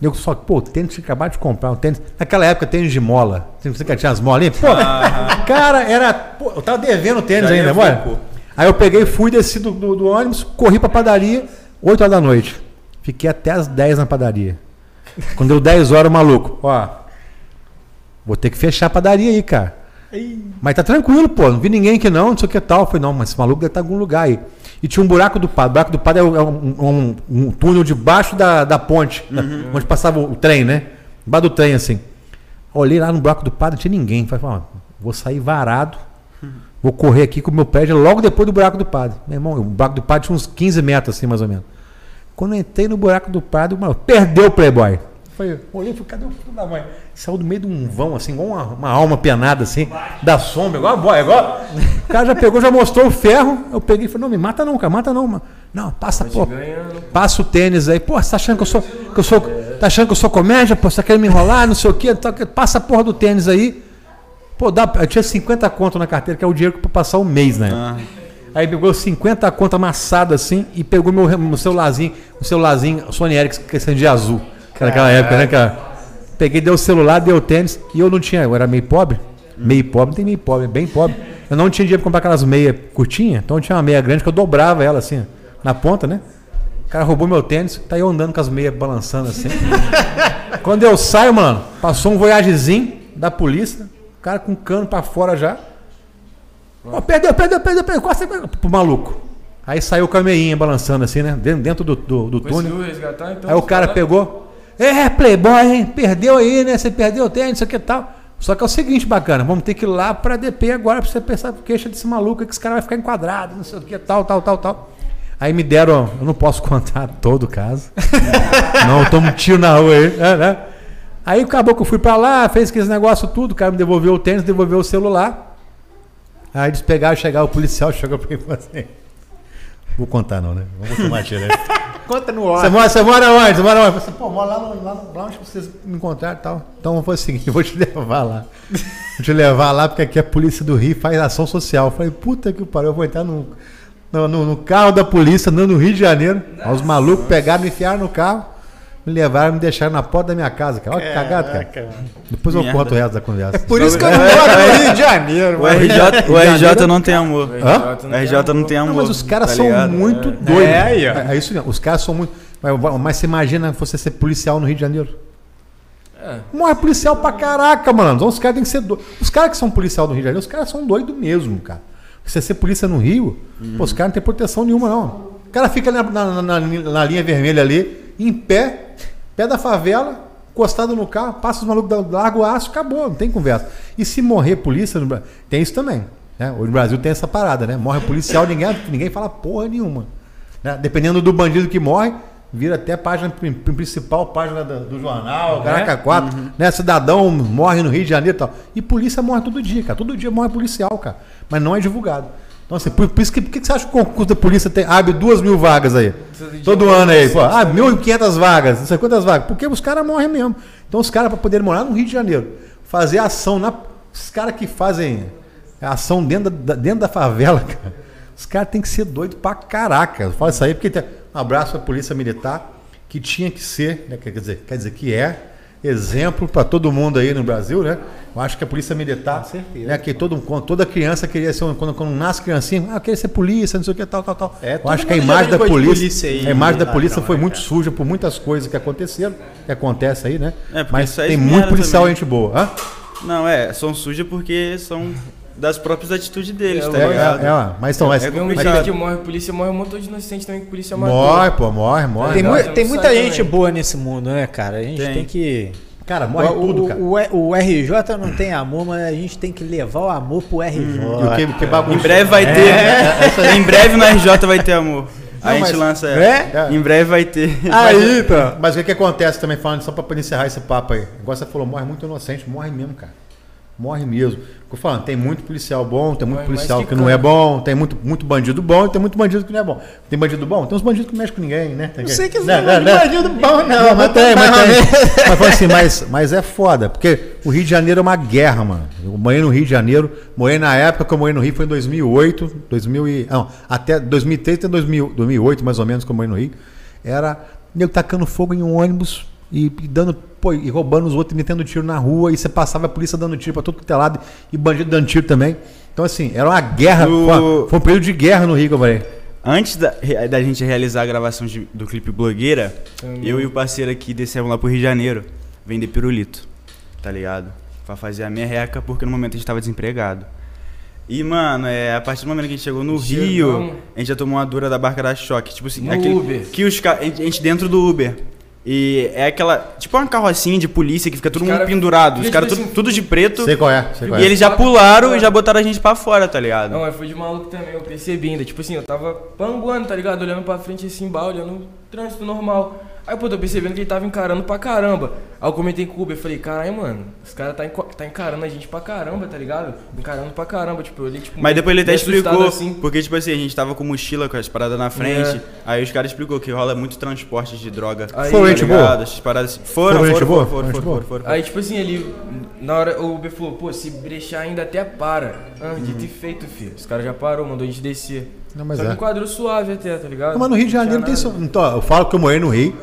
Eu só, pô, tênis que acabar de comprar, um tênis. Naquela época, tênis de mola. Você que tinha as molinhas? Pô, (laughs) cara, era. Pô, eu tava devendo tênis Já ainda, bora? Aí eu peguei, fui, desci do, do, do ônibus, corri pra padaria, 8 horas da noite. Fiquei até as 10 na padaria. Quando deu 10 horas, o maluco, ó. Vou ter que fechar a padaria aí, cara. Mas tá tranquilo, pô. Não vi ninguém aqui não, não sei o que tal. Falei, não, mas esse maluco deve estar em algum lugar aí. E tinha um buraco do padre. O buraco do padre é um, é um- um- um túnel debaixo da, da ponte, da- onde passava o trem, né? Debaixo do trem, assim. Olhei lá no buraco do padre, não tinha ninguém. Falei, vou sair varado. Vou correr aqui com o meu prédio logo depois do buraco do padre. Meu irmão, o buraco do padre tinha uns 15 metros, assim, mais ou menos. Quando eu entrei no buraco do padre, mano, perdeu o Playboy. Falei, olhei e falei, cadê o filho da mãe? Saiu do meio de um vão, assim, igual uma, uma alma penada, assim, da sombra, igual a boia, igual. O cara já pegou, já mostrou o ferro. Eu peguei e falei, não, me mata não, cara, mata não, mano. Não, passa, pô. Passa o tênis aí. Pô, você tá achando que eu sou. Que eu sou tá achando que eu sou comédia? Pô, você tá querendo me enrolar, não sei o quê? Tá- Passa a porra do tênis aí. Pô, dá, eu tinha 50 conto na carteira, que é o dinheiro pra passar o mês, né? Ah. Aí pegou 50 conto amassado assim e pegou meu, meu celularzinho, o celularzinho Sony Ericsson que acendia azul. Era naquela época, né, cara? Peguei, deu o celular, deu o tênis e eu não tinha, eu era meio pobre. Meio pobre, não tem meio pobre, bem pobre. Eu não tinha dinheiro pra comprar aquelas meias curtinhas, então eu tinha uma meia grande que eu dobrava ela assim, na ponta, né? O cara roubou meu tênis, tá eu andando com as meias balançando assim. (laughs) Quando eu saio, mano, passou um voyagezinho da polícia, o cara com cano pra fora já. Ó, perdeu, perdeu, perdeu, perdeu, quase pro maluco. Aí saiu com a meinha balançando assim, né? Dentro, dentro do, do, do túnel. Resgatar, então? Aí o cara pegou. É, Playboy, hein? Perdeu aí, né? Você perdeu o tênis, isso aqui e tal. Só que é o seguinte, bacana, vamos ter que ir lá pra DP agora pra você pensar queixa desse maluco que esse cara vai ficar enquadrado, não sei o que, tal, tal, tal, tal. Aí me deram, eu não posso contar (laughs) todo o caso. não, tomo um tiro na rua aí, né, né? Aí acabou que eu fui pra lá, fez aquele negócio tudo, o cara me devolveu o tênis, devolveu o celular. Aí eles pegaram, chegaram, o policial (laughs) chegou pra mim e falou assim. Vou contar não, né? Vamos tomar tiro aí. Conta no Você ar. mora, você mora onde? Você mora onde? Eu falei assim, pô, mora lá, lá, no- lá onde vocês me encontraram e tal. Então vou fazer o seguinte, eu vou te levar lá. Vou te levar lá, porque aqui a polícia do Rio faz ação social. Eu falei, puta que pariu, eu vou entrar no, no, no- no carro da polícia, andando no Rio de Janeiro. Aí os malucos pegaram, me enfiaram no carro, me levaram e me deixaram na porta da minha casa, cara. Olha que cagado, cara. Depois eu Merda. conto o resto da conversa. Por isso que eu não moro no Rio de Janeiro. O mano. RJ, o RJ não tem amor. Hã? O RJ não tem amor. Não, mas os caras tá são ligado? muito doidos. É, aí, ó. É, isso mesmo. Os caras são muito. Mas, mas você imagina você ser policial no Rio de Janeiro? É. Morre policial pra caraca, mano. Então, os caras têm que ser doidos. Os caras que são policial do Rio de Janeiro, os caras são doidos mesmo, cara. Você ser polícia no Rio, pô, os caras não têm proteção nenhuma, não. O cara fica na, na- na- na linha vermelha ali, em pé, pé da favela, encostado no carro, passa os malucos, larga o aço, acabou, não tem conversa. E se morrer polícia, no tem isso também. Né? O Brasil tem essa parada, né? Morre policial, ninguém, ninguém fala porra nenhuma. né? Dependendo do bandido que morre, vira até página prin- principal, página do, do jornal, Caraca 4, né? Cidadão morre no Rio de Janeiro e tal. E polícia morre todo dia, cara. Todo dia morre policial, cara. Mas não é divulgado. Então, assim, por, por isso que, por que você acha que o concurso da polícia tem, abre duas mil vagas aí? Todo ano aí, pô. Ah, 1.500 vagas, não sei quantas vagas. Porque os caras morrem mesmo. Então, os caras, para poderem morar no Rio de Janeiro, fazer ação na. Os caras que fazem ação dentro da, dentro da favela, (laughs) cara. Os caras têm que ser doidos pra caraca. Eu falo isso aí porque tem um abraço pra Polícia Militar, que tinha que ser, né, quer dizer, quer dizer que é exemplo para todo mundo aí no Brasil, né? Eu acho que a Polícia Militar, né, que todo, toda criança queria ser, quando, quando nasce criancinha, ah, queria ser polícia, não sei o que, tal, tal, tal. É, eu acho que a imagem da polícia, polícia aí, a imagem da né, polícia Ladrão, foi né, muito cara? suja por muitas coisas que aconteceram, que acontece aí, né? É, Mas tem merda muito policial também. gente boa. Hã? Não, é, são sujas porque são das próprias atitudes deles, É, tá É, ligado? é, é, mas então, mas, É mesmo mas- que morre polícia, morre um montão de inocente também que polícia matou. morre, pô, morre, morre. Tem, não tem muita gente também. boa nesse mundo, né, cara? A gente tem, Tem. que. Cara, morre o, tudo, o- cara. O, o RJ não tem amor, mas a gente tem que levar o amor pro RJ. E o que, que bagunça. Em breve vai ter. Em breve no RJ vai ter amor. Não, a gente mas- lança É? Em breve vai ter. Aí, então. Mas o que, que acontece também, falando, só pra encerrar esse papo aí? Igual você falou, morre muito inocente, morre mesmo, cara. Morre mesmo. Eu falando, tem muito policial bom, tem muito policial que que, não é bom, tem muito, muito bandido bom e tem muito bandido que não é bom. Tem bandido bom? Tem uns bandidos que não mexem com ninguém, né? Tem Não sei que né, não, né, né? bandido bom, não. Não, mas tem, mas tem. Mas, fala assim, mas, mas é foda, porque o Rio de Janeiro é uma guerra, mano. Eu morei no Rio de Janeiro, morei na época que eu morei no Rio foi em 2008, 2000 e, não, até 2003 até 2000, 2008 mais ou menos que eu morei no Rio. Era nego tacando fogo em um ônibus e, e dando, pô, e roubando os outros, e metendo tiro na rua, e você passava a polícia dando tiro pra todo que é lado e bandido dando tiro também. Então assim, era uma guerra, No- foi, foi um período de guerra no Rio que eu morei. Antes da, da gente realizar a gravação de- do clipe Blogueira, eu e o parceiro aqui descemos lá pro Rio de Janeiro vender pirulito, tá ligado? Pra fazer a merreca, porque no momento a gente tava desempregado. E, mano, é, a partir do momento que a gente chegou no Chegamos. Rio, a gente já tomou uma dura da barca da choque. Tipo assim, No aquele- Uber. Que os a gente dentro do Uber. E é aquela. Tipo uma carrocinha de polícia que fica todo mundo cara- pendurado. Os caras tipo tudo, assim, tudo de preto. Sei qual é, sei qual E é. eles já pularam e já botaram a gente pra fora, tá ligado? Não, mas foi de maluco também, eu percebi ainda. Tipo assim, eu tava panguando, tá ligado? Olhando pra frente assim, bah, olhando trânsito normal. Aí, pô, tô percebendo que ele tava encarando pra caramba. Aí eu comentei com o Uber, falei, caralho, mano, os caras tá, tá encarando a gente pra caramba, tá ligado? Encarando pra caramba, tipo, eu olhei, tipo... Mas depois ele até explicou, assim. porque, tipo assim, a gente tava com mochila, com as paradas na frente. É. Aí os caras explicou que rola muito transporte de droga. Aí- Foram tá gente ligado? boa? Essas paradas assim. Foram, Foram foram, gente foram, foram, Foram foram, gente foram, foram. Aí, tipo assim, ele. Na hora o Uber falou, pô, se brechar ainda até para. Ah, dito e feito, filho. Os caras já parou, mandou a gente descer. Não, mas Só que é. um quadro suave até, tá ligado? Não, mas no Rio de Não Janeiro tem isso. nada. Então, eu falo que eu morei no Rio.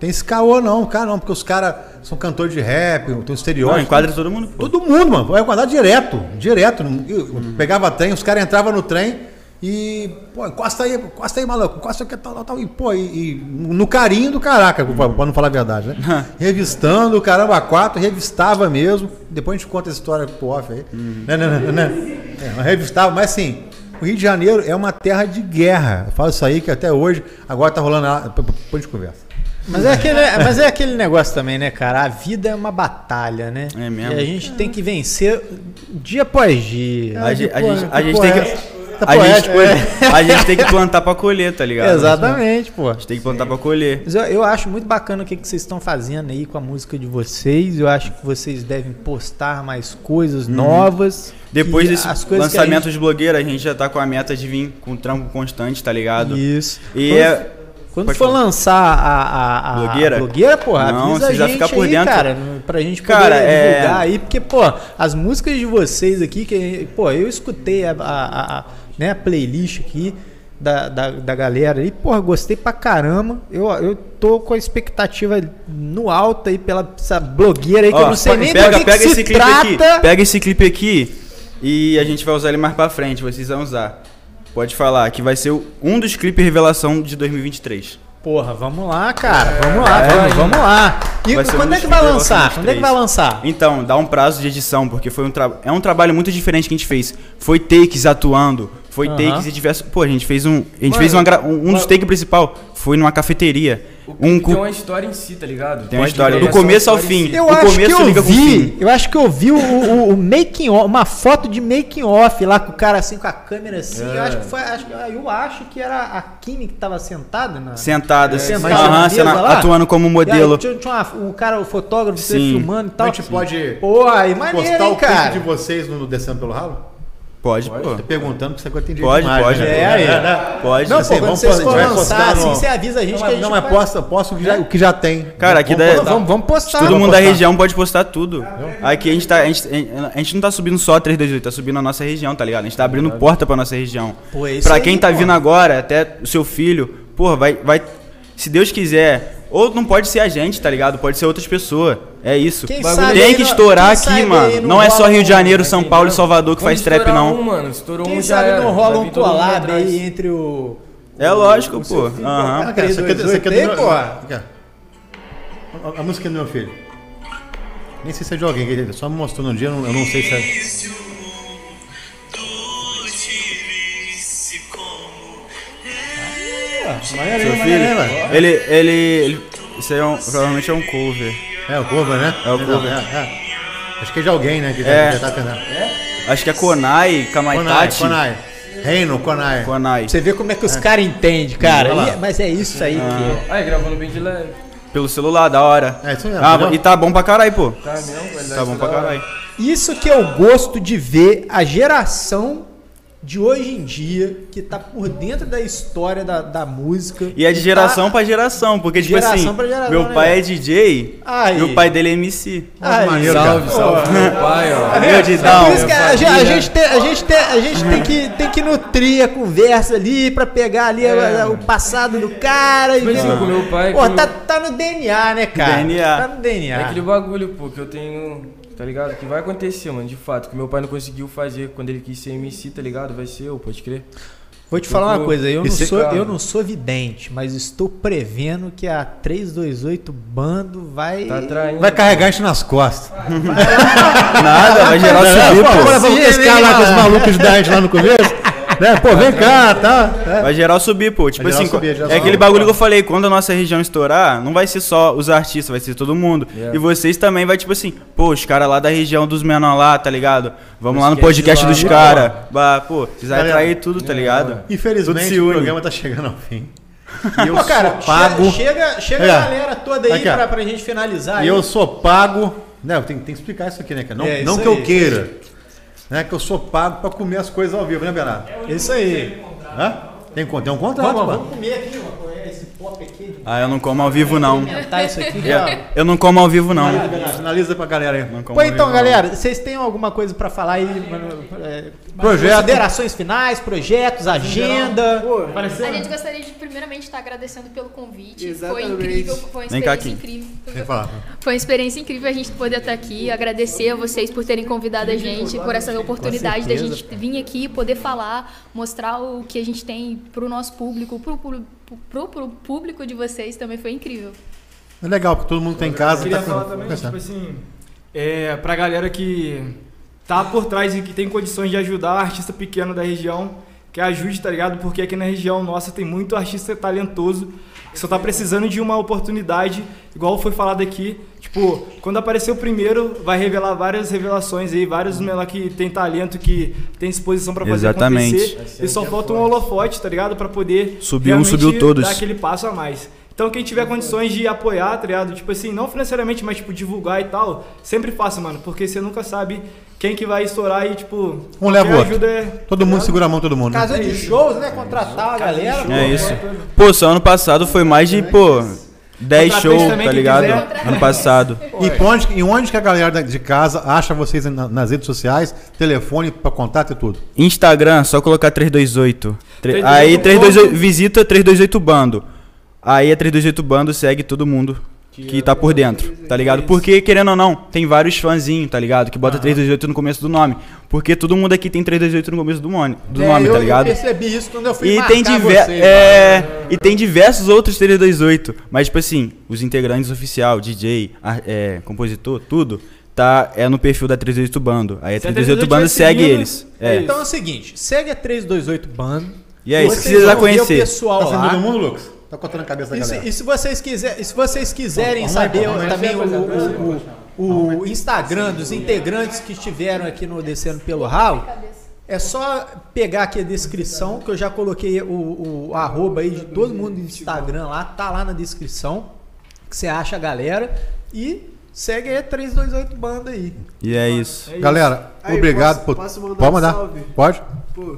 Tem esse caô não, cara não, porque os caras são cantores de rap, tem um Não, enquadra todo mundo. pô. Todo mundo, mano. Vai enquadrar direto. Direto. Eu- Pegava trem, os caras entravam no trem e. Pô, encosta aí, encosta aí, maluco. Encosta aqui, tal, tal, tal. E, pô, e, e no carinho do caraca, pra, pra não falar a verdade, né? (laughs) Revistando, caramba, quatro, revistava mesmo. Depois a gente conta essa história pro off aí. Né, né, né, né? É, mas revistava, mas assim. O Rio de Janeiro é uma terra de guerra. Eu falo isso aí que até hoje, agora tá rolando. Depois a gente conversa. Mas é, aquele, mas é aquele negócio também, né, cara? A vida é uma batalha, né? É mesmo. E a gente tem que vencer dia após dia. A, gente, a gente, a que gente tem é que. Tá A gente, poético, a gente tem que plantar pra colher, tá ligado? Exatamente, pô. A gente tem que plantar pra colher. Mas eu, eu acho muito bacana o que, que vocês estão fazendo aí com a música de vocês. Eu acho que vocês devem postar mais coisas novas. Depois desse a lançamento gente- de blogueira, a gente já tá com a meta de vir com trampo constante, tá ligado? Isso. E Quando- é. Quando Pode for falar. lançar a, a, a Blogueira? blogueira, porra, Não, avisa você a gente por aí, dentro. cara, pra gente poder Cara, é- divulgar aí, porque, pô, as músicas de vocês aqui, que, pô, eu escutei a, a, a- a, né, a playlist aqui da, da, da galera aí, porra, gostei pra caramba. Eu, eu tô com a expectativa no alto aí pela essa blogueira aí, que eu Ó, não sei nem pega, do que, pega que esse se clipe trata. aqui. Pega esse clipe aqui e a gente vai usar ele mais pra frente, vocês vão usar. Pode falar, que vai ser um dos clipes revelação de 2023. Porra, vamos lá, cara, vamos lá, vamos, vamos lá. E quando um é que vai lançar? Quando é que vai 23. lançar? Então, dá um prazo de edição, porque foi um é um trabalho muito diferente que a gente fez. Foi takes atuando, foi Aham. takes e diversos. Pô, a gente fez um. A gente Mano, fez uma gra- um, um dos takes principal foi numa cafeteria. O Um cu- tem uma história em si, tá ligado? Tem uma história, do é começo ao fim. Eu O acho começo que eu liga vi, eu acho que eu vi o, o, o making off, uma foto de making off lá com o cara assim com a câmera assim. Eu acho que foi, acho, eu acho que era a Kimi que tava sentada na Sentada, assim, sentada aham, cena- atuando como E aí modelo. tinha, tinha uma- um cara, o fotógrafo você Sim. filmando e tal. A gente pode Pô, aí maneiro, postar hein, o clipe cara. de vocês no Descendo pelo Ralo? Pode, pô. Tô perguntando, porque isso agora tem direito Pode, de imagem, pode. né? É, aí. Pode. Não, Assim, pô, vamos vocês pôr- for a gente vai lançar, postar assim, no- você avisa a gente Não, que a gente não, mas vai- posta, posta o que já, o que já tem. Cara, aqui Vamos da- postar. Vamos, vamos postar. Todo Vamos mundo da postar. região pode postar tudo. Aqui a gente tá. A gente, a gente não tá subindo só a 328, tá subindo a nossa região, tá ligado? A gente tá abrindo porta pra nossa região. Pô, é isso Pra aí, quem tá pô. vindo agora, até o seu filho, porra, vai, vai. Se Deus quiser. Ou não pode ser a gente, tá ligado? Pode ser outras pessoas. É isso. Quem Tem que estourar aqui, mano. não Não é só Rio de Janeiro, São Paulo e? Salvador que faz trap, não. Um, mano, estourou Quem um já sabe era, não rola um collab aí entre o. É lógico, pô. Aham. Ah, isso aqui é- é do meu- ó. A, música é do meu filho. Nem sei se é de alguém, só me mostrou no dia, eu não, eu não sei se é. Seu filho, ele, ele, ele. Isso aí é um, provavelmente é um cover. É o cover, né? É o cover. É, é. Acho que é de alguém, né? Que já, É. já tá cantando. Acho que é Konai, Konai, Kamaitachi. Konai. Reino, Konai. Konai. Você vê como é que os caras entendem, cara. Lá. E- mas é isso aí que é. Aí, gravando bem de leve. Pelo celular, da hora. É isso mesmo. Ah, entendeu? e tá bom pra caralho, pô. Tá mesmo, Tá bom pra caralho. Isso que eu gosto de ver a geração de hoje em dia, que tá por dentro da história da, da música. E é de que geração tá- pra geração, porque, tipo Geração assim, pra geração, meu né, pai é DJ Aí. e o pai dele é MC. Aí, maneiro, Salve, salve, meu pai, ó. (laughs) Meu É Down. por isso que a, gente- a gente tem, a gente tem, a gente tem que, tem que nutrir a conversa ali pra pegar ali a- a- o passado do cara. Tipo e assim, com meu pai. Pô, que eu- tá, tá no DNA, né, cara? DNA. Tá no DNA. É aquele bagulho, pô, que eu tenho. Tá ligado? Que vai acontecer, mano, de fato. Que meu pai não conseguiu fazer quando ele quis ser MC, tá ligado? Vai ser eu, pode crer. Vou te falar uma Tipo, coisa, eu não, sou, cara- eu não sou vidente, mas estou prevendo que a 328 bando vai. Tá traindo. Vai carregar isso nas costas. Nada, vai gerar É, subir, pô, vamos cara lá com os malucos da gente lá no começo. Né? Pô, vem cá, tá? É. Vai gerar subir, pô. Tipo assim, subir, é aquele bagulho que eu falei, quando a nossa região estourar, não vai ser só os artistas, vai ser todo mundo. Yeah. E vocês também vai, tipo assim, pô, os caras lá da região dos menor lá, tá ligado? Vamos lá no podcast lá, dos caras. Pô, vocês vão atrair tudo, tá ligado? Infelizmente, Tudo se o programa tá chegando ao fim. (laughs) E eu Pô, cara, sou pago. chega, chega É. a galera toda aí Aqui, pra, pra gente finalizar. E aí. eu sou pago. Não, tem, tem que explicar isso aqui, né, cara? Não, É, não que aí, eu queira. Né, que eu sou pago pra comer as coisas ao vivo, né, Bernardo? Isso aí. Hã? Tem, tem um contrato, Vamos, vamos comer aqui, mano. esse pop aqui. Ah, eu não como ao vivo não. Isso aqui, Eu, não como ao vivo não. Finaliza pra galera aí. Não como Pô, ao então, vivo, não. galera, vocês têm alguma coisa pra falar aí? mano? É, Projeto. Considerações finais, projetos, agenda. A gente gostaria de primeiramente estar agradecendo pelo convite. Exatamente. Foi incrível, foi uma Vem cá, experiência incrível. Foi uma experiência incrível a gente poder estar aqui. Agradecer a vocês por terem convidado a gente, por essa oportunidade da gente vir aqui, poder falar, mostrar o que a gente tem pro nosso público, pro, pro público de vocês também foi incrível. É legal, porque todo mundo tem em casa. Queria tá falar com- também, conversando. tipo assim, é, pra galera que tá por trás e que tem condições de ajudar artista pequeno da região, que ajude, tá ligado? Porque aqui na região nossa tem muito artista talentoso que só tá precisando de uma oportunidade, igual foi falado aqui. Tipo, quando aparecer o primeiro, vai revelar várias revelações aí, vários menor que tem talento, que tem disposição pra fazer Exatamente. acontecer. E só falta um holofote, tá ligado? Pra poder Subiu um, subiu todos. dar aquele passo a mais. Então quem tiver condições de apoiar, tá ligado? Tipo assim, não financeiramente, mas tipo divulgar e tal, sempre faça, mano, porque você nunca sabe quem que vai estourar e tipo, Um leva o outro. ajuda é Todo mundo segura a mão, todo mundo. né? Casa de shows, né? Contratar a galera. É isso. Pô, só ano passado foi mais de, pô, 10 Contratante shows, tá ligado? quiser. Ano passado. E pra onde, e onde que a galera de casa acha vocês na- nas redes sociais, telefone pra contato e tudo? Instagram, só colocar 328. Tre- 328 Aí 328, bando. visita 328 bando. Aí é 328 bando, segue todo mundo que tá por dentro, tá ligado? Porque, querendo ou não, tem vários fãzinhos, tá ligado? Que bota 328 no começo do nome. Porque todo mundo aqui tem 328 no começo do nome, do É, nome eu, tá ligado? Eu percebi isso quando eu fui E tem, você, é, e tem diversos outros 328. Mas, tipo assim, os integrantes oficial, DJ, é, compositor, tudo, tá, é no perfil da 328 Bando. Aí a a 328 328 Bando segue seguindo, eles. É. Então é o seguinte, segue a 328 Bando. E aí, se Vocês quiser conhecer. o pessoal Tá sendo lá. todo mundo, Lucas? Tá cortando a cabeça da E se, galera. e se vocês quiser, e se vocês quiserem Vamos saber vamos lá. também o, o- o- o Instagram dos integrantes que estiveram aqui no Descendo pelo Ralo, é só pegar aqui a descrição, que eu já coloquei o, o arroba aí de todo mundo no Instagram lá, tá lá na descrição, que você acha a galera, e segue aí a 328 Banda aí. E é isso. Galera, Aí, obrigado posso- por. posso mandar Pode um mandar? salve? Pode? Pô,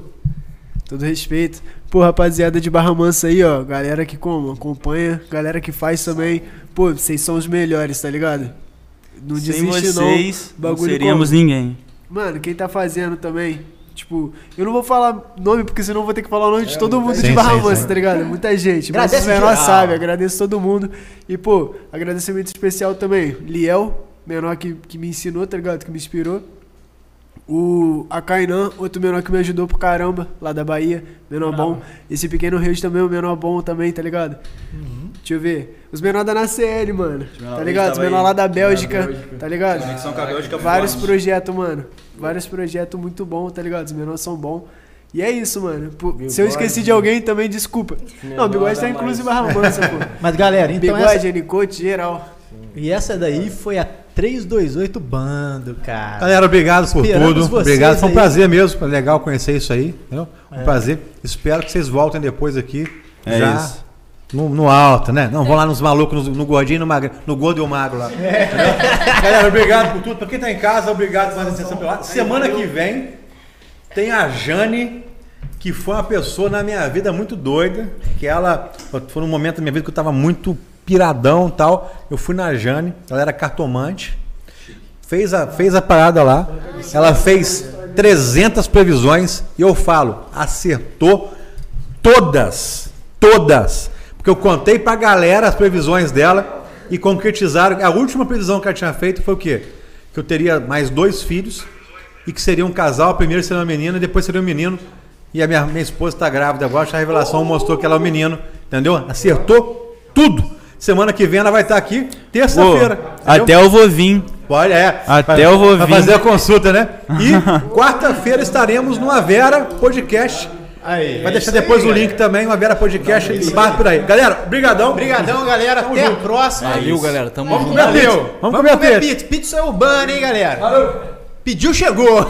todo respeito. Pô, rapaziada de Barra Mansa aí, ó. Galera que como, acompanha, galera que faz também. Pô, vocês são os melhores, tá ligado? Não Sem desiste vocês, não. não seríamos ninguém. Mano, quem tá fazendo também, tipo, eu não vou falar nome porque senão eu vou ter que falar o nome de todo mundo Sim, de Barra sim, Mansa, sim. tá ligado? Muita gente. Mas os menor geral. sabe, agradeço todo mundo. E, pô, agradecimento especial também. Liel, menor que, que me ensinou, tá ligado? Que me inspirou. O a Kainan, outro menor que me ajudou pro caramba, lá da Bahia, menor bom. Esse pequeno Reis também, o menor bom também, tá ligado? Deixa eu ver. Os menor da NACL, mano. Tá ligado? Os menor lá da Bélgica, tá ligado? Conexão com a Bélgica Vários projetos, mano. Vários projetos muito bons, tá ligado? Os menores são bons. E é isso, mano. Pô, se eu esqueci de alguém, também desculpa. Não, o Bigode tá incluso em Barra Mansa, pô. (laughs) Mas galera, então Bigode, essa, Anicote, geral. e essa daí foi a 328 Bando, cara. Galera, obrigado por Esperamos tudo. Obrigado, foi um aí. prazer mesmo. Foi legal conhecer isso aí. Entendeu? Um prazer. Espero que vocês voltem depois aqui. É já isso. No, no alto, né? Não vão lá nos malucos, no, no gordinho e no magro, no gordo e o magro lá. Entendeu? Galera, obrigado por tudo. Pra quem tá em casa, obrigado por mais atenção pela. Semana que vem tem a Jane, que foi uma pessoa na minha vida muito doida. Que ela. Foi num momento da minha vida que eu tava muito piradão e tal. Eu fui na Jane, ela era cartomante. Fez a, fez a parada lá. Ela fez 300 previsões. E eu falo, acertou todas. Todas. Porque eu contei pra galera as previsões dela e concretizaram. A última previsão que ela tinha feito foi o quê? Que eu teria mais dois filhos e que seria um casal. Primeiro seria uma menina, depois seria um menino. E a minha, minha esposa está grávida agora. A revelação mostrou que ela é um menino. Entendeu? Acertou tudo. Semana que vem ela vai estar aqui, terça-feira. Até eu vou vir. Pode, é. Até Vai- eu vou vai vir. fazer a consulta, né? E (laughs) quarta-feira estaremos no Avera Podcast. Aí, Vai deixar depois aí, o link também, o Avera Podcast. e barra por aí. Galera, brigadão. Obrigadão, galera. Até a próxima. Valeu, galera. Tamo Vamos junto. comer. Valeu. Vamos comer pizza. pizza. Pizza é urbana, hein, galera? Pediu, chegou.